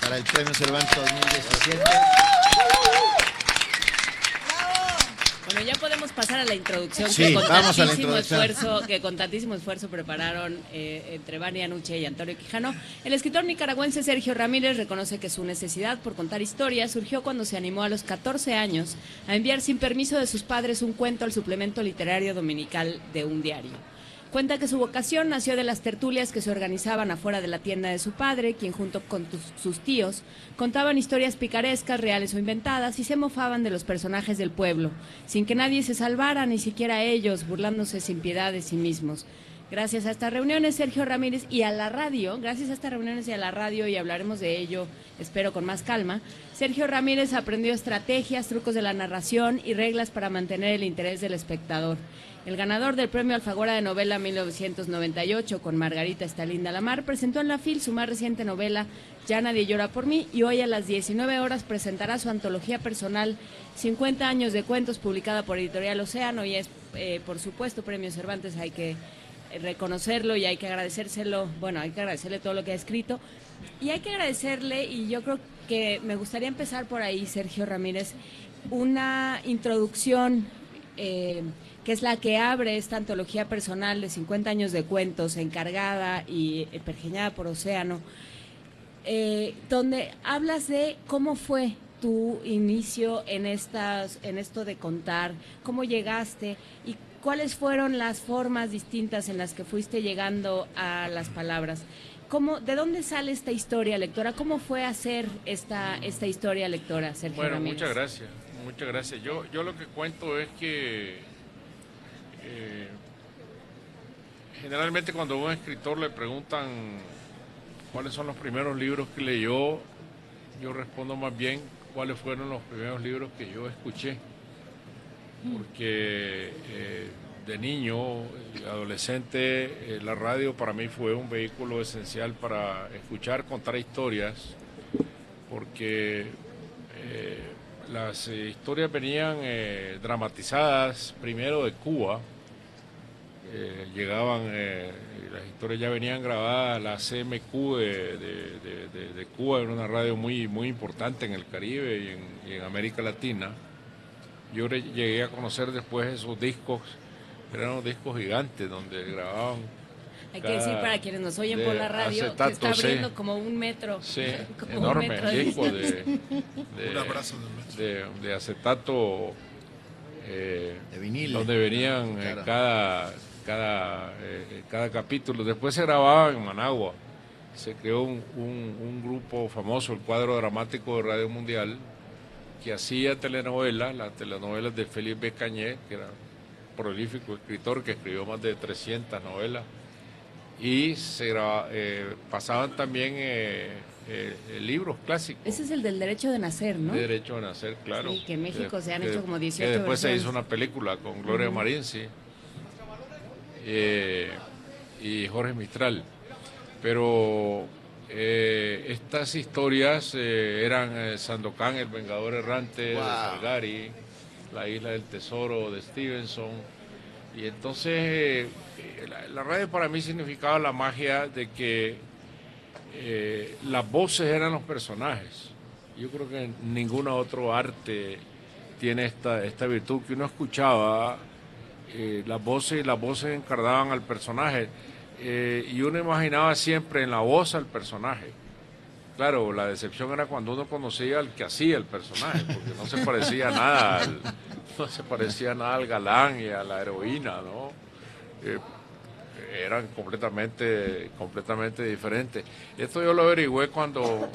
Speaker 24: para el premio Cervantes 2017.
Speaker 3: Bueno, ya podemos pasar a la introducción
Speaker 24: Sí,
Speaker 3: que, con
Speaker 24: vamos a la
Speaker 3: tantísimo
Speaker 24: introducción.
Speaker 3: esfuerzo, que con tantísimo esfuerzo prepararon eh, entre Vania Anuche y Antonio Quijano. El escritor nicaragüense Sergio Ramírez reconoce que su necesidad por contar historias surgió cuando se animó a los 14 años a enviar sin permiso de sus padres un cuento al suplemento literario dominical de un diario. Cuenta que su vocación nació de las tertulias que se organizaban afuera de la tienda de su padre, quien junto con sus tíos contaban historias picarescas, reales o inventadas, y se mofaban de los personajes del pueblo, sin que nadie se salvara, ni siquiera ellos, burlándose sin piedad de sí mismos. Gracias a estas reuniones, Sergio Ramírez, y a la radio, gracias a estas reuniones y a la radio, y hablaremos de ello, espero con más calma, Sergio Ramírez aprendió estrategias, trucos de la narración y reglas para mantener el interés del espectador. El ganador del premio Alfagora de novela 1998 con Margarita Estalinda Lamar presentó en la FIL su más reciente novela Ya nadie llora por mí y hoy a las 19 horas presentará su antología personal 50 años de cuentos publicada por Editorial Océano y es eh, por supuesto Premio Cervantes hay que reconocerlo y hay que agradecérselo, bueno, hay que agradecerle todo lo que ha escrito. Y hay que agradecerle y yo creo que me gustaría empezar por ahí, Sergio Ramírez, una introducción eh, que es la que abre esta antología personal de 50 años de cuentos, encargada y eh, pergeñada por Océano, eh, donde hablas de cómo fue tu inicio en, estas, en esto de contar, cómo llegaste y cuáles fueron las formas distintas en las que fuiste llegando a las palabras. ¿Cómo, ¿De dónde sale esta historia, lectora? ¿Cómo fue hacer esta, esta historia, lectora, Sergio
Speaker 29: Bueno,
Speaker 3: Ramírez?
Speaker 29: muchas gracias, muchas gracias. Yo, yo lo que cuento es que eh, generalmente cuando a un escritor le preguntan cuáles son los primeros libros que leyó, yo respondo más bien cuáles fueron los primeros libros que yo escuché. Porque eh, de niño, adolescente, eh, la radio para mí fue un vehículo esencial para escuchar, contar historias, porque eh, las historias venían dramatizadas primero de Cuba, llegaban las historias ya venían grabadas, la CMQ de, Cuba era una radio muy, muy importante en el Caribe y en, América Latina. Yo llegué a conocer después esos discos, eran unos discos gigantes donde grababan
Speaker 3: hay que decir para quienes nos oyen por la radio que está abriendo como un metro.
Speaker 29: Sí, enorme disco de, de, acetato
Speaker 24: eh, de vinilo.
Speaker 29: donde venían eh, cada, cada, eh, cada capítulo. Después se grababa en Managua. Se creó un, un, grupo famoso, el cuadro dramático de Radio Mundial, que hacía telenovelas, las telenovelas de Felipe Cañé, que era prolífico escritor que escribió más de 300 novelas y se eh, pasaban también eh, eh, libros clásicos.
Speaker 3: Ese es el del derecho de nacer, ¿no?
Speaker 29: derecho de nacer, claro.
Speaker 3: Sí, que en México se han hecho como 18
Speaker 29: que después se hizo una película con Gloria Marín, sí. y Jorge Mistral. Pero estas historias eran Sandokan, el Vengador Errante de Salgari, La Isla del Tesoro de Stevenson. Y entonces la, radio para mí significaba la magia de que eh, las voces eran los personajes. Yo creo que ningún otro arte tiene esta, esta virtud que uno escuchaba eh, las voces y las voces encarnaban al personaje eh, y uno imaginaba siempre en la voz al personaje. Claro, la decepción era cuando uno conocía al que hacía el personaje, porque no se parecía nada, no se parecía nada al galán y a la heroína, ¿no? eran completamente, completamente diferentes. Esto yo lo averigüé cuando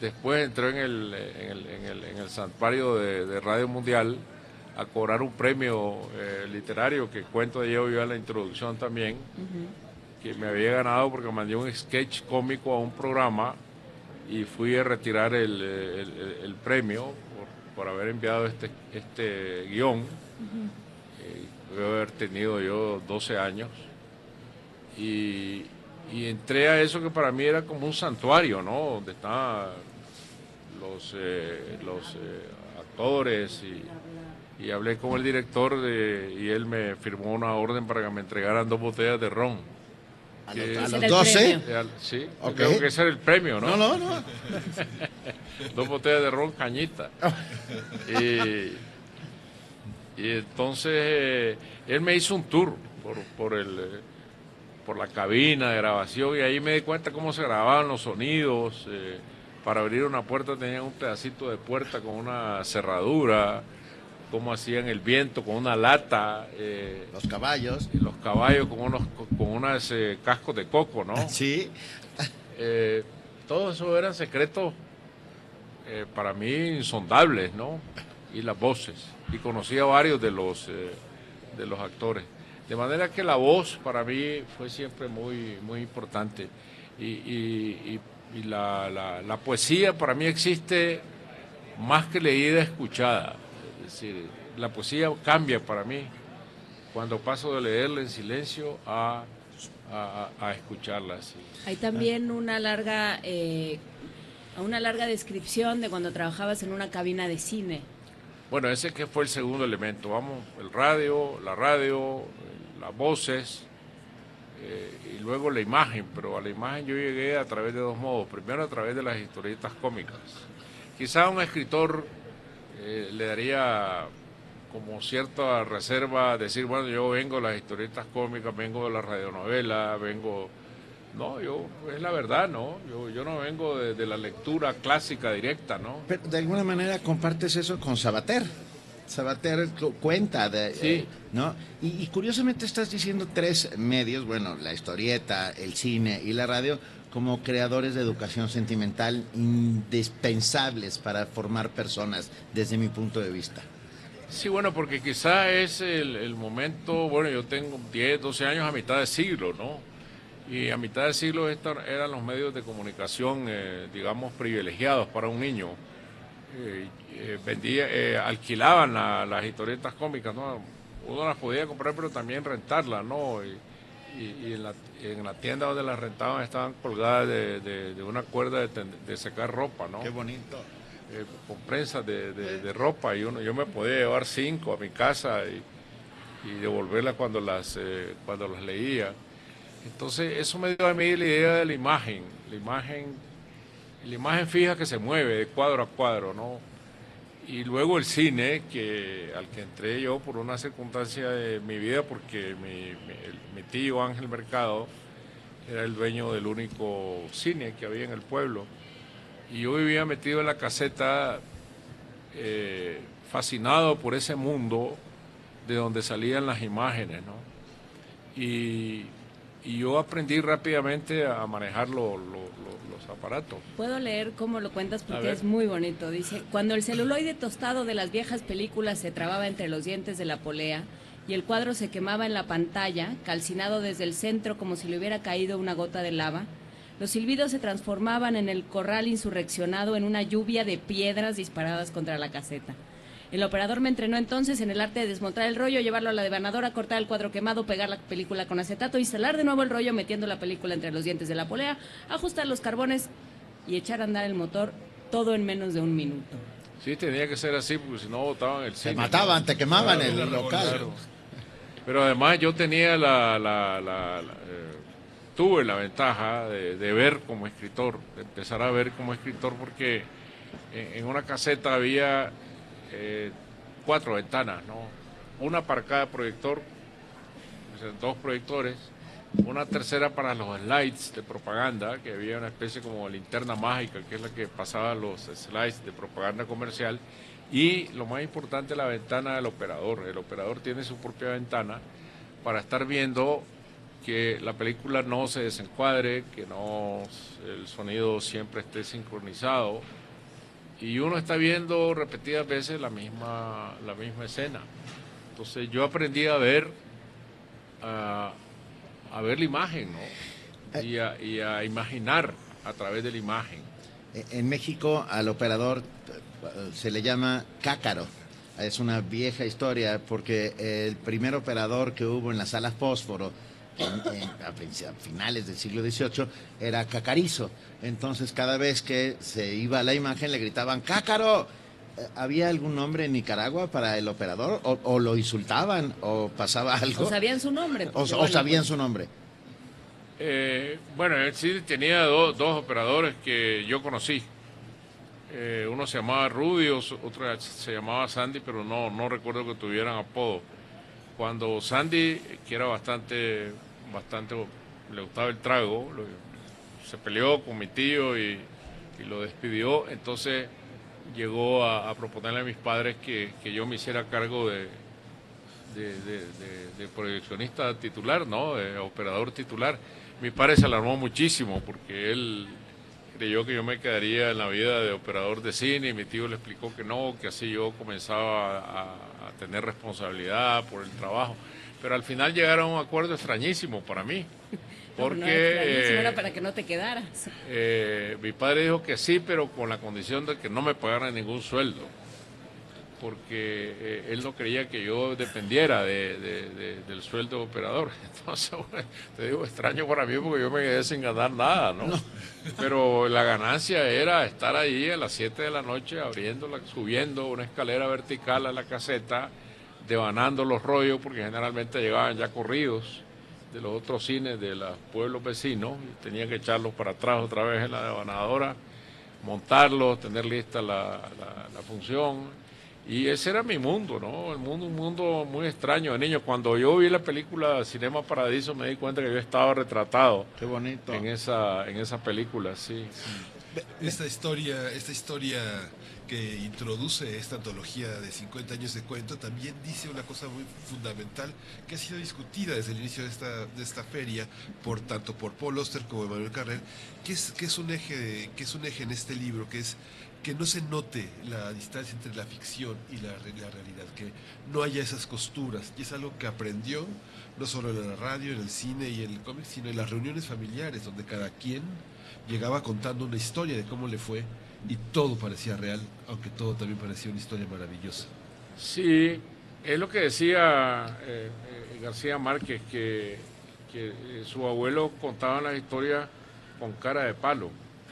Speaker 29: después entré en el, en el, en el, en el santuario de, Radio Mundial a cobrar un premio eh, literario que cuento de yo en la introducción también, que me había ganado porque mandé un sketch cómico a un programa y fui a retirar el, el, premio por, haber enviado este, este guion. Uh haber tenido yo 12 años y, entré a eso que para mí era como un santuario, ¿no? Donde estaban los, eh, los eh, actores y, hablé con el director de, y él me firmó una orden para que me entregaran dos botellas de ron.
Speaker 24: ¿A, los, 12?
Speaker 29: sí, creo que ese era el premio, ¿no?
Speaker 24: No, no, no.
Speaker 29: dos botellas de ron cañita. y, y entonces eh, él me hizo un tour por, por el por la cabina de grabación y ahí me di cuenta cómo se grababan los sonidos. Eh, para abrir una puerta tenían un pedacito de puerta con una cerradura, cómo hacían el viento con una lata.
Speaker 24: Eh, los caballos.
Speaker 29: Y los caballos con unos con unas eh, cascos de coco, ¿no?
Speaker 24: Sí.
Speaker 29: todo eso eran secretos para mí insondables, ¿no? Y las voces. Y conocí a varios de los, de los actores. De manera que la voz para mí fue siempre muy, muy importante. Y, la, poesía para mí existe más que leída, escuchada. Decir, la poesía cambia para mí cuando paso de leerla en silencio a, a, escucharla.
Speaker 3: Hay también una larga, eh, una larga descripción de cuando trabajabas en una cabina de cine.
Speaker 29: Bueno, ese que fue el segundo elemento. Vamos, el radio, la radio, las voces eh, y luego la imagen, pero a la imagen yo llegué a través de dos modos. Primero a través de las historietas cómicas. Quizá un escritor eh, le daría como cierta reserva decir, bueno, yo vengo de las historietas cómicas, vengo de la radionovela, vengo... No, yo, es la verdad, ¿no? Yo, yo no vengo de, de la lectura clásica directa, ¿no?
Speaker 24: Pero de alguna manera compartes eso con Sabater. Sabater cuenta de,
Speaker 29: sí. Eh,
Speaker 24: ¿no? Y, curiosamente estás diciendo tres medios, bueno, la historieta, el cine y la radio, como creadores de educación sentimental indispensables para formar personas, desde mi punto de vista.
Speaker 29: Sí, bueno, porque quizá es el, momento, bueno, yo tengo 10, 12 años a mitad de siglo, ¿no? Y a mitad de siglo eran los medios de comunicación, eh, digamos, privilegiados para un niño. Eh, eh, vendía, eh, alquilaban las historietas cómicas, ¿no? Uno las podía comprar, pero también rentarlas, ¿no? En, la, en, la, tienda donde las rentaban estaban colgadas de, una cuerda de, secar ropa, ¿no?
Speaker 24: Qué bonito.
Speaker 29: Eh, con prensas de, ropa y uno, yo me podía llevar cinco a mi casa y, y devolverlas cuando las, cuando las leía. Entonces eso me dio a mí la idea de la imagen, la imagen, la imagen fija que se mueve de cuadro a cuadro, ¿no? Y luego el cine, que, al que entré yo por una circunstancia de mi vida, porque mi, tío Ángel Mercado era el dueño del único cine que había en el pueblo. Y yo vivía metido en la caseta, eh, fascinado por ese mundo de donde salían las imágenes. Y, yo aprendí rápidamente a manejar los aparatos.
Speaker 3: Puedo leer cómo lo cuentas porque es muy bonito. Dice, cuando el celuloide tostado de las viejas películas se trababa entre los dientes de la polea y el cuadro se quemaba en la pantalla, calcinado desde el centro como si le hubiera caído una gota de lava, los silbidos se transformaban en el corral insurreccionado en una lluvia de piedras disparadas contra la caseta. El operador me entrenó entonces en el arte de desmontar el rollo, llevarlo a la devanadora, cortar el cuadro quemado, pegar la película con acetato, instalar de nuevo el rollo metiendo la película entre los dientes de la polea, ajustar los carbones y echar a andar el motor todo en menos de un minuto.
Speaker 29: Sí, tenía que ser así, porque si no botaban el
Speaker 24: cine. Se mataban, te quemaban el local.
Speaker 29: Pero además yo tenía la, eh, tuve la ventaja de, ver como escritor, de empezar a ver como escritor porque en, una caseta había eh, cuatro ventanas, ¿no? Una para cada proyector, dos proyectores, una tercera para los slides de propaganda, que había una especie como linterna mágica, que es la que pasaba los slides de propaganda comercial, y lo más importante, la ventana del operador. El operador tiene su propia ventana para estar viendo que la película no se desencuadre, que no el sonido siempre esté sincronizado. Y uno está viendo repetidas veces la misma, la misma escena. Entonces yo aprendí a ver, a, ver la imagen, ¿no? Y a, y a imaginar a través de la imagen.
Speaker 24: En México al operador se le llama cácaro. Es una vieja historia porque el primer operador que hubo en la sala fósforo a finales del siglo XVIII era cacarizo. Entonces cada vez que se iba la imagen le gritaban cácaro. Eh, ¿Había algún nombre en Nicaragua para el operador? ¿O, lo insultaban? ¿O pasaba algo?
Speaker 3: ¿O sabían su nombre?
Speaker 24: O, sabían su nombre.
Speaker 29: Eh, bueno, sí tenía dos operadores que yo conocí. Eh, uno se llamaba Rudy, otro se llamaba Sandy, pero no, no recuerdo que tuvieran apodo. Cuando Sandy, que era bastante, bastante, le gustaba el trago, se peleó con mi tío y, lo despidió, entonces llegó a, proponerle a mis padres que, yo me hiciera cargo de, de, proyeccionista titular, ¿no? De operador titular. Mi padre se alarmó muchísimo porque él creyó que yo me quedaría en la vida de operador de cine y mi tío le explicó que no, que así yo comenzaba a, tener responsabilidad por el trabajo. Pero al final llegaron a un acuerdo extrañísimo para mí. Porque...
Speaker 3: No, era para que no te quedaras.
Speaker 29: Eh, mi padre dijo que sí, pero con la condición de que no me pagaran ningún sueldo porque eh, él no creía que yo dependiera del sueldo operador. Entonces, te digo, extraño para mí porque yo me quedé sin ganar nada, ¿no? Pero la ganancia era estar ahí a las 7 de la noche abriendo, subiendo una escalera vertical a la caseta, devanando los rollos, porque generalmente llegaban ya corridos de los otros cines de los pueblos vecinos, y tenía que echarlos para atrás otra vez en la devanadora, montarlos, tener lista la función y ese era mi mundo, ¿no? El mundo, un mundo muy extraño de niño. Cuando yo vi la película Cinema Paradiso me di cuenta que yo estaba retratado.
Speaker 24: Qué bonito.
Speaker 29: En esa, en esa película, sí.
Speaker 2: Esta historia, esta historia que introduce esta antología de 50 años de cuento también dice una cosa muy fundamental que ha sido discutida desde el inicio de esta, de esta feria por tanto por Paul Oster como Emanuel Carrer, que es, que es un eje, que es un eje en este libro, que es que no se note la distancia entre la ficción y la, realidad, que no haya esas costuras. Y es algo que aprendió no solo en la radio, en el cine y en el cómic, sino en las reuniones familiares, donde cada quien llegaba contando una historia de cómo le fue y todo parecía real, aunque todo también parecía una historia maravillosa.
Speaker 29: Sí, es lo que decía eh, eh, García Márquez, que, que eh, su abuelo contaba la historia con cara de palo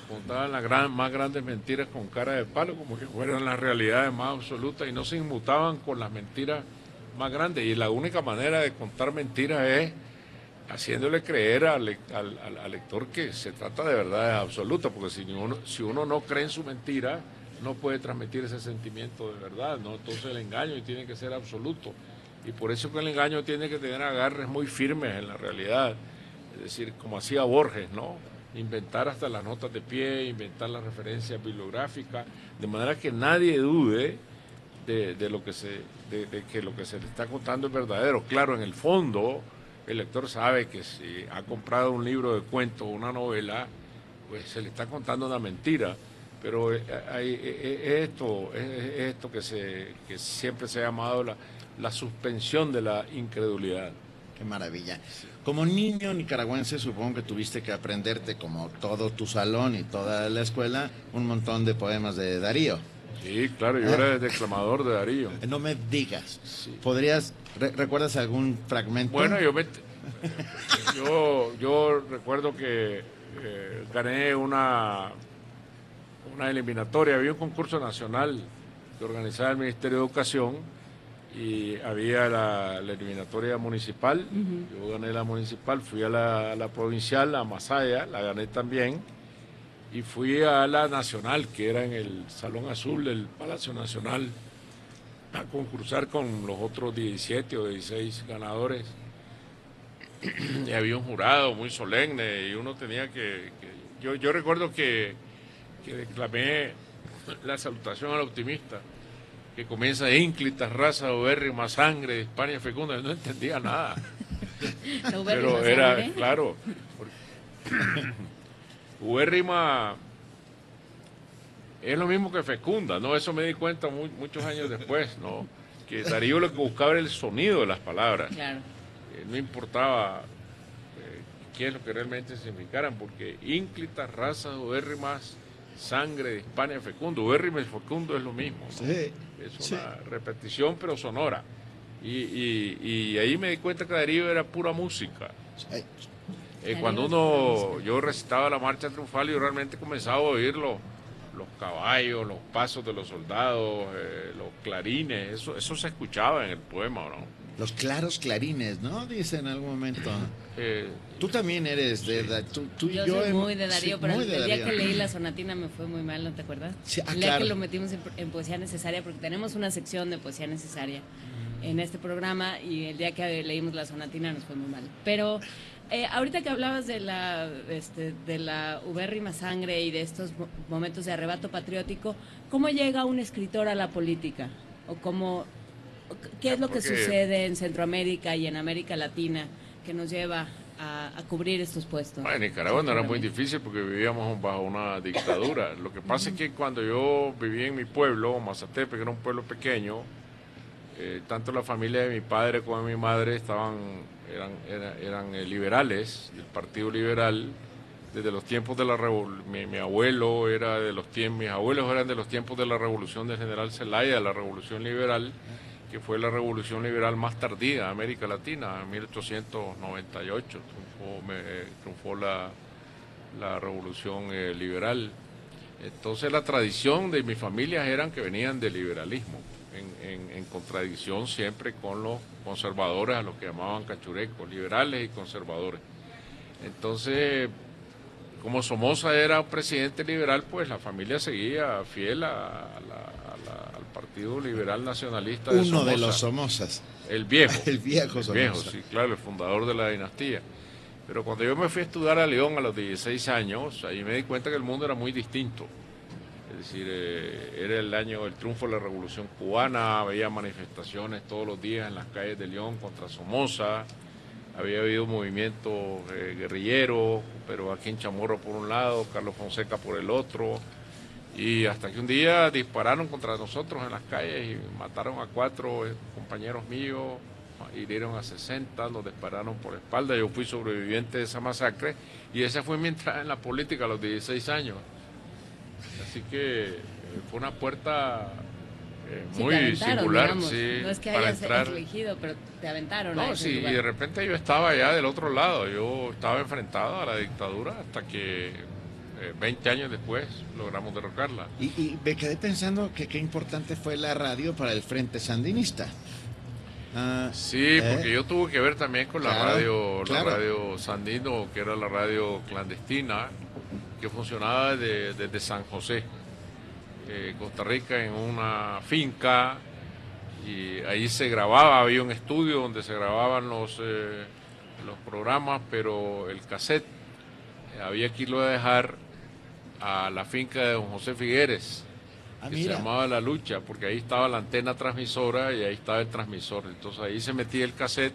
Speaker 29: contaban las gran, más grandes mentiras con cara de palo, como que fueran las realidades más absolutas y no se inmutaban con las mentiras más grandes. Y la única manera de contar mentiras es haciéndole creer al, lector que se trata de verdad absoluta, porque si uno, si uno no cree en su mentira, no puede transmitir ese sentimiento de verdad, ¿no? Entonces el engaño tiene que ser absoluto. Y por eso que el engaño tiene que tener agarres muy firmes en la realidad. Es decir, como hacía Borges, ¿no? Inventar hasta las notas de pie, inventar las referencias bibliográficas, de manera que nadie dude de, lo que se, de, que lo que se le está contando es verdadero. Claro, en el fondo, el lector sabe que si ha comprado un libro de cuentos o una novela, pues se le está contando una mentira pero eh, hay, eh, eh, esto, es esto que, se, que siempre se ha llamado la, la suspensión de la incredulidad.
Speaker 24: Qué maravilla. Como niño nicaragüense supongo que tuviste que aprenderte, como todo tu salón y toda la escuela, un montón de poemas de Darío.
Speaker 29: Sí, claro, yo era declamador de Darío.
Speaker 24: No me digas. ¿Podrías, recuerdas algún fragmento?
Speaker 29: Bueno, yo, yo, yo recuerdo que gané una una eliminatoria, había un concurso nacional que organizaba el Ministerio de Educación y había la, eliminatoria municipal, yo gané la municipal, fui a la, provincial, a Masaya, la gané también, y fui a la nacional, que era en el Salón Azul del Palacio Nacional, concursar con los otros 17 o 16 ganadores. y había un jurado muy solemne y uno tenía que... yo, yo recuerdo que que declamé la salutación al optimista, que comienza ínclitas, raza, más sangre, de España fecunda, no entendía nada. Pero era, claro, ubérrima es lo mismo que fecunda, ¿no? Eso me di cuenta muchos años después, ¿no? Que Darío lo que buscaba era el sonido de las palabras.
Speaker 3: Claro.
Speaker 29: Eh, no importaba eh, qué es lo que realmente significaran, porque ínclitas, razas, más sangre de Hispania fecundo, Ubérrime fecundo es lo mismo. Es una repetición pero sonora. Y, ahí me di cuenta que Darío era pura música. Eh, cuando uno, yo recitaba la marcha triunfal y realmente comenzaba a oír los, caballos, los pasos de los soldados, eh, los clarines, eso, eso se escuchaba en el poema, ¿no?
Speaker 24: Los claros clarines, ¿no? Dice en algún momento. Eh, tú también eres de... Tú,
Speaker 3: yo, soy muy de Darío, pero el día que leí la sonatina me fue muy mal, ¿no te acuerdas?
Speaker 24: Sí,
Speaker 3: ah, el día que lo metimos en, Poesía Necesaria, porque tenemos una sección de Poesía Necesaria en este programa y el día que leímos la sonatina nos fue muy mal. Pero eh, ahorita que hablabas de la, este, de la ubérrima sangre y de estos momentos de arrebato patriótico, ¿cómo llega un escritor a la política? ¿O cómo ¿Qué es lo que sucede en Centroamérica y en América Latina que nos lleva a, cubrir estos puestos?
Speaker 29: en Nicaragua no era muy difícil porque vivíamos bajo una dictadura. Lo que pasa es que cuando yo vivía en mi pueblo, Mazatepe, que era un pueblo pequeño, eh, tanto la familia de mi padre como de mi madre estaban, eran, eran, eh, liberales, del Partido Liberal, desde los tiempos de la revolución, mi, abuelo era de los tiempos, mis abuelos eran de los tiempos de la revolución del general Zelaya, la revolución liberal, que fue la revolución liberal más tardía de América Latina, en 1898 triunfó, la, la, revolución eh, liberal. Entonces la tradición de mis familias eran que venían del liberalismo, en, en, contradicción siempre con los conservadores, a los que llamaban cachurecos, liberales y conservadores. Entonces, como Somoza era presidente liberal, pues la familia seguía fiel a, la, Partido Liberal Nacionalista
Speaker 24: de Uno de los Somozas.
Speaker 29: El viejo.
Speaker 24: el viejo
Speaker 29: Somoza. viejo, sí, claro, el fundador de la dinastía. Pero cuando yo me fui a estudiar a León a los 16 años, ahí me di cuenta que el mundo era muy distinto. Es decir, eh, era el año del triunfo de la Revolución Cubana, había manifestaciones todos los días en las calles de León contra Somoza, había habido movimientos eh, guerrilleros, pero aquí en Chamorro por un lado, Carlos Fonseca por el otro, y hasta que un día dispararon contra nosotros en las calles y mataron a cuatro eh, compañeros míos, hirieron a 60, nos dispararon por espalda. Yo fui sobreviviente de esa masacre y esa fue mi entrada en la política a los 16 años. Así que eh, fue una puerta eh, muy singular, sí,
Speaker 3: no es que hayas elegido, pero te aventaron.
Speaker 29: No, sí, y de repente yo estaba ya del otro lado, yo estaba enfrentado a la dictadura hasta que 20 eh, años después logramos derrocarla.
Speaker 24: Y, me quedé pensando que qué importante fue la radio para el Frente Sandinista. Ah,
Speaker 29: sí,
Speaker 24: ¿eh?
Speaker 29: porque yo tuve que ver también con la
Speaker 24: Claro,
Speaker 29: radio,
Speaker 24: claro.
Speaker 29: la radio Sandino, que era la radio clandestina, que funcionaba desde, desde San José, eh, Costa Rica, en una finca, y ahí se grababa, había un estudio donde se grababan los, eh, los programas, pero el cassette eh, había que irlo a dejar a la finca de don José Figueres,
Speaker 24: Ah,
Speaker 29: que se llamaba La Lucha, porque ahí estaba la antena transmisora y ahí estaba el transmisor. Entonces ahí se metía el cassette,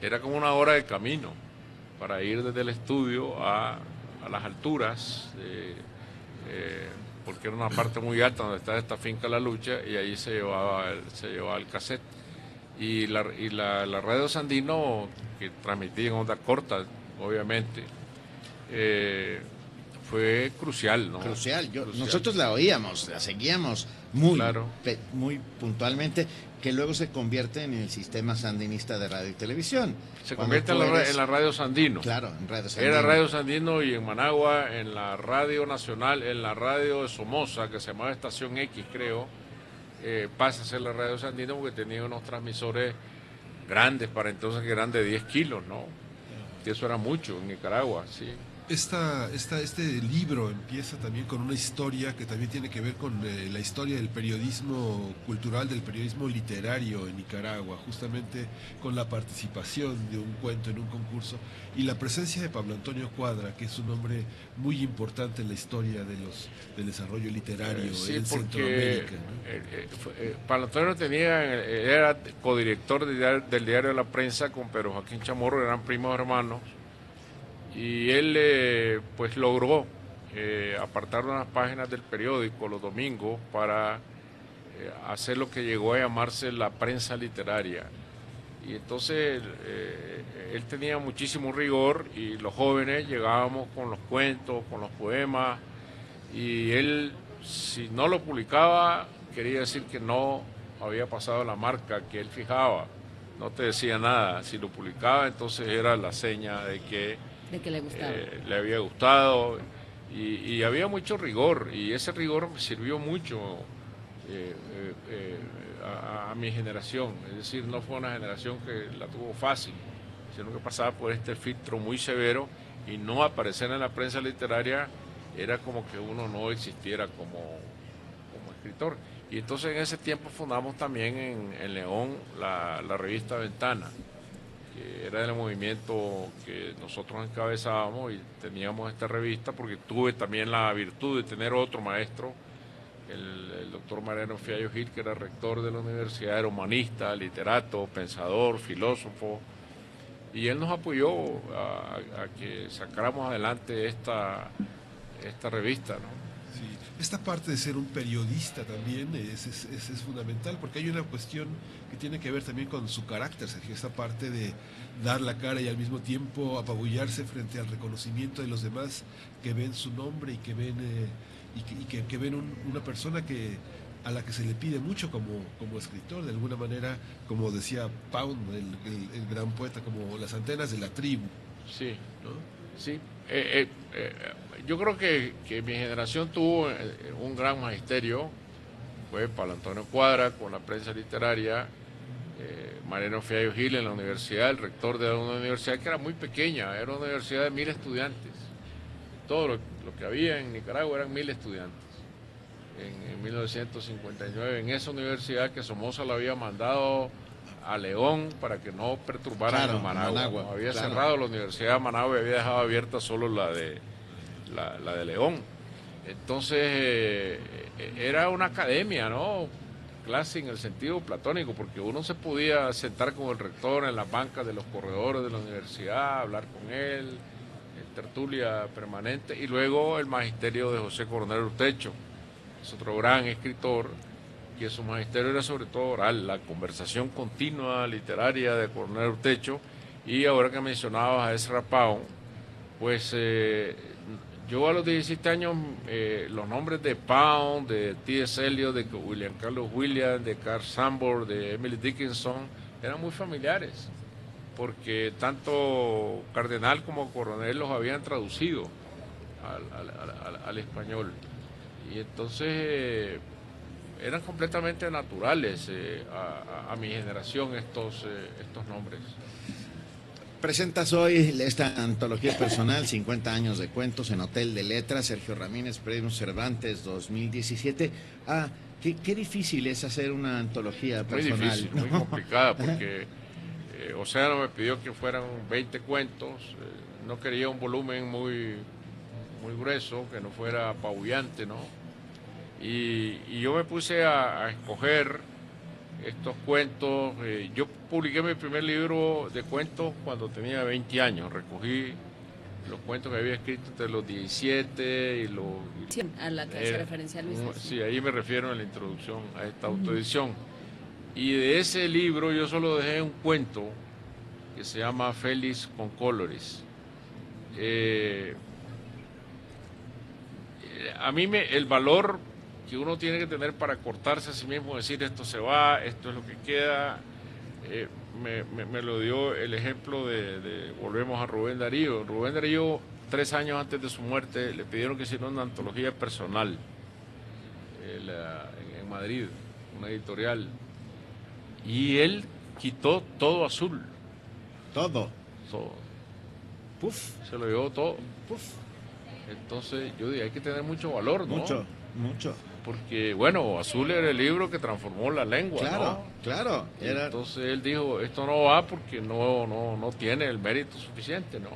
Speaker 29: era como una hora de camino para ir desde el estudio a, a las alturas, eh, eh, porque era una parte muy alta donde está esta finca La Lucha y ahí se llevaba el, se llevaba el cassette. Y la, y la, la radio Sandino, que transmitía en onda corta, obviamente, eh, fue crucial, ¿no?
Speaker 24: Crucial. Yo-
Speaker 29: Crucial.
Speaker 24: Nosotros la oíamos, la seguíamos muy,
Speaker 29: Claro.
Speaker 24: pe- muy puntualmente, que luego se convierte en el sistema sandinista de radio y televisión.
Speaker 29: Se convierte en la,
Speaker 24: eres-
Speaker 29: en la radio Sandino.
Speaker 24: Claro, en Radio Sandino.
Speaker 29: Era Radio Sandino y en Managua, en la radio nacional, en la radio de Somoza, que se llamaba Estación X, creo, eh, pasa a ser la radio Sandino porque tenía unos transmisores grandes para entonces que eran de 10 kilos, ¿no? Y eso era mucho en Nicaragua, sí.
Speaker 2: Esta, esta, este libro empieza también con una historia que también tiene que ver con eh, la historia del periodismo cultural, del periodismo literario en Nicaragua, justamente con la participación de un cuento en un concurso y la presencia de Pablo Antonio Cuadra, que es un hombre muy importante en la historia de los, del desarrollo literario
Speaker 29: Eh, sí,
Speaker 2: en Centroamérica. ¿no?
Speaker 29: eh, eh, Pablo Antonio tenía, era codirector del diario, del diario de la prensa con Pedro Joaquín Chamorro, eran primos hermanos, y él eh, pues logró eh, apartar unas páginas del periódico los domingos para eh, hacer lo que llegó a llamarse la prensa literaria. Y entonces eh, él tenía muchísimo rigor y los jóvenes llegábamos con los cuentos, con los poemas, y él, si no lo publicaba, quería decir que no había pasado la marca que él fijaba. No te decía nada. Si lo publicaba, entonces era la seña de que
Speaker 3: De que le gustaba.
Speaker 29: eh, le había gustado y, había mucho rigor y ese rigor sirvió mucho eh, eh, a, mi generación. Es decir, no fue una generación que la tuvo fácil, sino que pasaba por este filtro muy severo y no aparecer en la prensa literaria era como que uno no existiera como, como escritor. Y entonces en ese tiempo fundamos también en, en León la revista Ventana era del movimiento que nosotros encabezábamos y teníamos esta revista porque tuve también la virtud de tener otro maestro, el, doctor Mariano Fiallo Gil, que era rector de la universidad, era humanista, literato, pensador, filósofo, y él nos apoyó a, a que sacáramos adelante esta, esta revista. ¿no?
Speaker 2: Esta parte de ser un periodista también es, es, es- es fundamental porque hay una cuestión que tiene que ver también con su carácter, Sergio, esta parte de dar la cara y al mismo tiempo apabullarse frente al reconocimiento de los demás que ven su nombre y que ven, eh, y que, y que- que ven un- una persona que a la que se le pide mucho como, como escritor, de alguna manera, como decía Pound, el, el- el gran poeta, como las antenas de la tribu.
Speaker 29: Sí,
Speaker 2: ¿no?
Speaker 29: sí. Eh, eh, eh, yo creo que, mi generación tuvo un gran magisterio, fue Pablo Antonio Cuadra con la prensa literaria, Mariano Fiallo Gil en la universidad, el rector de una universidad que era muy pequeña, era una universidad de mil estudiantes. Todo lo, que había en Nicaragua eran mil estudiantes. En, en 1959, en esa universidad que Somoza la había mandado a León para que no perturbaran
Speaker 24: Claro,
Speaker 29: a Managua.
Speaker 24: Managua,
Speaker 29: ¿no? Había
Speaker 24: claro.
Speaker 29: cerrado la Universidad de Managua y había dejado abierta solo la de, la, la de León. Entonces, eh, eh, era una academia, ¿no? Clase en el sentido platónico, porque uno se podía sentar con el rector en las bancas de los corredores de la universidad, hablar con él, en tertulia permanente, y luego el magisterio de José Coronel Urtecho, es otro gran escritor, que su magisterio era sobre todo oral, la conversación continua literaria de Coronel Urtecho, y ahora que mencionabas a Ezra Pound, pues eh, yo a los 17 años eh, los nombres de Pound, de T.S. Eliot, de William Carlos Williams, de Carl Sambor, de Emily Dickinson, eran muy familiares, porque tanto Cardenal como Coronel los habían traducido al español. Y entonces, eh, eran completamente naturales eh, a, mi generación estos, eh, estos nombres.
Speaker 24: Presentas hoy esta antología personal, 50 años de cuentos en Hotel de Letras, Sergio Ramírez, Premio Cervantes 2017. Ah, qué, difícil es hacer una antología personal.
Speaker 29: Muy difícil, muy complicada, porque eh, Océano me pidió que fueran 20 cuentos, no quería un volumen muy, muy grueso, que no fuera apabullante, ¿no? Y, yo me puse a, escoger estos cuentos. Eh, yo publiqué mi primer libro de cuentos cuando tenía 20 años. Recogí los cuentos que había escrito entre los 17 y los...
Speaker 3: Sí, a la que hace referencia Luis.
Speaker 29: Sí, ahí me refiero en la introducción a esta autoedición. Y de ese libro yo solo dejé un cuento que se llama Félix con Colores. Eh, a mí me, el valor que uno tiene que tener para cortarse a sí mismo, decir esto se va, esto es lo que queda. Eh, me, lo dio el ejemplo de, volvemos a Rubén Darío. Rubén Darío, tres años antes de su muerte, le pidieron que hiciera una antología personal en, en Madrid, una editorial. Y él quitó todo azul.
Speaker 24: Todo.
Speaker 29: Todo. Puf. Se lo llevó todo. Puf. Entonces yo dije, hay que tener mucho valor, ¿no?
Speaker 24: Mucho, mucho
Speaker 29: porque, bueno, Azul era el libro que transformó la lengua.
Speaker 24: Claro, claro.
Speaker 29: Entonces él dijo, esto no va porque no, no, no tiene el mérito suficiente, ¿no?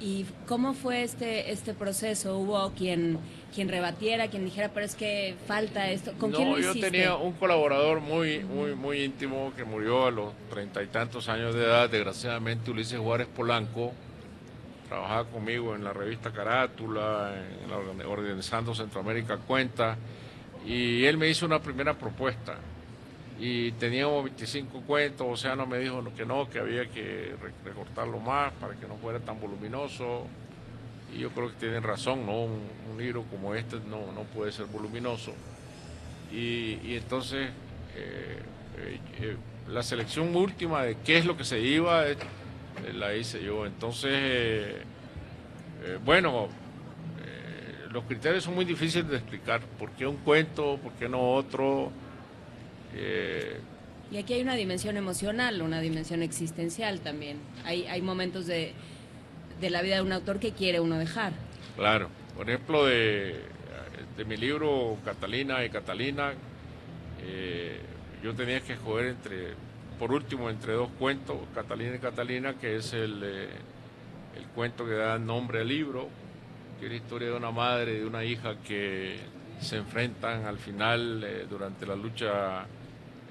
Speaker 3: ¿Y cómo fue este, este proceso? ¿Hubo quien, quien rebatiera, quien dijera, pero es que falta esto? ¿Con quién lo
Speaker 29: yo tenía un colaborador muy, muy, muy íntimo que murió a los treinta y tantos años de edad, desgraciadamente Ulises Juárez Polanco, trabajaba conmigo en la revista Carátula, en la, organizando Centroamérica Cuenta, y él me hizo una primera propuesta y teníamos 25 cuentos, Océano me dijo que no, que había que recortarlo más para que no fuera tan voluminoso. Y yo creo que tienen razón, ¿no? Un, libro como este no, no puede ser voluminoso. Y, entonces eh, eh, eh, la selección última de qué es lo que se iba la hice yo. Entonces, bueno, los criterios son muy difíciles de explicar. ¿Por qué un cuento? ¿Por qué no otro?
Speaker 3: Eh, y aquí hay una dimensión emocional, una dimensión existencial también. Hay, hay momentos de, la vida de un autor que quiere uno dejar.
Speaker 29: Claro. Por ejemplo, de, mi libro Catalina y Catalina, eh, yo tenía que escoger entre, por último, entre dos cuentos, Catalina y Catalina, que es el, eh, el cuento que da nombre al libro, que la historia de una madre y de una hija que se enfrentan al final eh, durante la lucha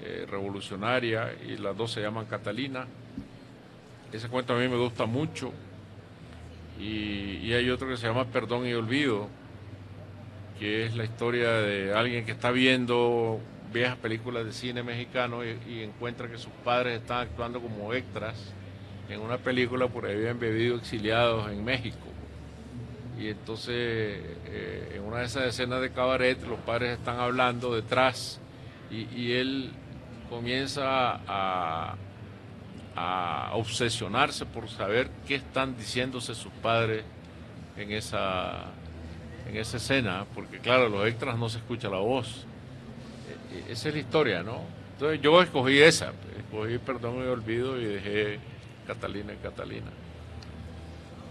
Speaker 29: eh, revolucionaria y las dos se llaman Catalina. Ese cuento a mí me gusta mucho. Y, hay otro que se llama Perdón y Olvido, que es la historia de alguien que está viendo viejas películas de cine mexicano y, encuentra que sus padres están actuando como extras en una película por ahí habían bebido exiliados en México. Y entonces eh, en una de esas escenas de cabaret los padres están hablando detrás y, él comienza a, obsesionarse por saber qué están diciéndose sus padres en esa, en esa escena, porque claro, los extras no se escucha la voz. E, e, esa es la historia, ¿no? Entonces yo escogí esa, escogí Perdón y Olvido y dejé Catalina y Catalina.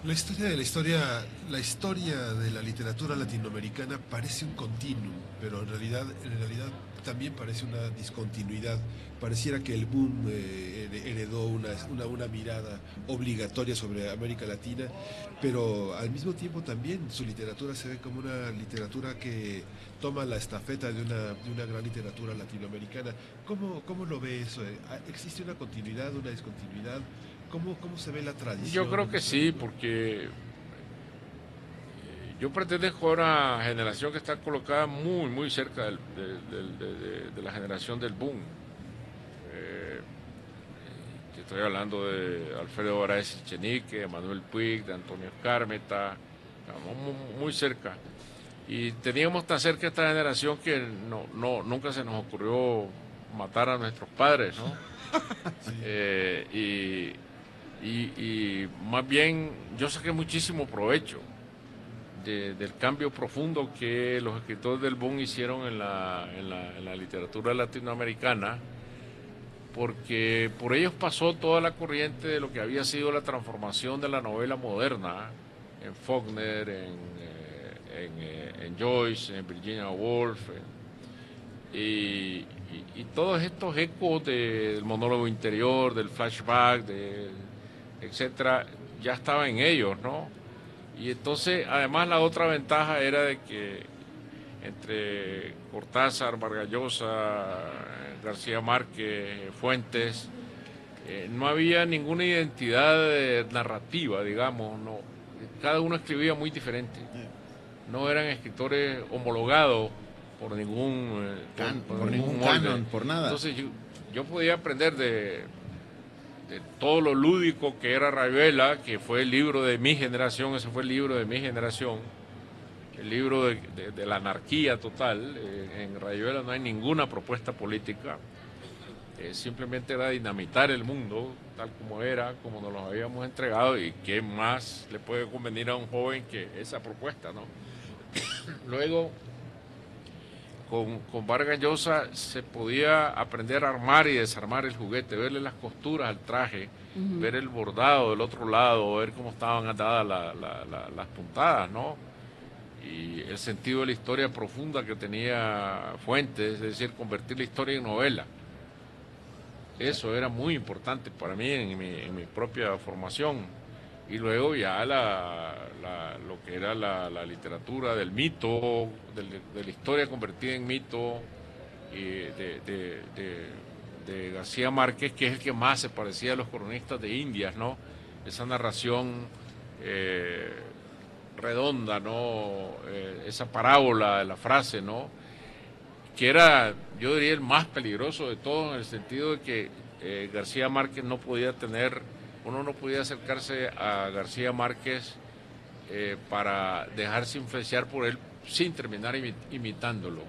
Speaker 2: La historia de la historia, la historia de la literatura latinoamericana parece un continuum, pero en realidad, en realidad también parece una discontinuidad. Pareciera que el boom eh, heredó una, una, mirada obligatoria sobre América Latina, pero al mismo tiempo también su literatura se ve como una literatura que toma la estafeta de una, de una gran literatura latinoamericana. ¿Cómo, ¿Cómo lo ve eso? ¿Existe una continuidad, una discontinuidad? ¿Cómo, se ve la tradición?
Speaker 29: Yo creo que sí, porque eh, yo pretendo jugar una generación que está colocada muy, muy cerca de, la generación del boom. Eh, estoy hablando de Alfredo Baraez Chenique, Manuel Puig, de Antonio Carmeta, muy, muy, cerca. Y teníamos tan cerca esta generación que no, no, nunca se nos ocurrió matar a nuestros padres, ¿no? Eh, y, y, más bien yo saqué muchísimo provecho del cambio profundo que los escritores del boom hicieron en la, literatura latinoamericana, porque por ellos pasó toda la corriente de lo que había sido la transformación de la novela moderna en Faulkner, en, eh, eh, Joyce, en Virginia Woolf, y, todos estos ecos del monólogo interior, del flashback, de, etcétera, ya estaban en ellos, ¿no? Y entonces, además, la otra ventaja era de que entre Cortázar, Vargallosa, García Márquez, Fuentes, eh, no había ninguna identidad eh, narrativa, digamos, no. Cada uno escribía muy diferente. No eran escritores homologados por ningún,
Speaker 24: eh, por, ningún, canon, por nada.
Speaker 29: Entonces yo, podía aprender de, todo lo lúdico que era Rayuela, que fue el libro de mi generación, ese fue el libro de mi generación, el libro de, la anarquía total. Eh, en Rayuela no hay ninguna propuesta política, eh, simplemente era dinamitar el mundo tal como era, como nos lo habíamos entregado, y qué más le puede convenir a un joven que esa propuesta, ¿no? Luego con, con Vargas Llosa se podía aprender a armar y desarmar el juguete, verle las costuras al traje, ver el bordado del otro lado, ver cómo estaban atadas las puntadas, ¿no? Y el sentido de la historia profunda que tenía Fuentes, es decir, convertir la historia en novela. Eso era muy importante para mí en mi, en mi propia formación y luego ya la, lo que era la, literatura del mito, de la historia convertida en mito de, de, García Márquez, que es el que más se parecía a los cronistas de Indias, ¿no? Esa narración eh, redonda, ¿no? Eh, esa parábola de la frase, ¿no? Que era, yo diría, el más peligroso de todos, en el sentido de que eh, García Márquez no podía tener uno no podía acercarse a García Márquez eh, para dejarse influenciar por él sin terminar imitándolo.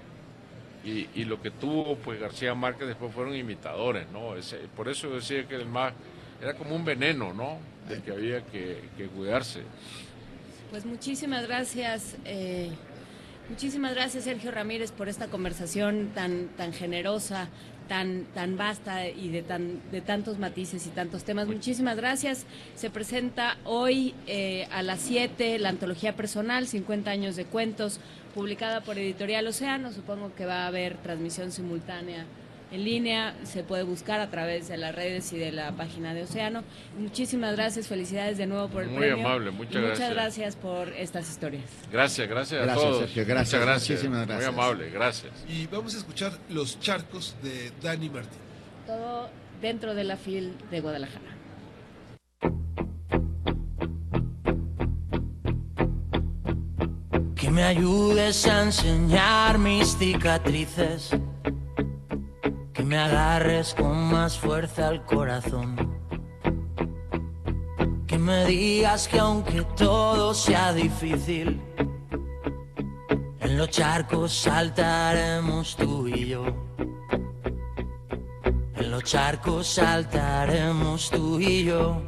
Speaker 29: Y, lo que tuvo pues García Márquez después fueron imitadores, ¿no? por eso decía que el más era como un veneno, ¿no? Del que había que, cuidarse.
Speaker 3: Pues muchísimas gracias. Eh, muchísimas gracias Sergio Ramírez por esta conversación tan, tan generosa, tan, tan vasta y de, tan, de tantos matices y tantos temas. Muchísimas gracias. Se presenta hoy eh, a las 7 la antología personal, 50 años de cuentos, publicada por Editorial Océano. Supongo que va a haber transmisión simultánea en línea, se puede buscar a través de las redes y de la página de Océano. Muchísimas gracias, felicidades de nuevo por el
Speaker 29: Muy amable, muchas gracias.
Speaker 3: Muchas gracias por estas historias.
Speaker 29: Gracias, gracias, a todos.
Speaker 24: Sergio, gracias,
Speaker 29: muchas gracias.
Speaker 24: Muchísimas gracias.
Speaker 29: Muy amable, gracias.
Speaker 2: Y vamos a escuchar Los Charcos de Dani Martín.
Speaker 3: Todo dentro de la FIL de Guadalajara.
Speaker 6: Que me ayudes a enseñar mis cicatrices me agarres con más fuerza al corazón. Que me digas que aunque todo sea difícil, en los charcos saltaremos tú y yo. En los charcos saltaremos tú y yo.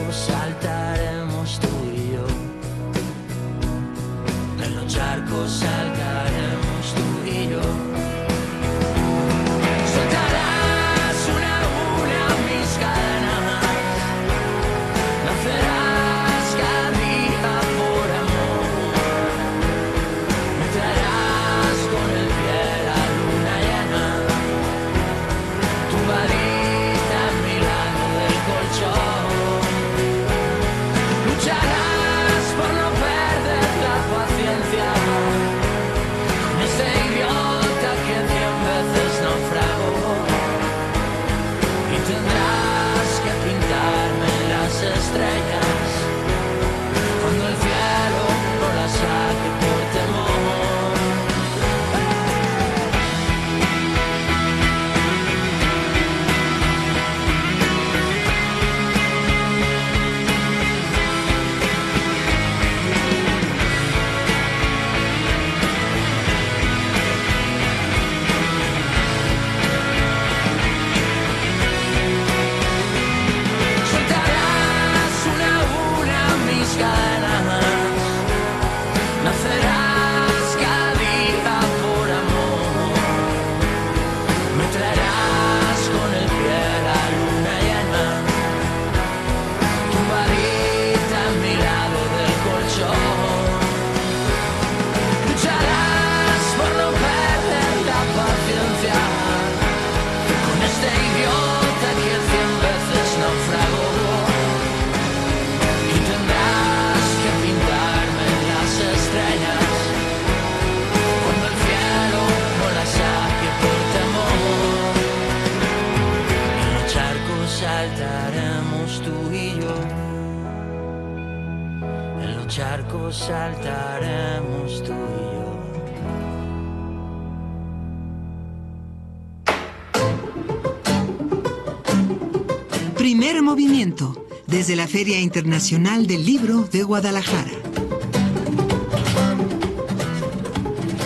Speaker 6: En saltaremos tú y yo.
Speaker 4: Primer movimiento desde la Feria Internacional del Libro de Guadalajara.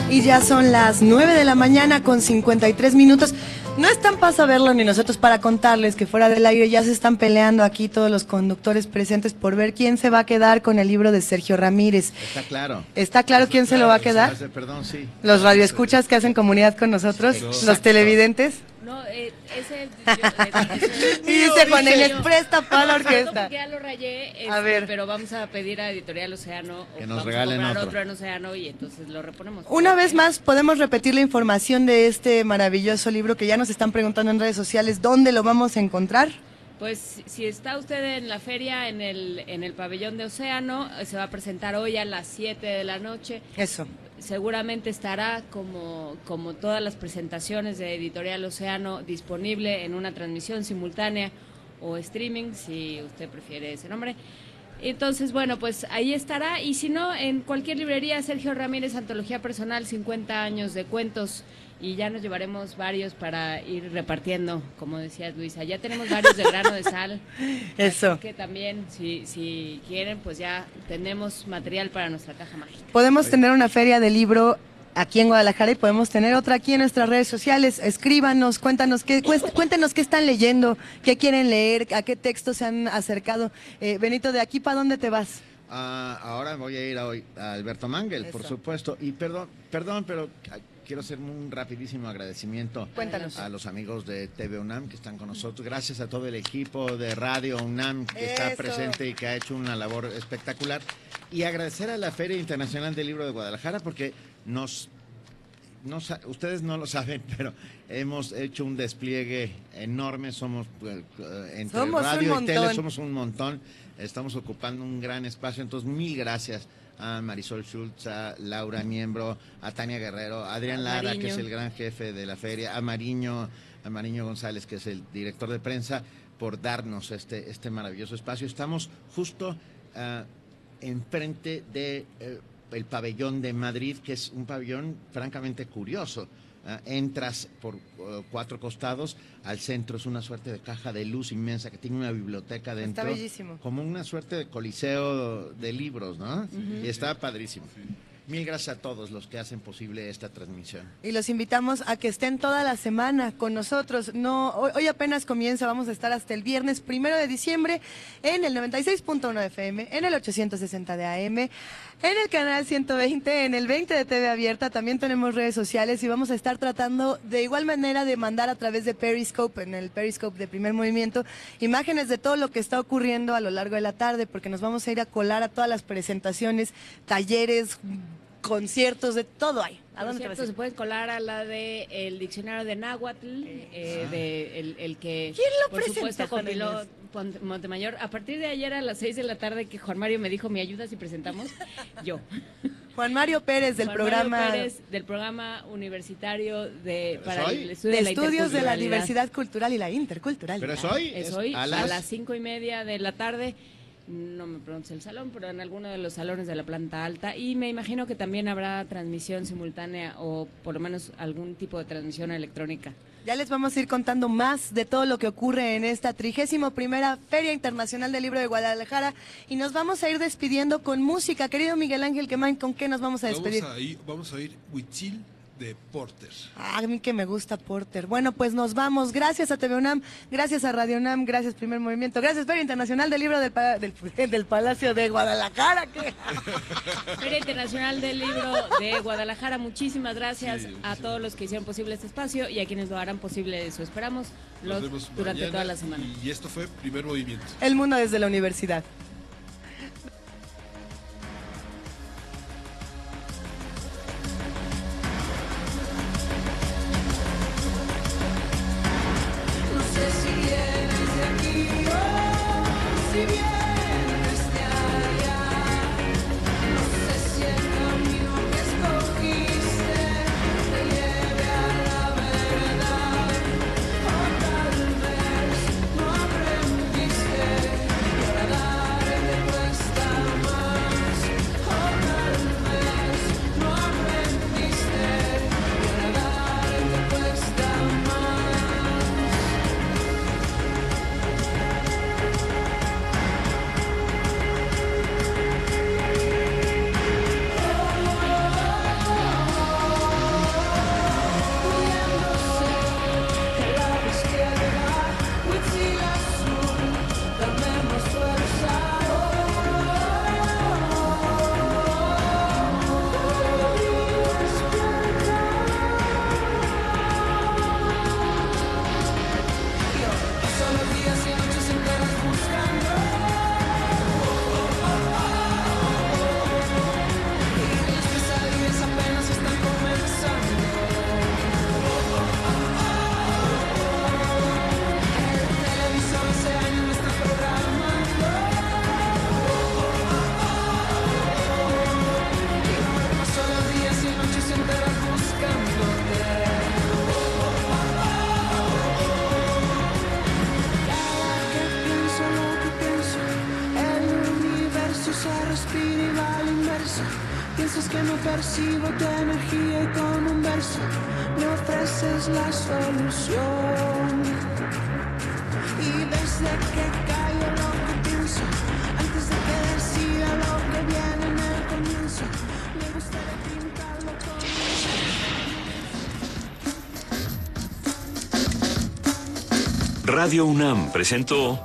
Speaker 1: Y ya son las 9 de la mañana con 53 minutos. No están para saberlo ni nosotros para contarles que fuera del aire ya se están peleando aquí todos los conductores presentes por ver quién se va a quedar con el libro de Sergio Ramírez.
Speaker 24: Está claro.
Speaker 1: ¿Está claro quién se lo va a quedar?
Speaker 24: Perdón, sí.
Speaker 1: Los radioescuchas que hacen comunidad con nosotros, los televidentes.
Speaker 3: No, eh, ese.
Speaker 1: Y dice Juan el Express tapó la orquesta.
Speaker 3: Porque ya lo rayé, este,
Speaker 1: A ver.
Speaker 3: pero vamos a pedir a Editorial Océano o
Speaker 24: Que nos
Speaker 3: vamos
Speaker 24: regalen
Speaker 3: a comprar
Speaker 24: otro.
Speaker 3: en Océano y entonces lo reponemos.
Speaker 1: Una vez más, podemos repetir la información de este maravilloso libro que ya nos están preguntando en redes sociales, ¿dónde lo vamos a encontrar?
Speaker 3: Pues si- si está usted en la feria, en el, en el pabellón de Océano, eh, se va a presentar hoy a las 7 de la noche.
Speaker 1: Eso.
Speaker 3: Seguramente estará, como, como todas las presentaciones de Editorial Océano, disponible en una transmisión simultánea o streaming, si usted prefiere ese nombre. Entonces, bueno, pues ahí estará. Y si no, en cualquier librería, Sergio Ramírez, Antología Personal, 50 años de cuentos. Y ya nos llevaremos varios para ir repartiendo, como decía Luisa. Ya tenemos varios de grano de sal.
Speaker 1: Eso.
Speaker 3: Así que también, si, si quieren, pues ya tenemos material para nuestra caja mágica.
Speaker 1: Podemos tener una feria de libro aquí en Guadalajara y podemos tener otra aquí en nuestras redes sociales. Escríbanos, cuéntanos qué, cuéntenos qué están leyendo, qué quieren leer, a qué textos se han acercado. Eh, Benito, ¿de aquí para dónde te vas?
Speaker 24: Ah, ahora voy a ir a, hoy a Alberto Mangel, por supuesto. Y perdón, perdón, pero quiero hacer un rapidísimo agradecimiento
Speaker 1: Cuéntanos.
Speaker 24: a los amigos de TV UNAM que están con nosotros. Gracias a todo el equipo de Radio UNAM que está presente y que ha hecho una labor espectacular. Y agradecer a la Feria Internacional del Libro de Guadalajara porque nos no ustedes no lo saben, pero hemos hecho un despliegue enorme. Somos eh, eh, entre
Speaker 1: Somos
Speaker 24: radio y tele, somos un montón. Estamos ocupando un gran espacio. Entonces, mil gracias a Marisol Schultz, a Laura Miembro, a Tania Guerrero, a Adrián Lara, que es el gran jefe de la feria, a Mariño, a Mariño González, que es el director de prensa, por darnos este, este maravilloso espacio. Estamos justo ah, enfrente de eh, el pabellón de Madrid, que es un pabellón francamente curioso. Ah, entras por eh, cuatro costados, al centro es una suerte de caja de luz inmensa que tiene una biblioteca dentro.
Speaker 1: bellísimo.
Speaker 24: Como una suerte de coliseo de libros, ¿no? Y está padrísimo. Mil gracias a todos los que hacen posible esta transmisión.
Speaker 1: Y los invitamos a que estén toda la semana con nosotros. No, hoy, hoy apenas comienza, vamos a estar hasta el viernes primero de diciembre en el 96.1 FM, en el 860 de AM, en el canal 120, en el 20 de TV Abierta. También tenemos redes sociales y vamos a estar tratando de igual manera de mandar a través de Periscope, en el Periscope de primer movimiento, imágenes de todo lo que está ocurriendo a lo largo de la tarde, porque nos vamos a ir a colar a todas las presentaciones, talleres, conciertos, de todo hay. ¿A dónde te vas a ir?
Speaker 3: se pueden colar a la de el diccionario de Náhuatl, eh, de el, el que
Speaker 1: ¿Quién lo
Speaker 3: por
Speaker 1: presenta,
Speaker 3: supuesto
Speaker 1: Juan
Speaker 3: compiló Montemayor. A partir de ayer a las 6 de la tarde que Juan Mario me dijo, ¿me ayudas si presentamos? Yo.
Speaker 1: Juan Mario Pérez del
Speaker 3: Juan
Speaker 1: programa
Speaker 3: Mario Pérez, del programa universitario de para
Speaker 1: hoy?
Speaker 3: el estudio
Speaker 1: de
Speaker 3: de, la
Speaker 1: estudios de la
Speaker 3: interculturalidad.
Speaker 1: diversidad cultural y la intercultural.
Speaker 24: Pero es hoy,
Speaker 3: Es
Speaker 24: es
Speaker 3: hoy
Speaker 24: a
Speaker 3: a
Speaker 24: las-
Speaker 3: las cinco y media de la tarde. No me pronuncio el salón, pero en alguno de los salones de la planta alta. Y me imagino que también habrá transmisión simultánea o por lo menos algún tipo de transmisión electrónica.
Speaker 1: Ya les vamos a ir contando más de todo lo que ocurre en esta trigésimo primera Feria Internacional del Libro de Guadalajara y nos vamos a ir despidiendo con música. Querido Miguel Ángel Quemain, ¿con qué nos vamos a despedir?
Speaker 2: Vamos a ir, vamos a ir Huitzil de Porter.
Speaker 1: Ah, a mí que me gusta Porter. Bueno, pues nos vamos. Gracias a TV UNAM, gracias a Radio UNAM, gracias Primer Movimiento, gracias Feria Internacional del Libro del, Pa- del, del Palacio de Guadalajara. ¿qué?
Speaker 3: Feria Internacional del Libro de Guadalajara, muchísimas gracias
Speaker 2: Sí,
Speaker 3: a todos los que hicieron posible este espacio y a quienes lo harán posible eso. Esperamos los- durante toda la semana.
Speaker 2: Y esto fue Primer Movimiento.
Speaker 1: El mundo desde la universidad.
Speaker 28: Radio UNAM presentó